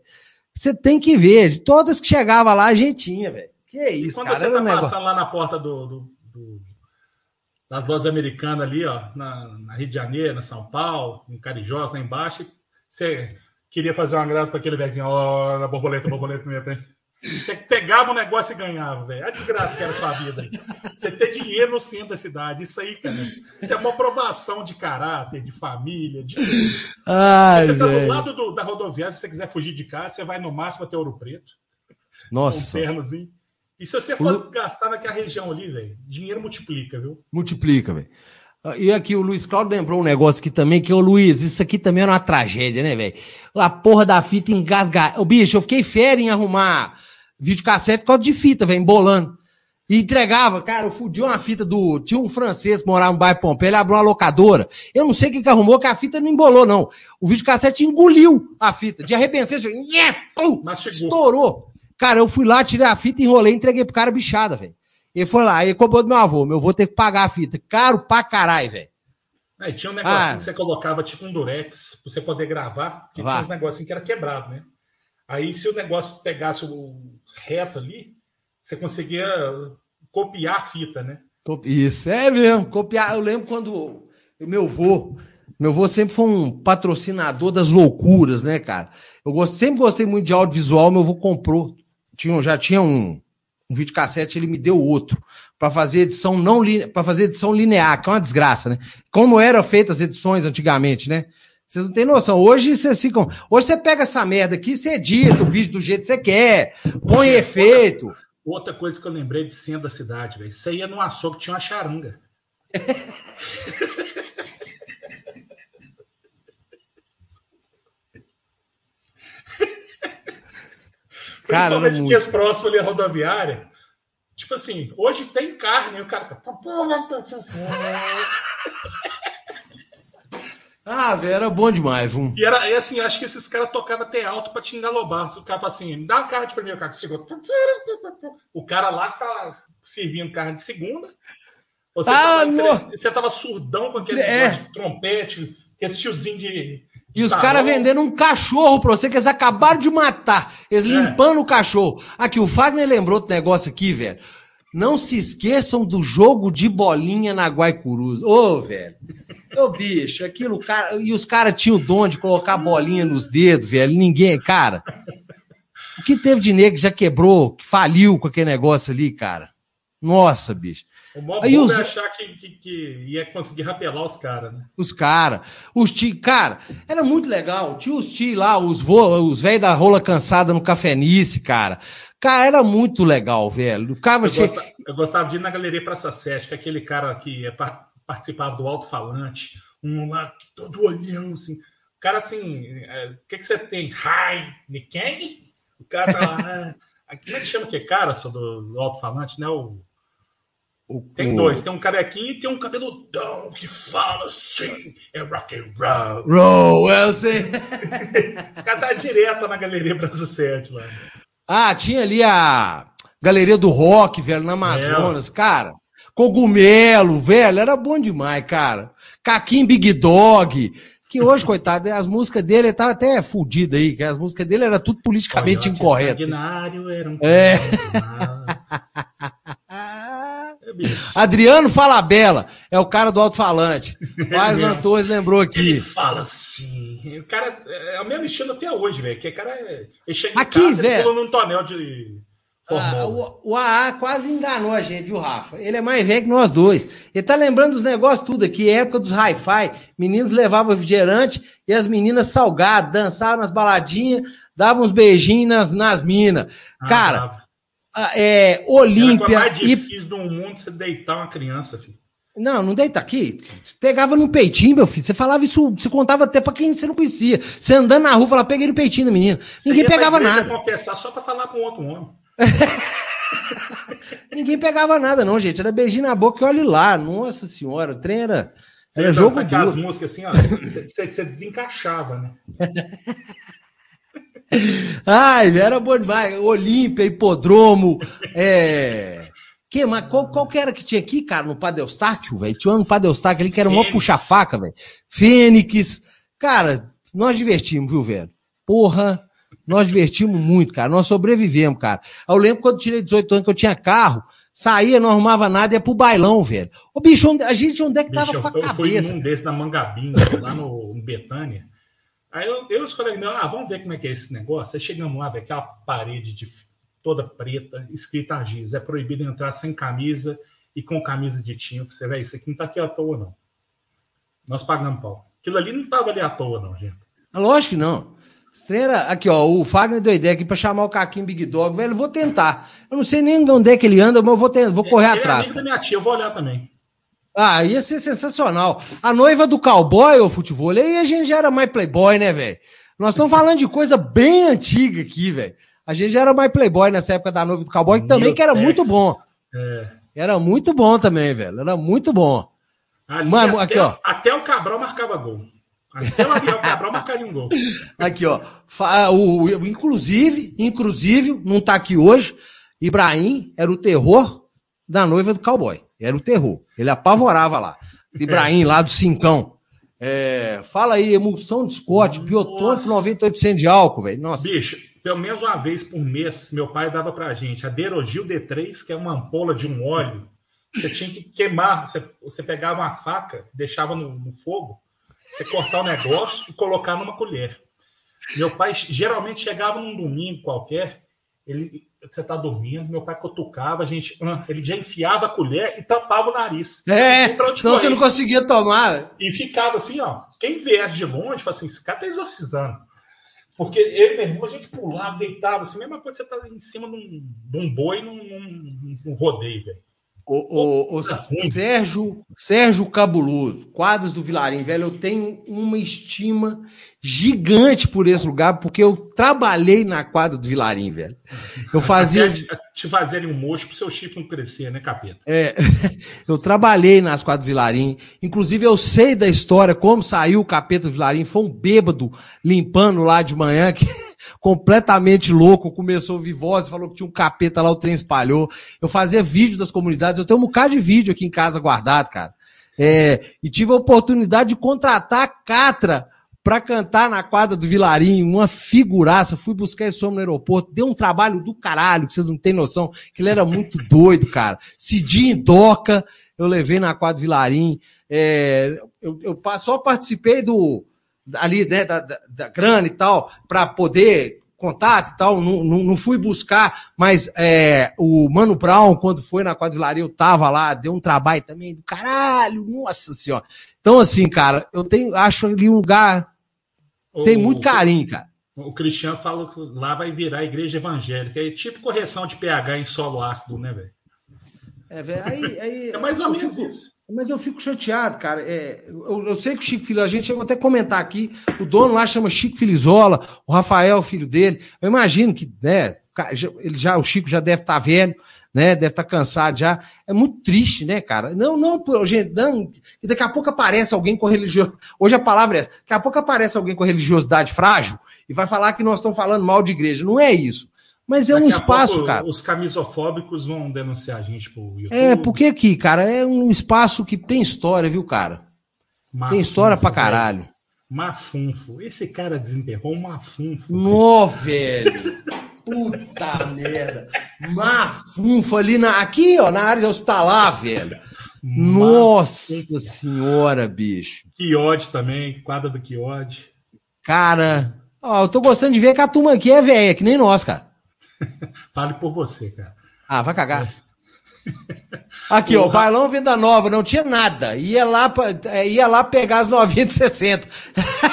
Você tem que ver, de todas que chegava lá, a gente tinha, velho. Que isso, quando cara. Quando você tá um passando negócio... lá na porta do, do, do, das lojas americanas ali, ó, na, na Rio de Janeiro, na São Paulo, em Carijó, lá embaixo, você queria fazer uma graça para aquele velhinho, ó, na borboleta, borboleta minha frente. Você pegava o negócio e ganhava, velho. A desgraça que era a sua vida. Você ter dinheiro no centro da cidade. Isso aí, cara. Isso é uma aprovação de caráter, de família, de tudo. Ai, você tá do lado do, da rodoviária, se você quiser fugir de casa, você vai no máximo até Ouro Preto. Nossa. Um pernozinho. E se você for gastar naquela região ali, velho, dinheiro multiplica, viu? Multiplica, velho. E aqui o Luiz Claudio lembrou um negócio aqui também, que o Luiz, isso aqui também era uma tragédia, né, velho? A porra da fita engasgar. O bicho, eu fiquei fera em arrumar videocassete por causa de fita, velho, embolando. E entregava, cara, eu fudi uma fita do. Tinha um francês que morava no bairro Pompeu, ele abriu uma locadora. Eu não sei o que, que arrumou, que a fita não embolou, não. O videocassete engoliu a fita, de arrebentar, fez, pum, estourou. Cara, eu fui lá, tirei a fita, enrolei entreguei pro cara bichada, velho. Ele foi lá, ele cobrou do meu avô. Meu avô ter que pagar a fita. Caro pra caralho, velho. É, tinha um negocinho ah. que você colocava tipo um durex pra você poder gravar, que Vá. tinha um negocinho que era quebrado, né? Aí se o negócio pegasse o reto ali, você conseguia copiar a fita, né? Isso, é mesmo, copiar. Eu lembro quando o meu avô, meu avô sempre foi um patrocinador das loucuras, né, cara? Eu sempre gostei muito de audiovisual, meu avô comprou. Tinha, já tinha um, um videocassete, ele me deu outro para fazer edição não para fazer edição linear, que é uma desgraça, né? Como eram feitas as edições antigamente, né? Vocês não têm noção. Hoje vocês ficam. Hoje você pega essa merda aqui, você edita o vídeo do jeito que você quer, põe outra, efeito. Outra coisa que eu lembrei de cena da cidade, velho. Você ia no açougue, tinha uma charanga. Cara, Principalmente dias próximos ali à rodoviária. Tipo assim, hoje tem carne, o cara. Tá ah, velho, era bom demais. Um... E era e assim, acho que esses caras tocavam até alto pra te engalobar. O cara fala assim, me dá uma carne de primeiro, cara. O cara lá tá servindo carne de segunda. Você, ah, tava, você tava surdão com aquele é. trompete, aquele tiozinho de. E os caras vendendo um cachorro pra você que eles acabaram de matar. Eles é. limpando o cachorro. Aqui, o Fagner lembrou do negócio aqui, velho. Não se esqueçam do jogo de bolinha na Guaicurus. Ô, oh, velho. Ô, bicho, aquilo, cara. E os caras tinham o dom de colocar bolinha nos dedos, velho. Ninguém, cara. O que teve de negro que já quebrou, que faliu com aquele negócio ali, cara? Nossa, bicho. O maior Aí os... é achar que, que, que, ia conseguir rapelar os caras, né? Os caras. Os ti, cara, era muito legal. Tinha os ti lá, os, os velhos da rola cansada no Cafenice, cara. Cara, era muito legal, velho. Ficava eu, che... gostava, eu gostava de ir na Galeria Praça 7, que aquele cara que é, participava do alto-falante, um lá todo olhão, assim. O cara, assim, é, o que, que você tem? Hi, Nikeng? O cara tá lá, né? Como é que chama que cara, só do, do alto-falante, né? O o, tem dois, tem um carequinho e tem um cabeludão que fala assim, é rock and roll. Roll, eu sei. Esse cara tá direto na Galeria Brasil 7 lá. Ah, tinha ali a Galeria do Rock, velho, na Amazonas, é. cara. Cogumelo, velho, era bom demais, cara. Caquim Big Dog, que hoje, coitado, as músicas dele tava até fudido aí, que as músicas dele era tudo politicamente incorreto. Era um é. Adriano Falabella é o cara do alto-falante. Mais é Torres lembrou aqui. Ele fala assim. O cara é o mesmo estilo até hoje, velho. Que cara ele chega aqui, casa, velho. num tonel de. Ah, o, o AA quase enganou a gente, viu, Rafa? Ele é mais velho que nós dois. Ele tá lembrando dos negócios tudo aqui, época dos hi-fi. Meninos levavam refrigerante e as meninas salgadas, dançavam nas baladinhas, davam uns beijinhos nas, nas minas. Ah, Cara, é, Olímpia. É mais difícil e... do mundo você deitar uma criança, filho. Não, não deita aqui. Pegava no peitinho, meu filho. Você falava isso, você contava até pra quem você não conhecia. Você andando na rua, falava, peguei no peitinho do menino. Você Ninguém pegava nada. confessar só pra falar com outro homem. Ninguém pegava nada, não, gente. Era beijinho na boca e olhe lá. Nossa senhora, o trem era. Você era jogo aquelas músicas assim, ó, você, você desencaixava, né? Ai, era bom demais. Olímpia, Hipodromo, é... Que, mas qual, qual que era que tinha aqui, cara, no Padeustáquio, velho? Tinha um no ali que era uma puxa-faca, velho. Fênix. Cara, nós divertimos, viu, velho? Porra, nós divertimos muito, cara. Nós sobrevivemos, cara. Eu lembro quando eu tirei 18 anos que eu tinha carro, saía, não arrumava nada, ia pro bailão, velho. Ô, bicho, a gente onde é que tava Bicho, com a cabeça? Eu fui num desse na Mangabinha, lá no, no Betânia. Aí eu, eu e os colegas meus, ah, vamos ver como é que é esse negócio. Aí chegamos lá, velho, aquela parede de toda preta, escrita a giz. É proibido entrar sem camisa e com camisa de tinta. Você vê, isso aqui não tá aqui à toa, não. Nós pagamos pau. Aquilo ali não tava ali à toa, não, gente. Lógico que não. Estreira, aqui, ó, o Fagner deu ideia aqui pra chamar o Caquinho Big Dog, velho, vou tentar. Eu não sei nem onde é que ele anda, mas eu vou, ter, vou correr ele atrás. É da minha tia, eu vou olhar também. Ah, ia ser sensacional. A noiva do cowboy, ô futebol, aí a gente já era mais playboy, né, velho? Nós estamos falando de coisa bem antiga aqui, velho. A gente já era mais playboy nessa época da noiva do cowboy, que também que era muito bom. É. Era muito bom também, velho. Era muito bom. Ali, Mano, até, aqui, ó. Até o Cabral marcava gol. Até o Ariel Cabral marcaria um gol. Aqui, ó. O, inclusive, inclusive, não tá aqui hoje, Ibrahim era o terror da noiva do cowboy. Era o terror. Ele apavorava lá. Ibrahim, lá do Cincão. É, fala aí, emulsão de Scott, biotônico 98% de álcool, velho. Nossa. Bicho, pelo menos uma vez por mês, meu pai dava pra gente a Derogil D3, que é uma ampola de um óleo. Você tinha que queimar, você, você pegava uma faca, deixava no, no fogo, você cortar o negócio e colocar numa colher. Meu pai geralmente chegava num domingo qualquer, ele você tá dormindo, meu pai cutucava, a gente, ele já enfiava a colher e tampava o nariz. É, então você não conseguia tomar. E ficava assim, ó, quem viesse de longe, fala assim, esse cara tá exorcizando. Porque ele, meu irmão, a gente pulava, deitava, assim, mesma coisa que você tá em cima de um, de um boi num, num, num rodeio, velho. O, o, o Sérgio, Sérgio Cabuloso, quadros do Vilarim, velho, eu tenho uma estima gigante por esse lugar, porque eu trabalhei na quadra do Vilarim, velho. Eu fazia. Te fazerem um mocho pro seu chifre não crescer, né, capeta? É, eu trabalhei nas quadras do Vilarim. Inclusive, eu sei da história, como saiu o capeta do Vilarim. Foi um bêbado limpando lá de manhã, que completamente louco, começou a ouvir voz, falou que tinha um capeta lá, o trem espalhou. Eu fazia vídeo das comunidades, eu tenho um bocado de vídeo aqui em casa guardado, cara. É, e tive a oportunidade de contratar a Catra para cantar na quadra do Vilarinho, uma figuraça. Fui buscar esse homem no aeroporto, deu um trabalho do caralho, que vocês não têm noção, que ele era muito doido, cara. Cidinho Doca, eu levei na quadra do Vilarinho. É, eu, eu só participei do, ali, né, da, da, da grana e tal, para poder contato e tal, não, não, não fui buscar, mas é, o Mano Brown, quando foi na quadrilaria, eu tava lá, deu um trabalho também do caralho, nossa senhora. Então, assim, cara, eu tenho, acho ali um lugar, o, tem muito carinho, cara. O Cristiano falou que lá vai virar a igreja evangélica, é tipo correção de pH em solo ácido, né, velho? É, velho, aí, aí... É mais ou menos fico... isso. Mas eu fico chateado, cara. É, eu, eu, sei que o Chico Filho, a gente chegou até comentar aqui, o dono lá chama Chico Filizola, o Rafael, filho dele. Eu imagino que, né, ele já, o Chico já deve estar tá velho, né? Deve estar tá cansado já. É muito triste, né, cara? Não, não, gente, não. Daqui a pouco aparece alguém com religiosidade. Hoje a palavra é essa. Daqui a pouco aparece alguém com religiosidade frágil e vai falar que nós estamos falando mal de igreja. Não é isso. Mas é Daqui um espaço, pouco, cara. Os camisofóbicos vão denunciar a gente pro YouTube. É, porque aqui, cara, é um espaço que tem história, viu, cara? Mafunfo, tem história pra caralho. Mafunfo. Esse cara desenterrou um mafunfo. Nó, velho. Puta merda. Mafunfo ali na. Aqui, ó, na área hospitalar, velho. Nossa senhora, bicho. Quiode também, quadra do Quiode. Cara, ó, eu tô gostando de ver que a turma aqui é velha, que nem nós, cara. Fale por você, cara. Ah, vai cagar. Aqui, ó, Bailão Venda Nova, não tinha nada. Ia lá, é, ia lá pegar as novinhas de 60.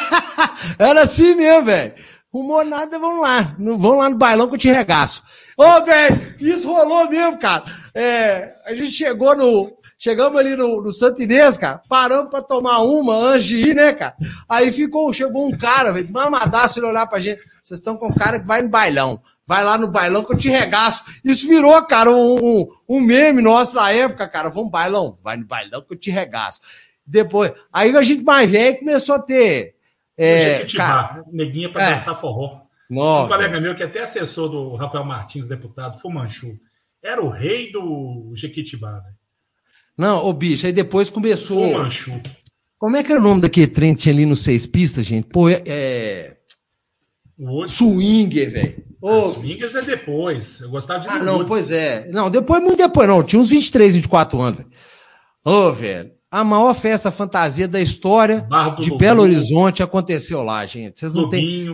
Era assim mesmo, velho. Rumou nada, vamos lá. Vamos lá no bailão que eu te regaço. Ô, velho, isso rolou mesmo, cara. É, a gente chegou no. Chegamos ali no, no Santo Inês, cara. Paramos pra tomar uma antes de ir, né, cara? Aí ficou, chegou um cara, velho, mamadaço, ele olhar pra gente. Vocês estão com um cara que vai no bailão vai lá no bailão que eu te regaço. Isso virou, cara, um, um, um meme nosso na época, cara. Vamos bailão, vai no bailão que eu te regaço. Depois, aí a gente mais velho começou a ter. É, cara, neguinha para é, dançar forró. Nossa. Um colega meu que é até assessor do Rafael Martins, deputado, Fumanchu, era o rei do Jequitibá, velho. Não, ô bicho, aí depois começou. Fumanchu. Como é que era o nome daquele trem que tinha ali no Seis Pistas, gente? Pô, é. é... Swinger, velho. Ô, Swingers é depois. Eu gostava de. Ah, não, pois é. Não, depois, muito depois, não. Tinha uns 23, 24 anos. Ô, oh, velho. A maior festa fantasia da história de Belo Horizonte aconteceu lá, gente. Vocês não têm.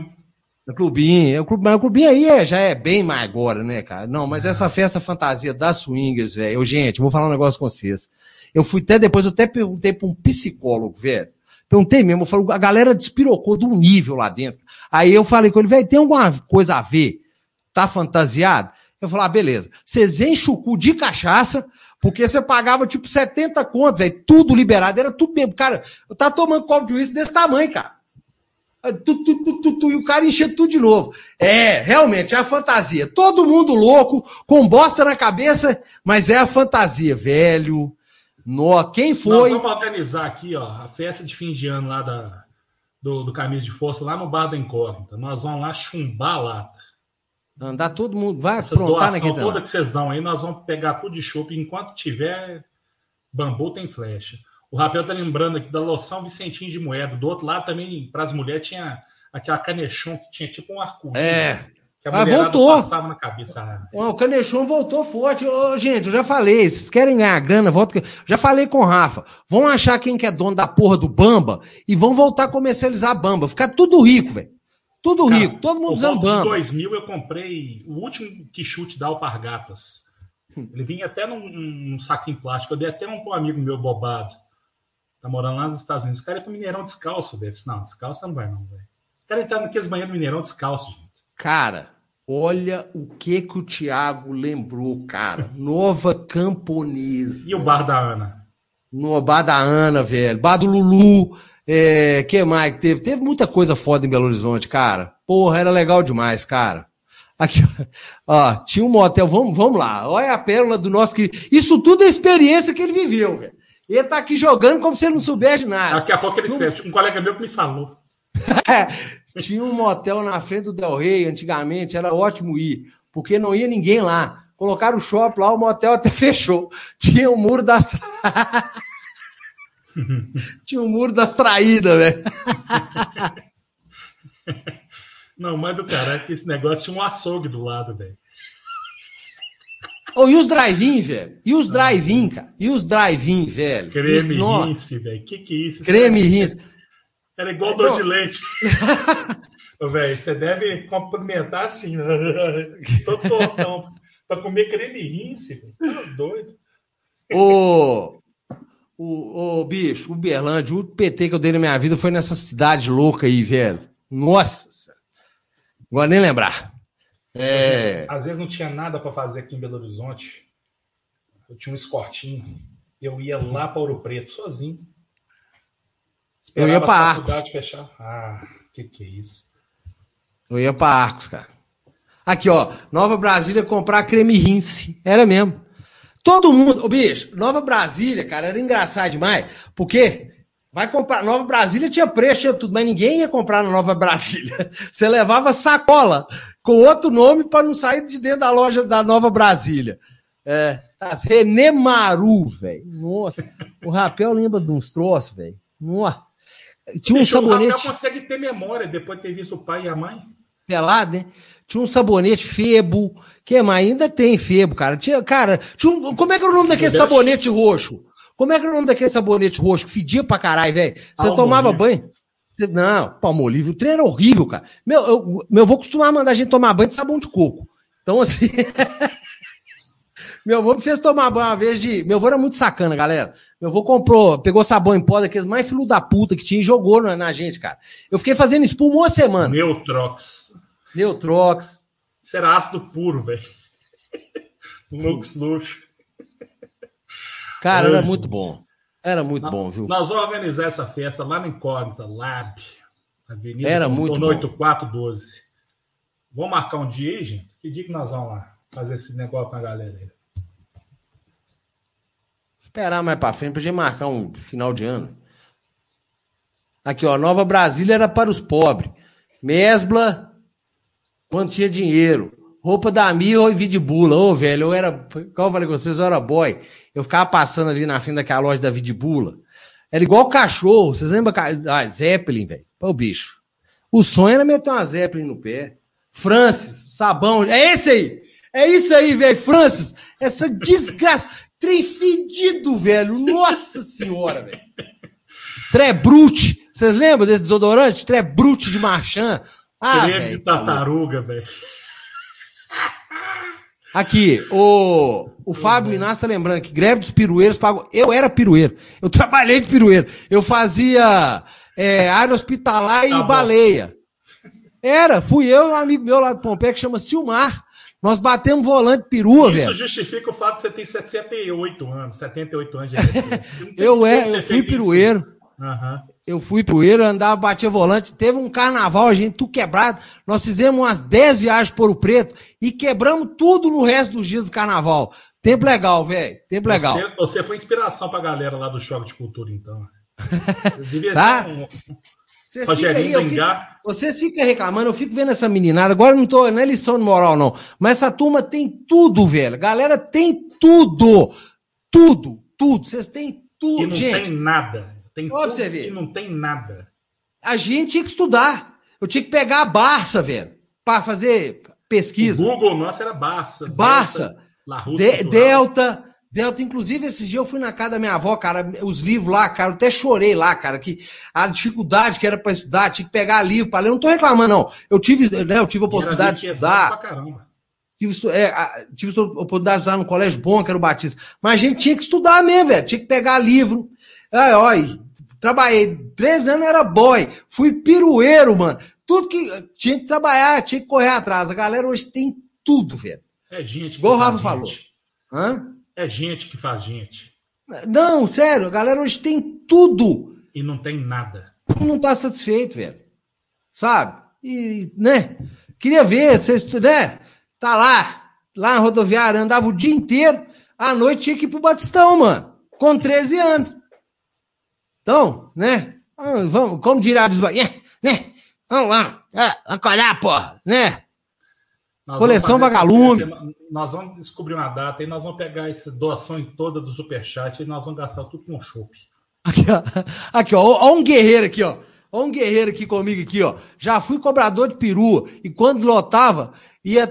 No clubinho. O clubinho, o clubinho aí é, já é bem mais agora, né, cara? Não, mas é. essa festa fantasia das swingers, velho. Gente, vou falar um negócio com vocês. Eu fui até depois, eu até perguntei para um psicólogo, velho. Perguntei mesmo, eu falei, a galera despirocou de um nível lá dentro. Aí eu falei com ele, velho, tem alguma coisa a ver? Tá fantasiado? Eu falei, ah, beleza. Vocês enchem o cu de cachaça, porque você pagava tipo 70 conto, velho, tudo liberado, era tudo mesmo. Cara, eu tava tomando copo de uísque desse tamanho, cara. Tu, tu, tu, tu, e o cara encheu tudo de novo. É, realmente, é a fantasia. Todo mundo louco, com bosta na cabeça, mas é a fantasia, velho. No, quem foi? Nós vamos organizar aqui, ó, a festa de fim de ano lá da, do, do Camisa de Força, lá no Bar da Incógnita. Nós vamos lá chumbar lá. Andar todo mundo, vai Essas aprontar naquele toda que vocês dão aí, nós vamos pegar tudo de chope. Enquanto tiver bambu, tem flecha. O Rapel tá lembrando aqui da loção Vicentinho de Moeda. Do outro lado também, para as mulheres, tinha aquela canechão que tinha tipo um arco-íris. É, que a Mas voltou. passava na cabeça. O Canechon voltou forte. Ô, gente, eu já falei, vocês querem ganhar grana, volta. Já falei com o Rafa. Vão achar quem que é dono da porra do Bamba e vão voltar a comercializar Bamba. Ficar tudo rico, velho. Tudo Cara, rico, todo mundo Bamba. Em 2000 eu comprei o último quichute da Alpargatas. Ele vinha até num, num saquinho plástico. Eu dei até um pro amigo meu bobado. Tá morando lá nos Estados Unidos. O cara é com Mineirão descalço, velho. Não, descalço não vai não, velho. O cara entrar naqueles banheiros do Mineirão descalço, gente. Cara, Olha o que que o Thiago lembrou, cara. Nova Camponesa. E o bar da Ana? No bar da Ana, velho. Bar do Lulu. É, que mais teve? Teve muita coisa foda em Belo Horizonte, cara. Porra, era legal demais, cara. Aqui, ó, tinha um motel, vamos, vamos lá. Olha a pérola do nosso querido. Isso tudo é experiência que ele viveu, velho. Ele tá aqui jogando como se ele não soubesse nada. Daqui a pouco ele escreve. Um colega meu que me falou. Tinha um motel na frente do Del Rey, antigamente, era ótimo ir, porque não ia ninguém lá. Colocaram o shopping lá, o motel até fechou. Tinha o um muro das. Tinha o um muro das traídas, velho. Não, mas do cara, que esse negócio tinha um açougue do lado, velho. Oh, e os drive-in, velho? E os drive-in, cara? E os drive-in, velho? Creme rinse, velho. Que que é isso? Creme rinse. Era igual é, doce de leite. velho, você deve cumprimentar assim, né? todo tortão, pra comer creme rinse, velho. Tá doido. Ô, o, o bicho, o Berlândia, o PT que eu dei na minha vida foi nessa cidade louca aí, velho. Nossa, agora nem lembrar. É... Às vezes não tinha nada para fazer aqui em Belo Horizonte. Eu tinha um escortinho. Eu ia lá para Ouro Preto sozinho. Esperava eu ia para Arcos. fechar. Ah, que que é isso? Eu ia para Arcos, cara. Aqui, ó. Nova Brasília comprar creme rinse. Era mesmo. Todo mundo. Ô, bicho, Nova Brasília, cara, era engraçado demais. Porque vai comprar. Nova Brasília tinha preço, tinha tudo, mas ninguém ia comprar na Nova Brasília. Você levava sacola com outro nome para não sair de dentro da loja da Nova Brasília. É. René Maru, velho. Nossa. O Rapel lembra de uns troços, velho. Nossa. Tinha um sabonete. O Rapel consegue ter memória depois de ter visto o pai e a mãe. Pelado, né? Tinha um sabonete Febo. Que mais? Ainda tem Febo, cara. Tinha, cara, tinha um, como é que era o nome daquele sabonete roxo? Como é que era o nome daquele sabonete roxo que fedia pra caralho, velho? Você tomava banho? Não, palmolive, o trem era horrível, cara. Meu, eu, meu avô costumava mandar a gente tomar banho de sabão de coco. Então, assim. meu avô me fez tomar banho uma vez de. Meu avô era muito sacana, galera. Meu avô comprou, pegou sabão em pó daqueles mais filho da puta que tinha e jogou na, na gente, cara. Eu fiquei fazendo espuma uma semana. Neutrox. Neutrox. Isso era ácido puro, velho. Lux luxo. Cara, era muito bom. Era muito bom, viu? Nós vamos organizar essa festa lá na Incógnita, Lab, Avenida Era muito bom. 8412. Vamos marcar um dia aí, gente? Que dia que nós vamos lá fazer esse negócio com a galera aí? Esperar mais pra frente pra gente marcar um final de ano. Aqui, ó, Nova Brasília era para os pobres. Mesbla, quando tinha dinheiro. Roupa da Mil e Vidibula. Ô, velho, eu era. Qual eu falei com vocês? Eu era boy. Eu ficava passando ali na frente daquela loja da Vidibula. Era igual cachorro. Vocês lembram? Ah, Zeppelin, velho. Pô, bicho. O sonho era meter uma Zeppelin no pé. Francis, sabão. É esse aí! É isso aí, velho. Francis, essa desgraça. Trem fedido, velho. Nossa senhora, velho. Trebrute. Vocês lembram desse desodorante? Trebrute de Marchand. Ah, Creme de tá tartaruga, velho. Aqui, o, o Fábio Inácio tá lembrando que greve dos pirueiros pagou. Eu era pirueiro. Eu trabalhei de pirueiro. Eu fazia é, área hospitalar e tá baleia. Era, fui eu e um amigo meu lá de Pompeia que chama Silmar. Nós batemos volante perua, Isso velho. Isso justifica o fato de você ter 78 anos, 78 anos de Eu, é, eu fui pirueiro. Uhum. Eu fui pro Eiro, andava, batia volante. Teve um carnaval, a gente tudo quebrado. Nós fizemos umas 10 viagens por o Preto e quebramos tudo no resto dos dias do carnaval. Tempo legal, velho. Tempo legal. Você, você, foi inspiração pra galera lá do Choque de Cultura, então. tá? Um... Você fica, aí, fico, você fica reclamando, eu fico vendo essa meninada. Agora não, tô, não é lição de moral, não. Mas essa turma tem tudo, velho. Galera tem tudo. Tudo, tudo. Vocês têm tudo, e não gente. tem nada. Tem Só você ver. não tem nada. A gente tinha que estudar. Eu tinha que pegar a Barça, velho, para fazer pesquisa. O Google nosso era Barça. Barça. Delta, De, Delta. Delta, inclusive, esses dias eu fui na casa da minha avó, cara, os livros lá, cara, eu até chorei lá, cara, que a dificuldade que era para estudar, tinha que pegar livro para ler. Eu não tô reclamando, não. Eu tive, né, eu tive a oportunidade de estudar. Tive, é, tive a oportunidade de estudar no colégio bom, que era o Batista. Mas a gente tinha que estudar mesmo, velho. Tinha que pegar livro. Ai, olha, Trabalhei três anos, era boy. Fui pirueiro, mano. tudo que tinha que trabalhar, tinha que correr atrás. A galera hoje tem tudo, velho. É gente. Igual o Rafa falou. Hã? É gente que faz gente. Não, sério, a galera hoje tem tudo. E não tem nada. E não tá satisfeito, velho. Sabe? E, né? Queria ver, vocês, né? Tá lá, lá na rodoviária, andava o dia inteiro, à noite tinha que ir pro Batistão, mano. Com 13 anos. Então, né? Ah, vamos, como dirá a né? Vamos lá, ah, acolhar, porra, né? Nós Coleção vamos Vagalume. Nós vamos descobrir uma data e nós vamos pegar essa doação toda do Superchat e nós vamos gastar tudo com chopp. Aqui, ó. Aqui, ó. Ó um guerreiro aqui, ó. Ó um guerreiro aqui comigo aqui, ó. Já fui cobrador de perua e quando lotava, ia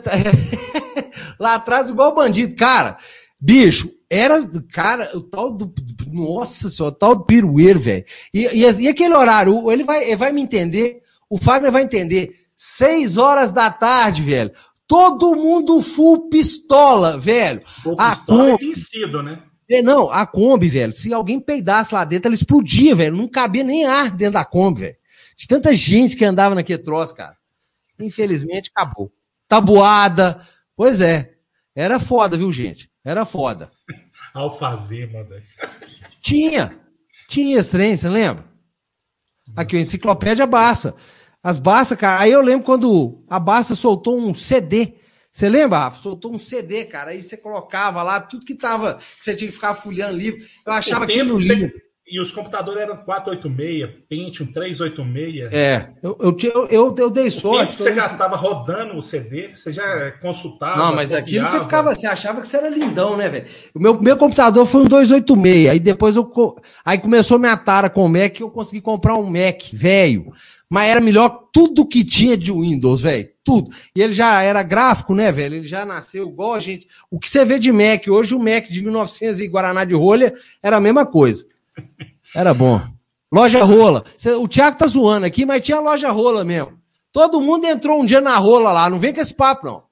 lá atrás igual bandido. Cara, bicho, era, cara, o tal do, nossa senhora, o tal do pirueiro, velho. E, e, e aquele horário, ele vai, ele vai me entender, o Fagner vai entender. Seis horas da tarde, velho. Todo mundo full pistola, velho. Pouco Ah, história como? tem sido, né? É, não, a Kombi, velho, se alguém peidasse lá dentro, ela explodia, velho. Não cabia nem ar dentro da Kombi, velho. De tanta gente que andava naquele troço, cara. Infelizmente, acabou. Tabuada. Pois é. Era foda, viu, gente? Era foda. Alfazema, velho. Tinha. Tinha esse trem, você lembra? Aqui, o Enciclopédia Barça. As Barça, cara. Aí eu lembro quando a Barça soltou um CD. Você lembra, Rafa? Soltou um CD, cara. Aí você colocava lá tudo que tava. Que você tinha que ficar folheando livro. Eu achava aquilo que você- lindo. E os computadores eram 486, Pentium 386. É, eu, eu, eu, eu, dei O sorte. que você eu- gastava rodando o CD, você já consultava. Não, mas aquilo você copiava. ficava, você achava que você era lindão, né, velho? O meu primeiro computador foi um 286, aí depois eu aí começou minha tara com o Mac e eu consegui comprar um Mac velho. Mas era melhor tudo que tinha de Windows, velho, tudo. E ele já era gráfico, né, velho? Ele já nasceu igual a gente. O que você vê de Mac hoje, o Mac de 1900 e Guaraná de rolha era a mesma coisa. Era bom. Loja rola. O Thiago tá zoando aqui, mas tinha loja rola mesmo. Todo mundo entrou um dia na rola lá, não vem com esse papo, não.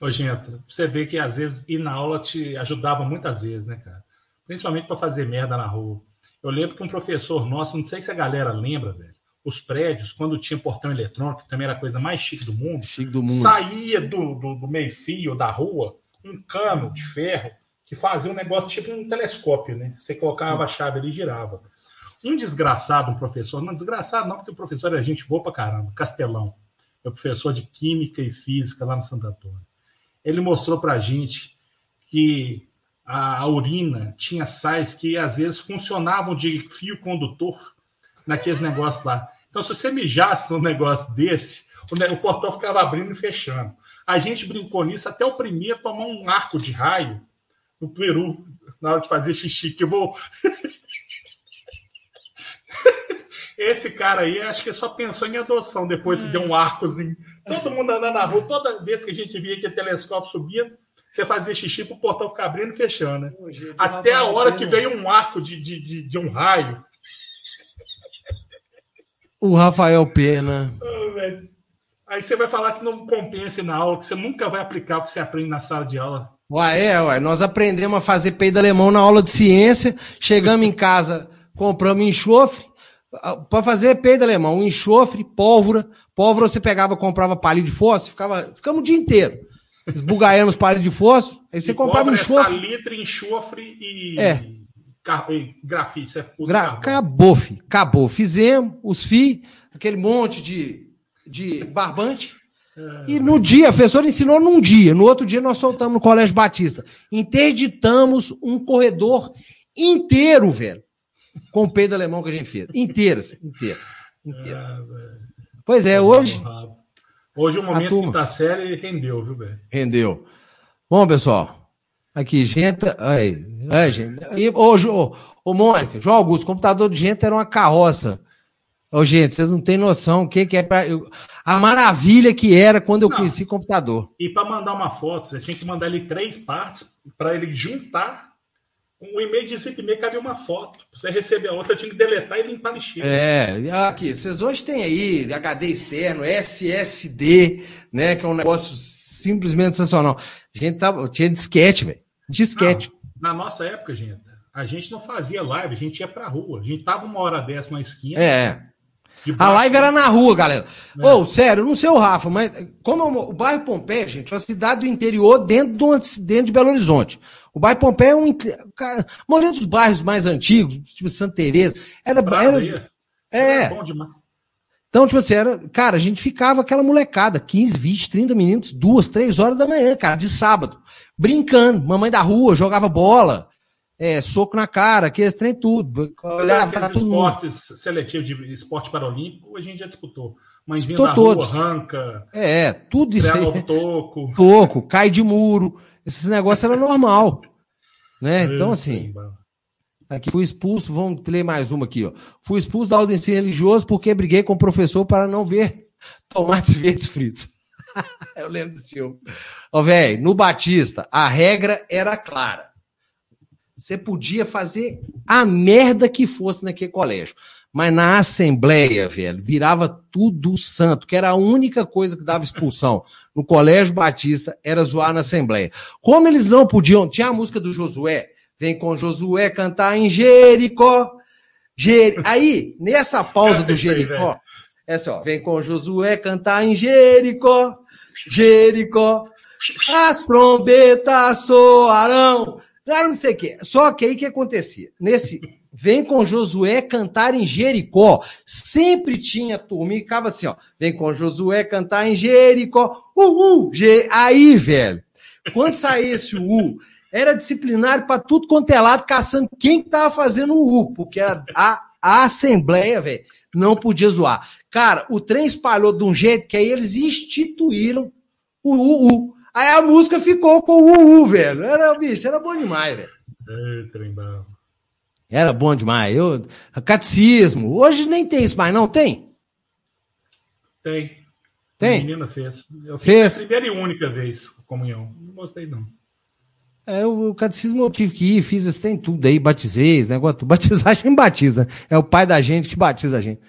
Ô, gente, você vê que às vezes ir na aula te ajudava muitas vezes, né, cara? Principalmente para fazer merda na rua. Eu lembro que um professor nosso, não sei se a galera lembra, velho, os prédios, quando tinha portão eletrônico, que também era a coisa mais chique do mundo, Chique do mundo. saía do, do, do meio-fio da rua um cano de ferro que fazia um negócio tipo um telescópio, né? Você colocava a chave ali e girava. Um desgraçado, um professor, não desgraçado não, porque o professor era gente boa pra caramba, Castelão, meu professor de Química e Física lá no Santo Antônio. Ele mostrou pra gente que a, urina tinha sais que às vezes funcionavam de fio condutor naqueles negócios lá. Então, se você mijasse num negócio desse, o portão ficava abrindo e fechando. A gente brincou nisso até o primeiro tomar um arco de raio no Peru, na hora de fazer xixi, que eu vou. Esse cara aí, acho que só pensou em adoção depois que deu um arcozinho. Todo mundo andando na rua, toda vez que a gente via que o telescópio subia, você fazia xixi pro portão ficar abrindo e fechando, né? Até a hora que veio um arco de, de, de, de um raio. O Rafael Pena. Velho. Aí você vai falar que não compensa na aula, que você nunca vai aplicar o que você aprende na sala de aula. Ué, é, ué. Nós aprendemos a fazer peido alemão na aula de ciência. Chegamos em casa, compramos enxofre. Para fazer peido alemão, enxofre, pólvora. Pólvora você pegava, comprava palito de fósforo, ficava, ficamos o dia inteiro. Esbugaiando os palitos de fósforo. Aí você E comprava é enxofre. salitre, enxofre e, É. car- e grafite. Usa Gra-. Acabou, fi. Acabou. Fizemos os FI, aquele monte de, de barbante. E no dia, a professora ensinou num dia. No outro dia, nós soltamos no Colégio Batista. Interditamos um corredor inteiro, velho. Com o peido alemão que a gente fez. Inteiro, assim, inteiro. inteiro. Ah. Pois é, hoje Hoje o momento turma. quinta série rendeu, viu, velho? rendeu. Bom, pessoal. Aqui, gente. Aí, aí, gente. E, ô, ô, ô, Mônica, João Augusto, o computador de gente era uma carroça. Ô, gente, vocês não têm noção o que, que é pra, a maravilha que era quando eu Não. conheci computador. E para mandar uma foto, você tinha que mandar ele três partes para ele juntar. Um e-mail de zip e-mail cabia uma foto. Pra você receber a outra, tinha que deletar e limpar a lixeira. É, aqui, vocês hoje têm aí HD externo, SSD, né, que é um negócio simplesmente sensacional. A gente tava, tinha disquete, velho. Disquete. Na nossa época, gente, a gente não fazia live, a gente ia pra rua. A gente tava uma hora dessa na esquina. É. A live era na rua, galera. Ô, é. oh, sério, não sei o Rafa, mas como é o bairro Pompeia, gente, é uma cidade do interior dentro, do, dentro de Belo Horizonte. O bairro Pompeia é um. Cara, a maioria dos bairros mais antigos, tipo Santa Teresa, era. era é. Era bom demais. Então, tipo assim, era, cara, a gente ficava aquela molecada, 15, 20, 30 minutos, duas, três horas da manhã, cara, de sábado, brincando, mamãe da rua, jogava bola, é, soco na cara, aqueles trem tudo. Olhava pra tudo esportes seletivos de esporte paralímpico, a gente já disputou. Mas disputou todos. Rua, arranca. É, tudo isso aí. Toco. Toco, cai de muro. Esses negócios era normal. né? Então, assim. Aqui fui expulso, vamos ler mais uma aqui, ó. Fui expulso da aula de ensino religioso porque briguei com o professor para não ver tomates verdes fritos. Eu lembro desse filme. Ó, velho, no Batista, a regra era clara. Você podia fazer a merda que fosse naquele colégio. Mas na Assembleia, velho, virava tudo santo, que era a única coisa que dava expulsão no Colégio Batista, era zoar na Assembleia. Como eles não podiam, tinha a música do Josué, vem com Josué cantar em Jericó. Jer... Aí, nessa pausa do Jericó, é só, vem com Josué cantar em Jericó, Jericó, as trombetas soarão, não sei o quê. Só que aí o que acontecia? Nesse vem com Josué cantar em Jericó. Sempre tinha turma e ficava assim, ó. Vem com Josué cantar em Jericó. Uh, uh, G... Aí, velho, quando saía esse U, era disciplinário para tudo quanto é lado, caçando quem tava fazendo o U, porque a, a, a Assembleia, velho, não podia zoar. Cara, o trem espalhou de um jeito que aí eles instituíram o U. Aí a música ficou com o U, velho. Era, bicho, era bom demais, velho. É. Era bom demais. Eu, catecismo. Hoje nem tem isso mais, não tem? Tem. Tem? A menina fez. Eu fiz fez. a primeira e única vez comunhão. Não gostei, não. É, o catecismo eu tive que ir, fiz tem tudo aí, batizei, esse negócio. Batizar a gente batiza. É o pai da gente que batiza a gente.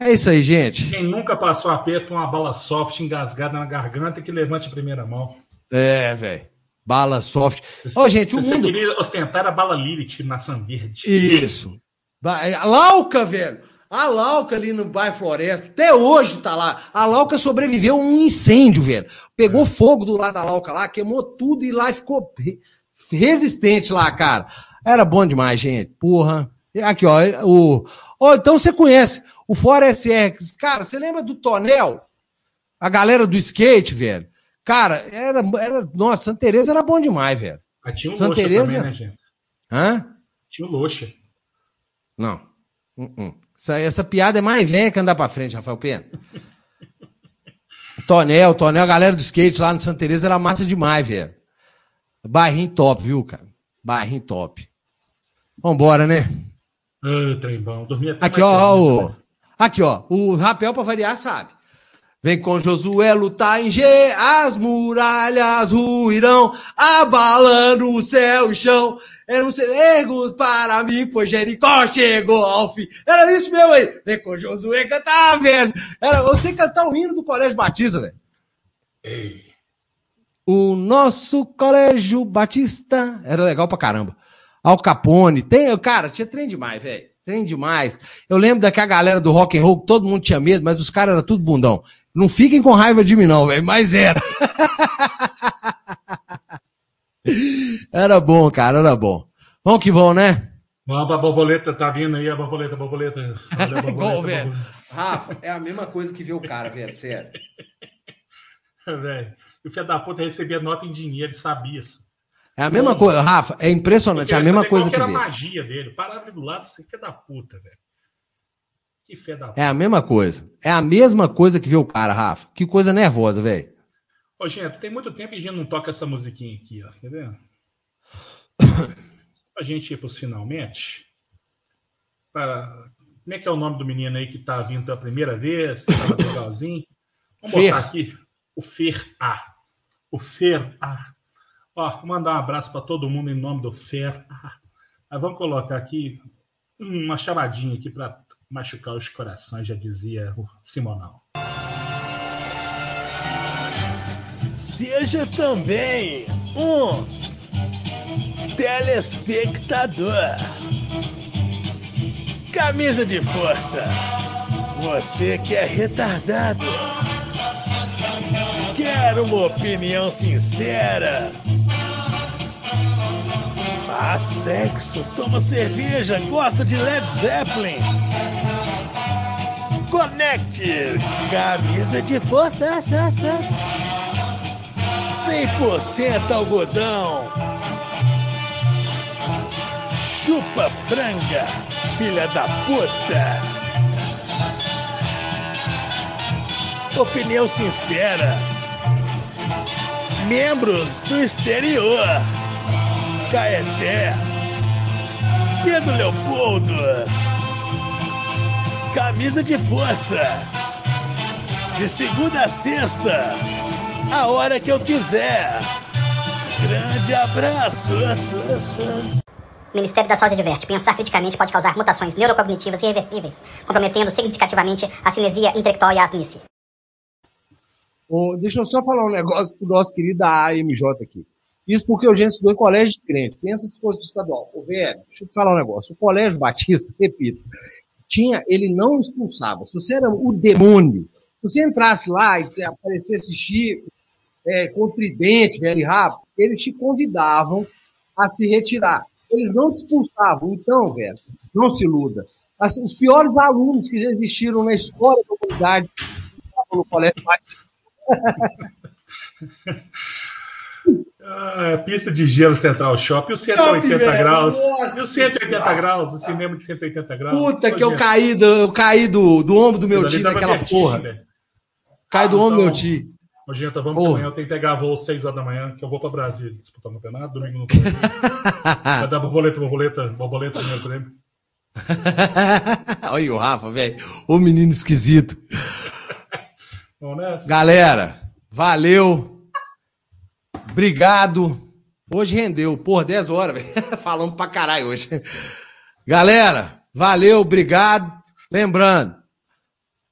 É isso aí, gente. Quem nunca passou aperto uma bala soft engasgada na garganta que levante a primeira mão. É, velho. Bala soft. Ó, oh, gente, o você mundo. queria ostentar a bala Lilith na Verde. Isso. A Lauca, velho. A Lauca ali no bairro Floresta, até hoje tá lá. A Lauca sobreviveu a um incêndio, velho. Pegou é. fogo do lado da Lauca lá, queimou tudo e lá ficou resistente lá, cara. Era bom demais, gente. Porra. Aqui, ó. O... Oh, então você conhece o Fora SR, cara, você lembra do Tonel? A galera do skate, velho. Cara, era, era. Nossa, Santa Teresa era bom demais, velho. Mas tinha um Santa Teresa... também, né, gente? Hã? Tinha o Loxa. Não. Uh -uh. Essa, essa piada é mais velha que andar pra frente, Rafael Pena. Tonel, Tonel, a galera do skate lá no Santa Teresa era massa demais, velho. Barrinho top, viu, cara? Barrinho top. Vambora, né? Ah, trem bom. Dormia Aqui, ó, o, Aqui, ó, o rapel para variar sabe. Vem com Josué lutar em G, as muralhas ruirão, abalando o céu e o chão. Eram ergos para mim, pois Jericó chegou ao fim. Era isso mesmo aí. Vem com Josué cantar, velho. Era você cantar o hino do Colégio Batista, velho. O nosso Colégio Batista era legal pra caramba. Al Capone, tem, cara, tinha trem demais, velho. Trem demais. Eu lembro daquela galera do rock and roll, todo mundo tinha medo, mas os caras eram tudo bundão. Não fiquem com raiva de mim não, velho, mas era. era bom, cara, era bom. Vamos que vamos, né? Vamos, a borboleta tá vindo aí, a borboleta, a borboleta. A borboleta Igual, velho. Rafa, é a mesma coisa que ver o cara, velho, sério. velho, o filho da puta recebia nota em dinheiro, ele sabia isso. É a mesma coisa, Rafa, é impressionante, é a mesma coisa que, que era a magia dele. Parava do lado, você filho da puta, velho. Que fé da puta. É a mesma coisa. É a mesma coisa que ver o cara, Rafa. Que coisa nervosa, velho. Ô, gente, tem muito tempo e a gente não toca essa musiquinha aqui, ó. Quer ver? a gente ir pros finalmente. Pra... Como é que é o nome do menino aí que tá vindo pela primeira vez? Tá legalzinho. Vamos Fer. botar aqui o Fer A. O Fer A. Ó, mandar um abraço para todo mundo em nome do Fer. Ah, vamos colocar aqui uma chamadinha aqui para machucar os corações, já dizia o Simonal. Seja também um telespectador. Camisa de força Você que é retardado. Quer uma opinião sincera? Faz sexo, toma cerveja, gosta de Led Zeppelin. Conecte, camisa de força, 100% algodão. Chupa franga, filha da puta. Opinião sincera. Membros do exterior. Caeté. Pedro Leopoldo. Camisa de força. De segunda a sexta. A hora que eu quiser. Grande abraço. O Ministério da Saúde adverte: pensar criticamente pode causar mutações neurocognitivas irreversíveis, comprometendo significativamente a cinesia intelectual e a asnice. Oh, deixa eu só falar um negócio pro nosso querido AMJ aqui. Isso porque o gente estudou colégio de crente. Pensa se fosse estadual. Ô, velho, deixa eu te falar um negócio. O colégio batista, repito, tinha, ele não expulsava. Se você era o demônio, se você entrasse lá e aparecesse chifre, é, com tridente, velho, e rápido, eles te convidavam a se retirar. Eles não te expulsavam. Então, velho, não se iluda. Os piores alunos que já existiram na história da comunidade no colégio batista ah, pista de gelo Central Shopping, o 180 Shopping, graus. Nossa, e o 180 senhora. graus, o cinema de 180 graus. Puta que eu caí, do, eu caí do, do ombro do meu tio naquela porra. Né? Cai do ombro do meu tio. Ô, gente, vamos amanhã. Eu tenho que pegar voo às 6 horas da manhã, que eu vou para Brasília disputar o campeonato. Domingo no Vai dar borboleta, borboleta, borboleta no meu prêmio. Olha o Rafa, velho. Ô menino esquisito. Galera, valeu. Obrigado. Hoje rendeu. Por 10 horas, velho. Falamos pra caralho hoje. Galera, valeu, obrigado. Lembrando,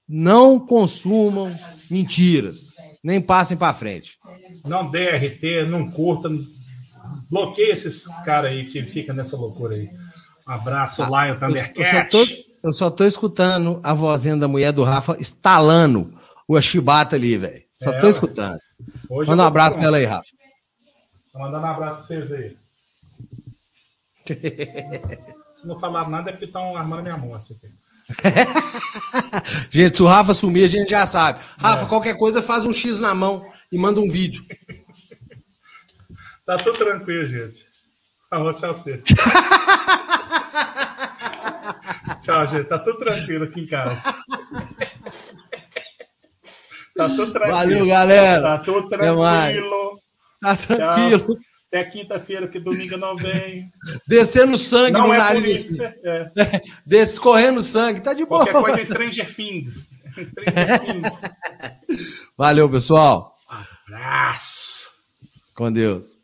não consumam mentiras. Nem passem para frente. Não dê RT, não curta. Bloqueia esses caras aí que fica nessa loucura aí. Um abraço, ah, Lion Thundercat. Eu, eu, só tô, escutando a vozinha da mulher do Rafa estalando o chibata ali, velho. Só é, tô escutando. Manda um abraço pra ela aí, Rafa. Tô mandando um abraço pra vocês aí. Se não falar nada é porque estão armando minha morte aqui. gente, se o Rafa sumir, a gente já sabe. Rafa, é. qualquer coisa, faz um X na mão e manda um vídeo. tá tudo tranquilo, gente. Falou, tchau pra você. tchau, gente. Tá tudo tranquilo aqui em casa. Tá tudo tranquilo. Valeu, galera. Tá tudo tranquilo. Tá tranquilo. Tchau. Até quinta-feira, que domingo não vem. Descendo sangue não no é nariz. Assim. É. Descorrendo sangue, tá de boa. Qualquer coisa é Stranger Things. Stranger Things. Valeu, pessoal. abraço. Com Deus.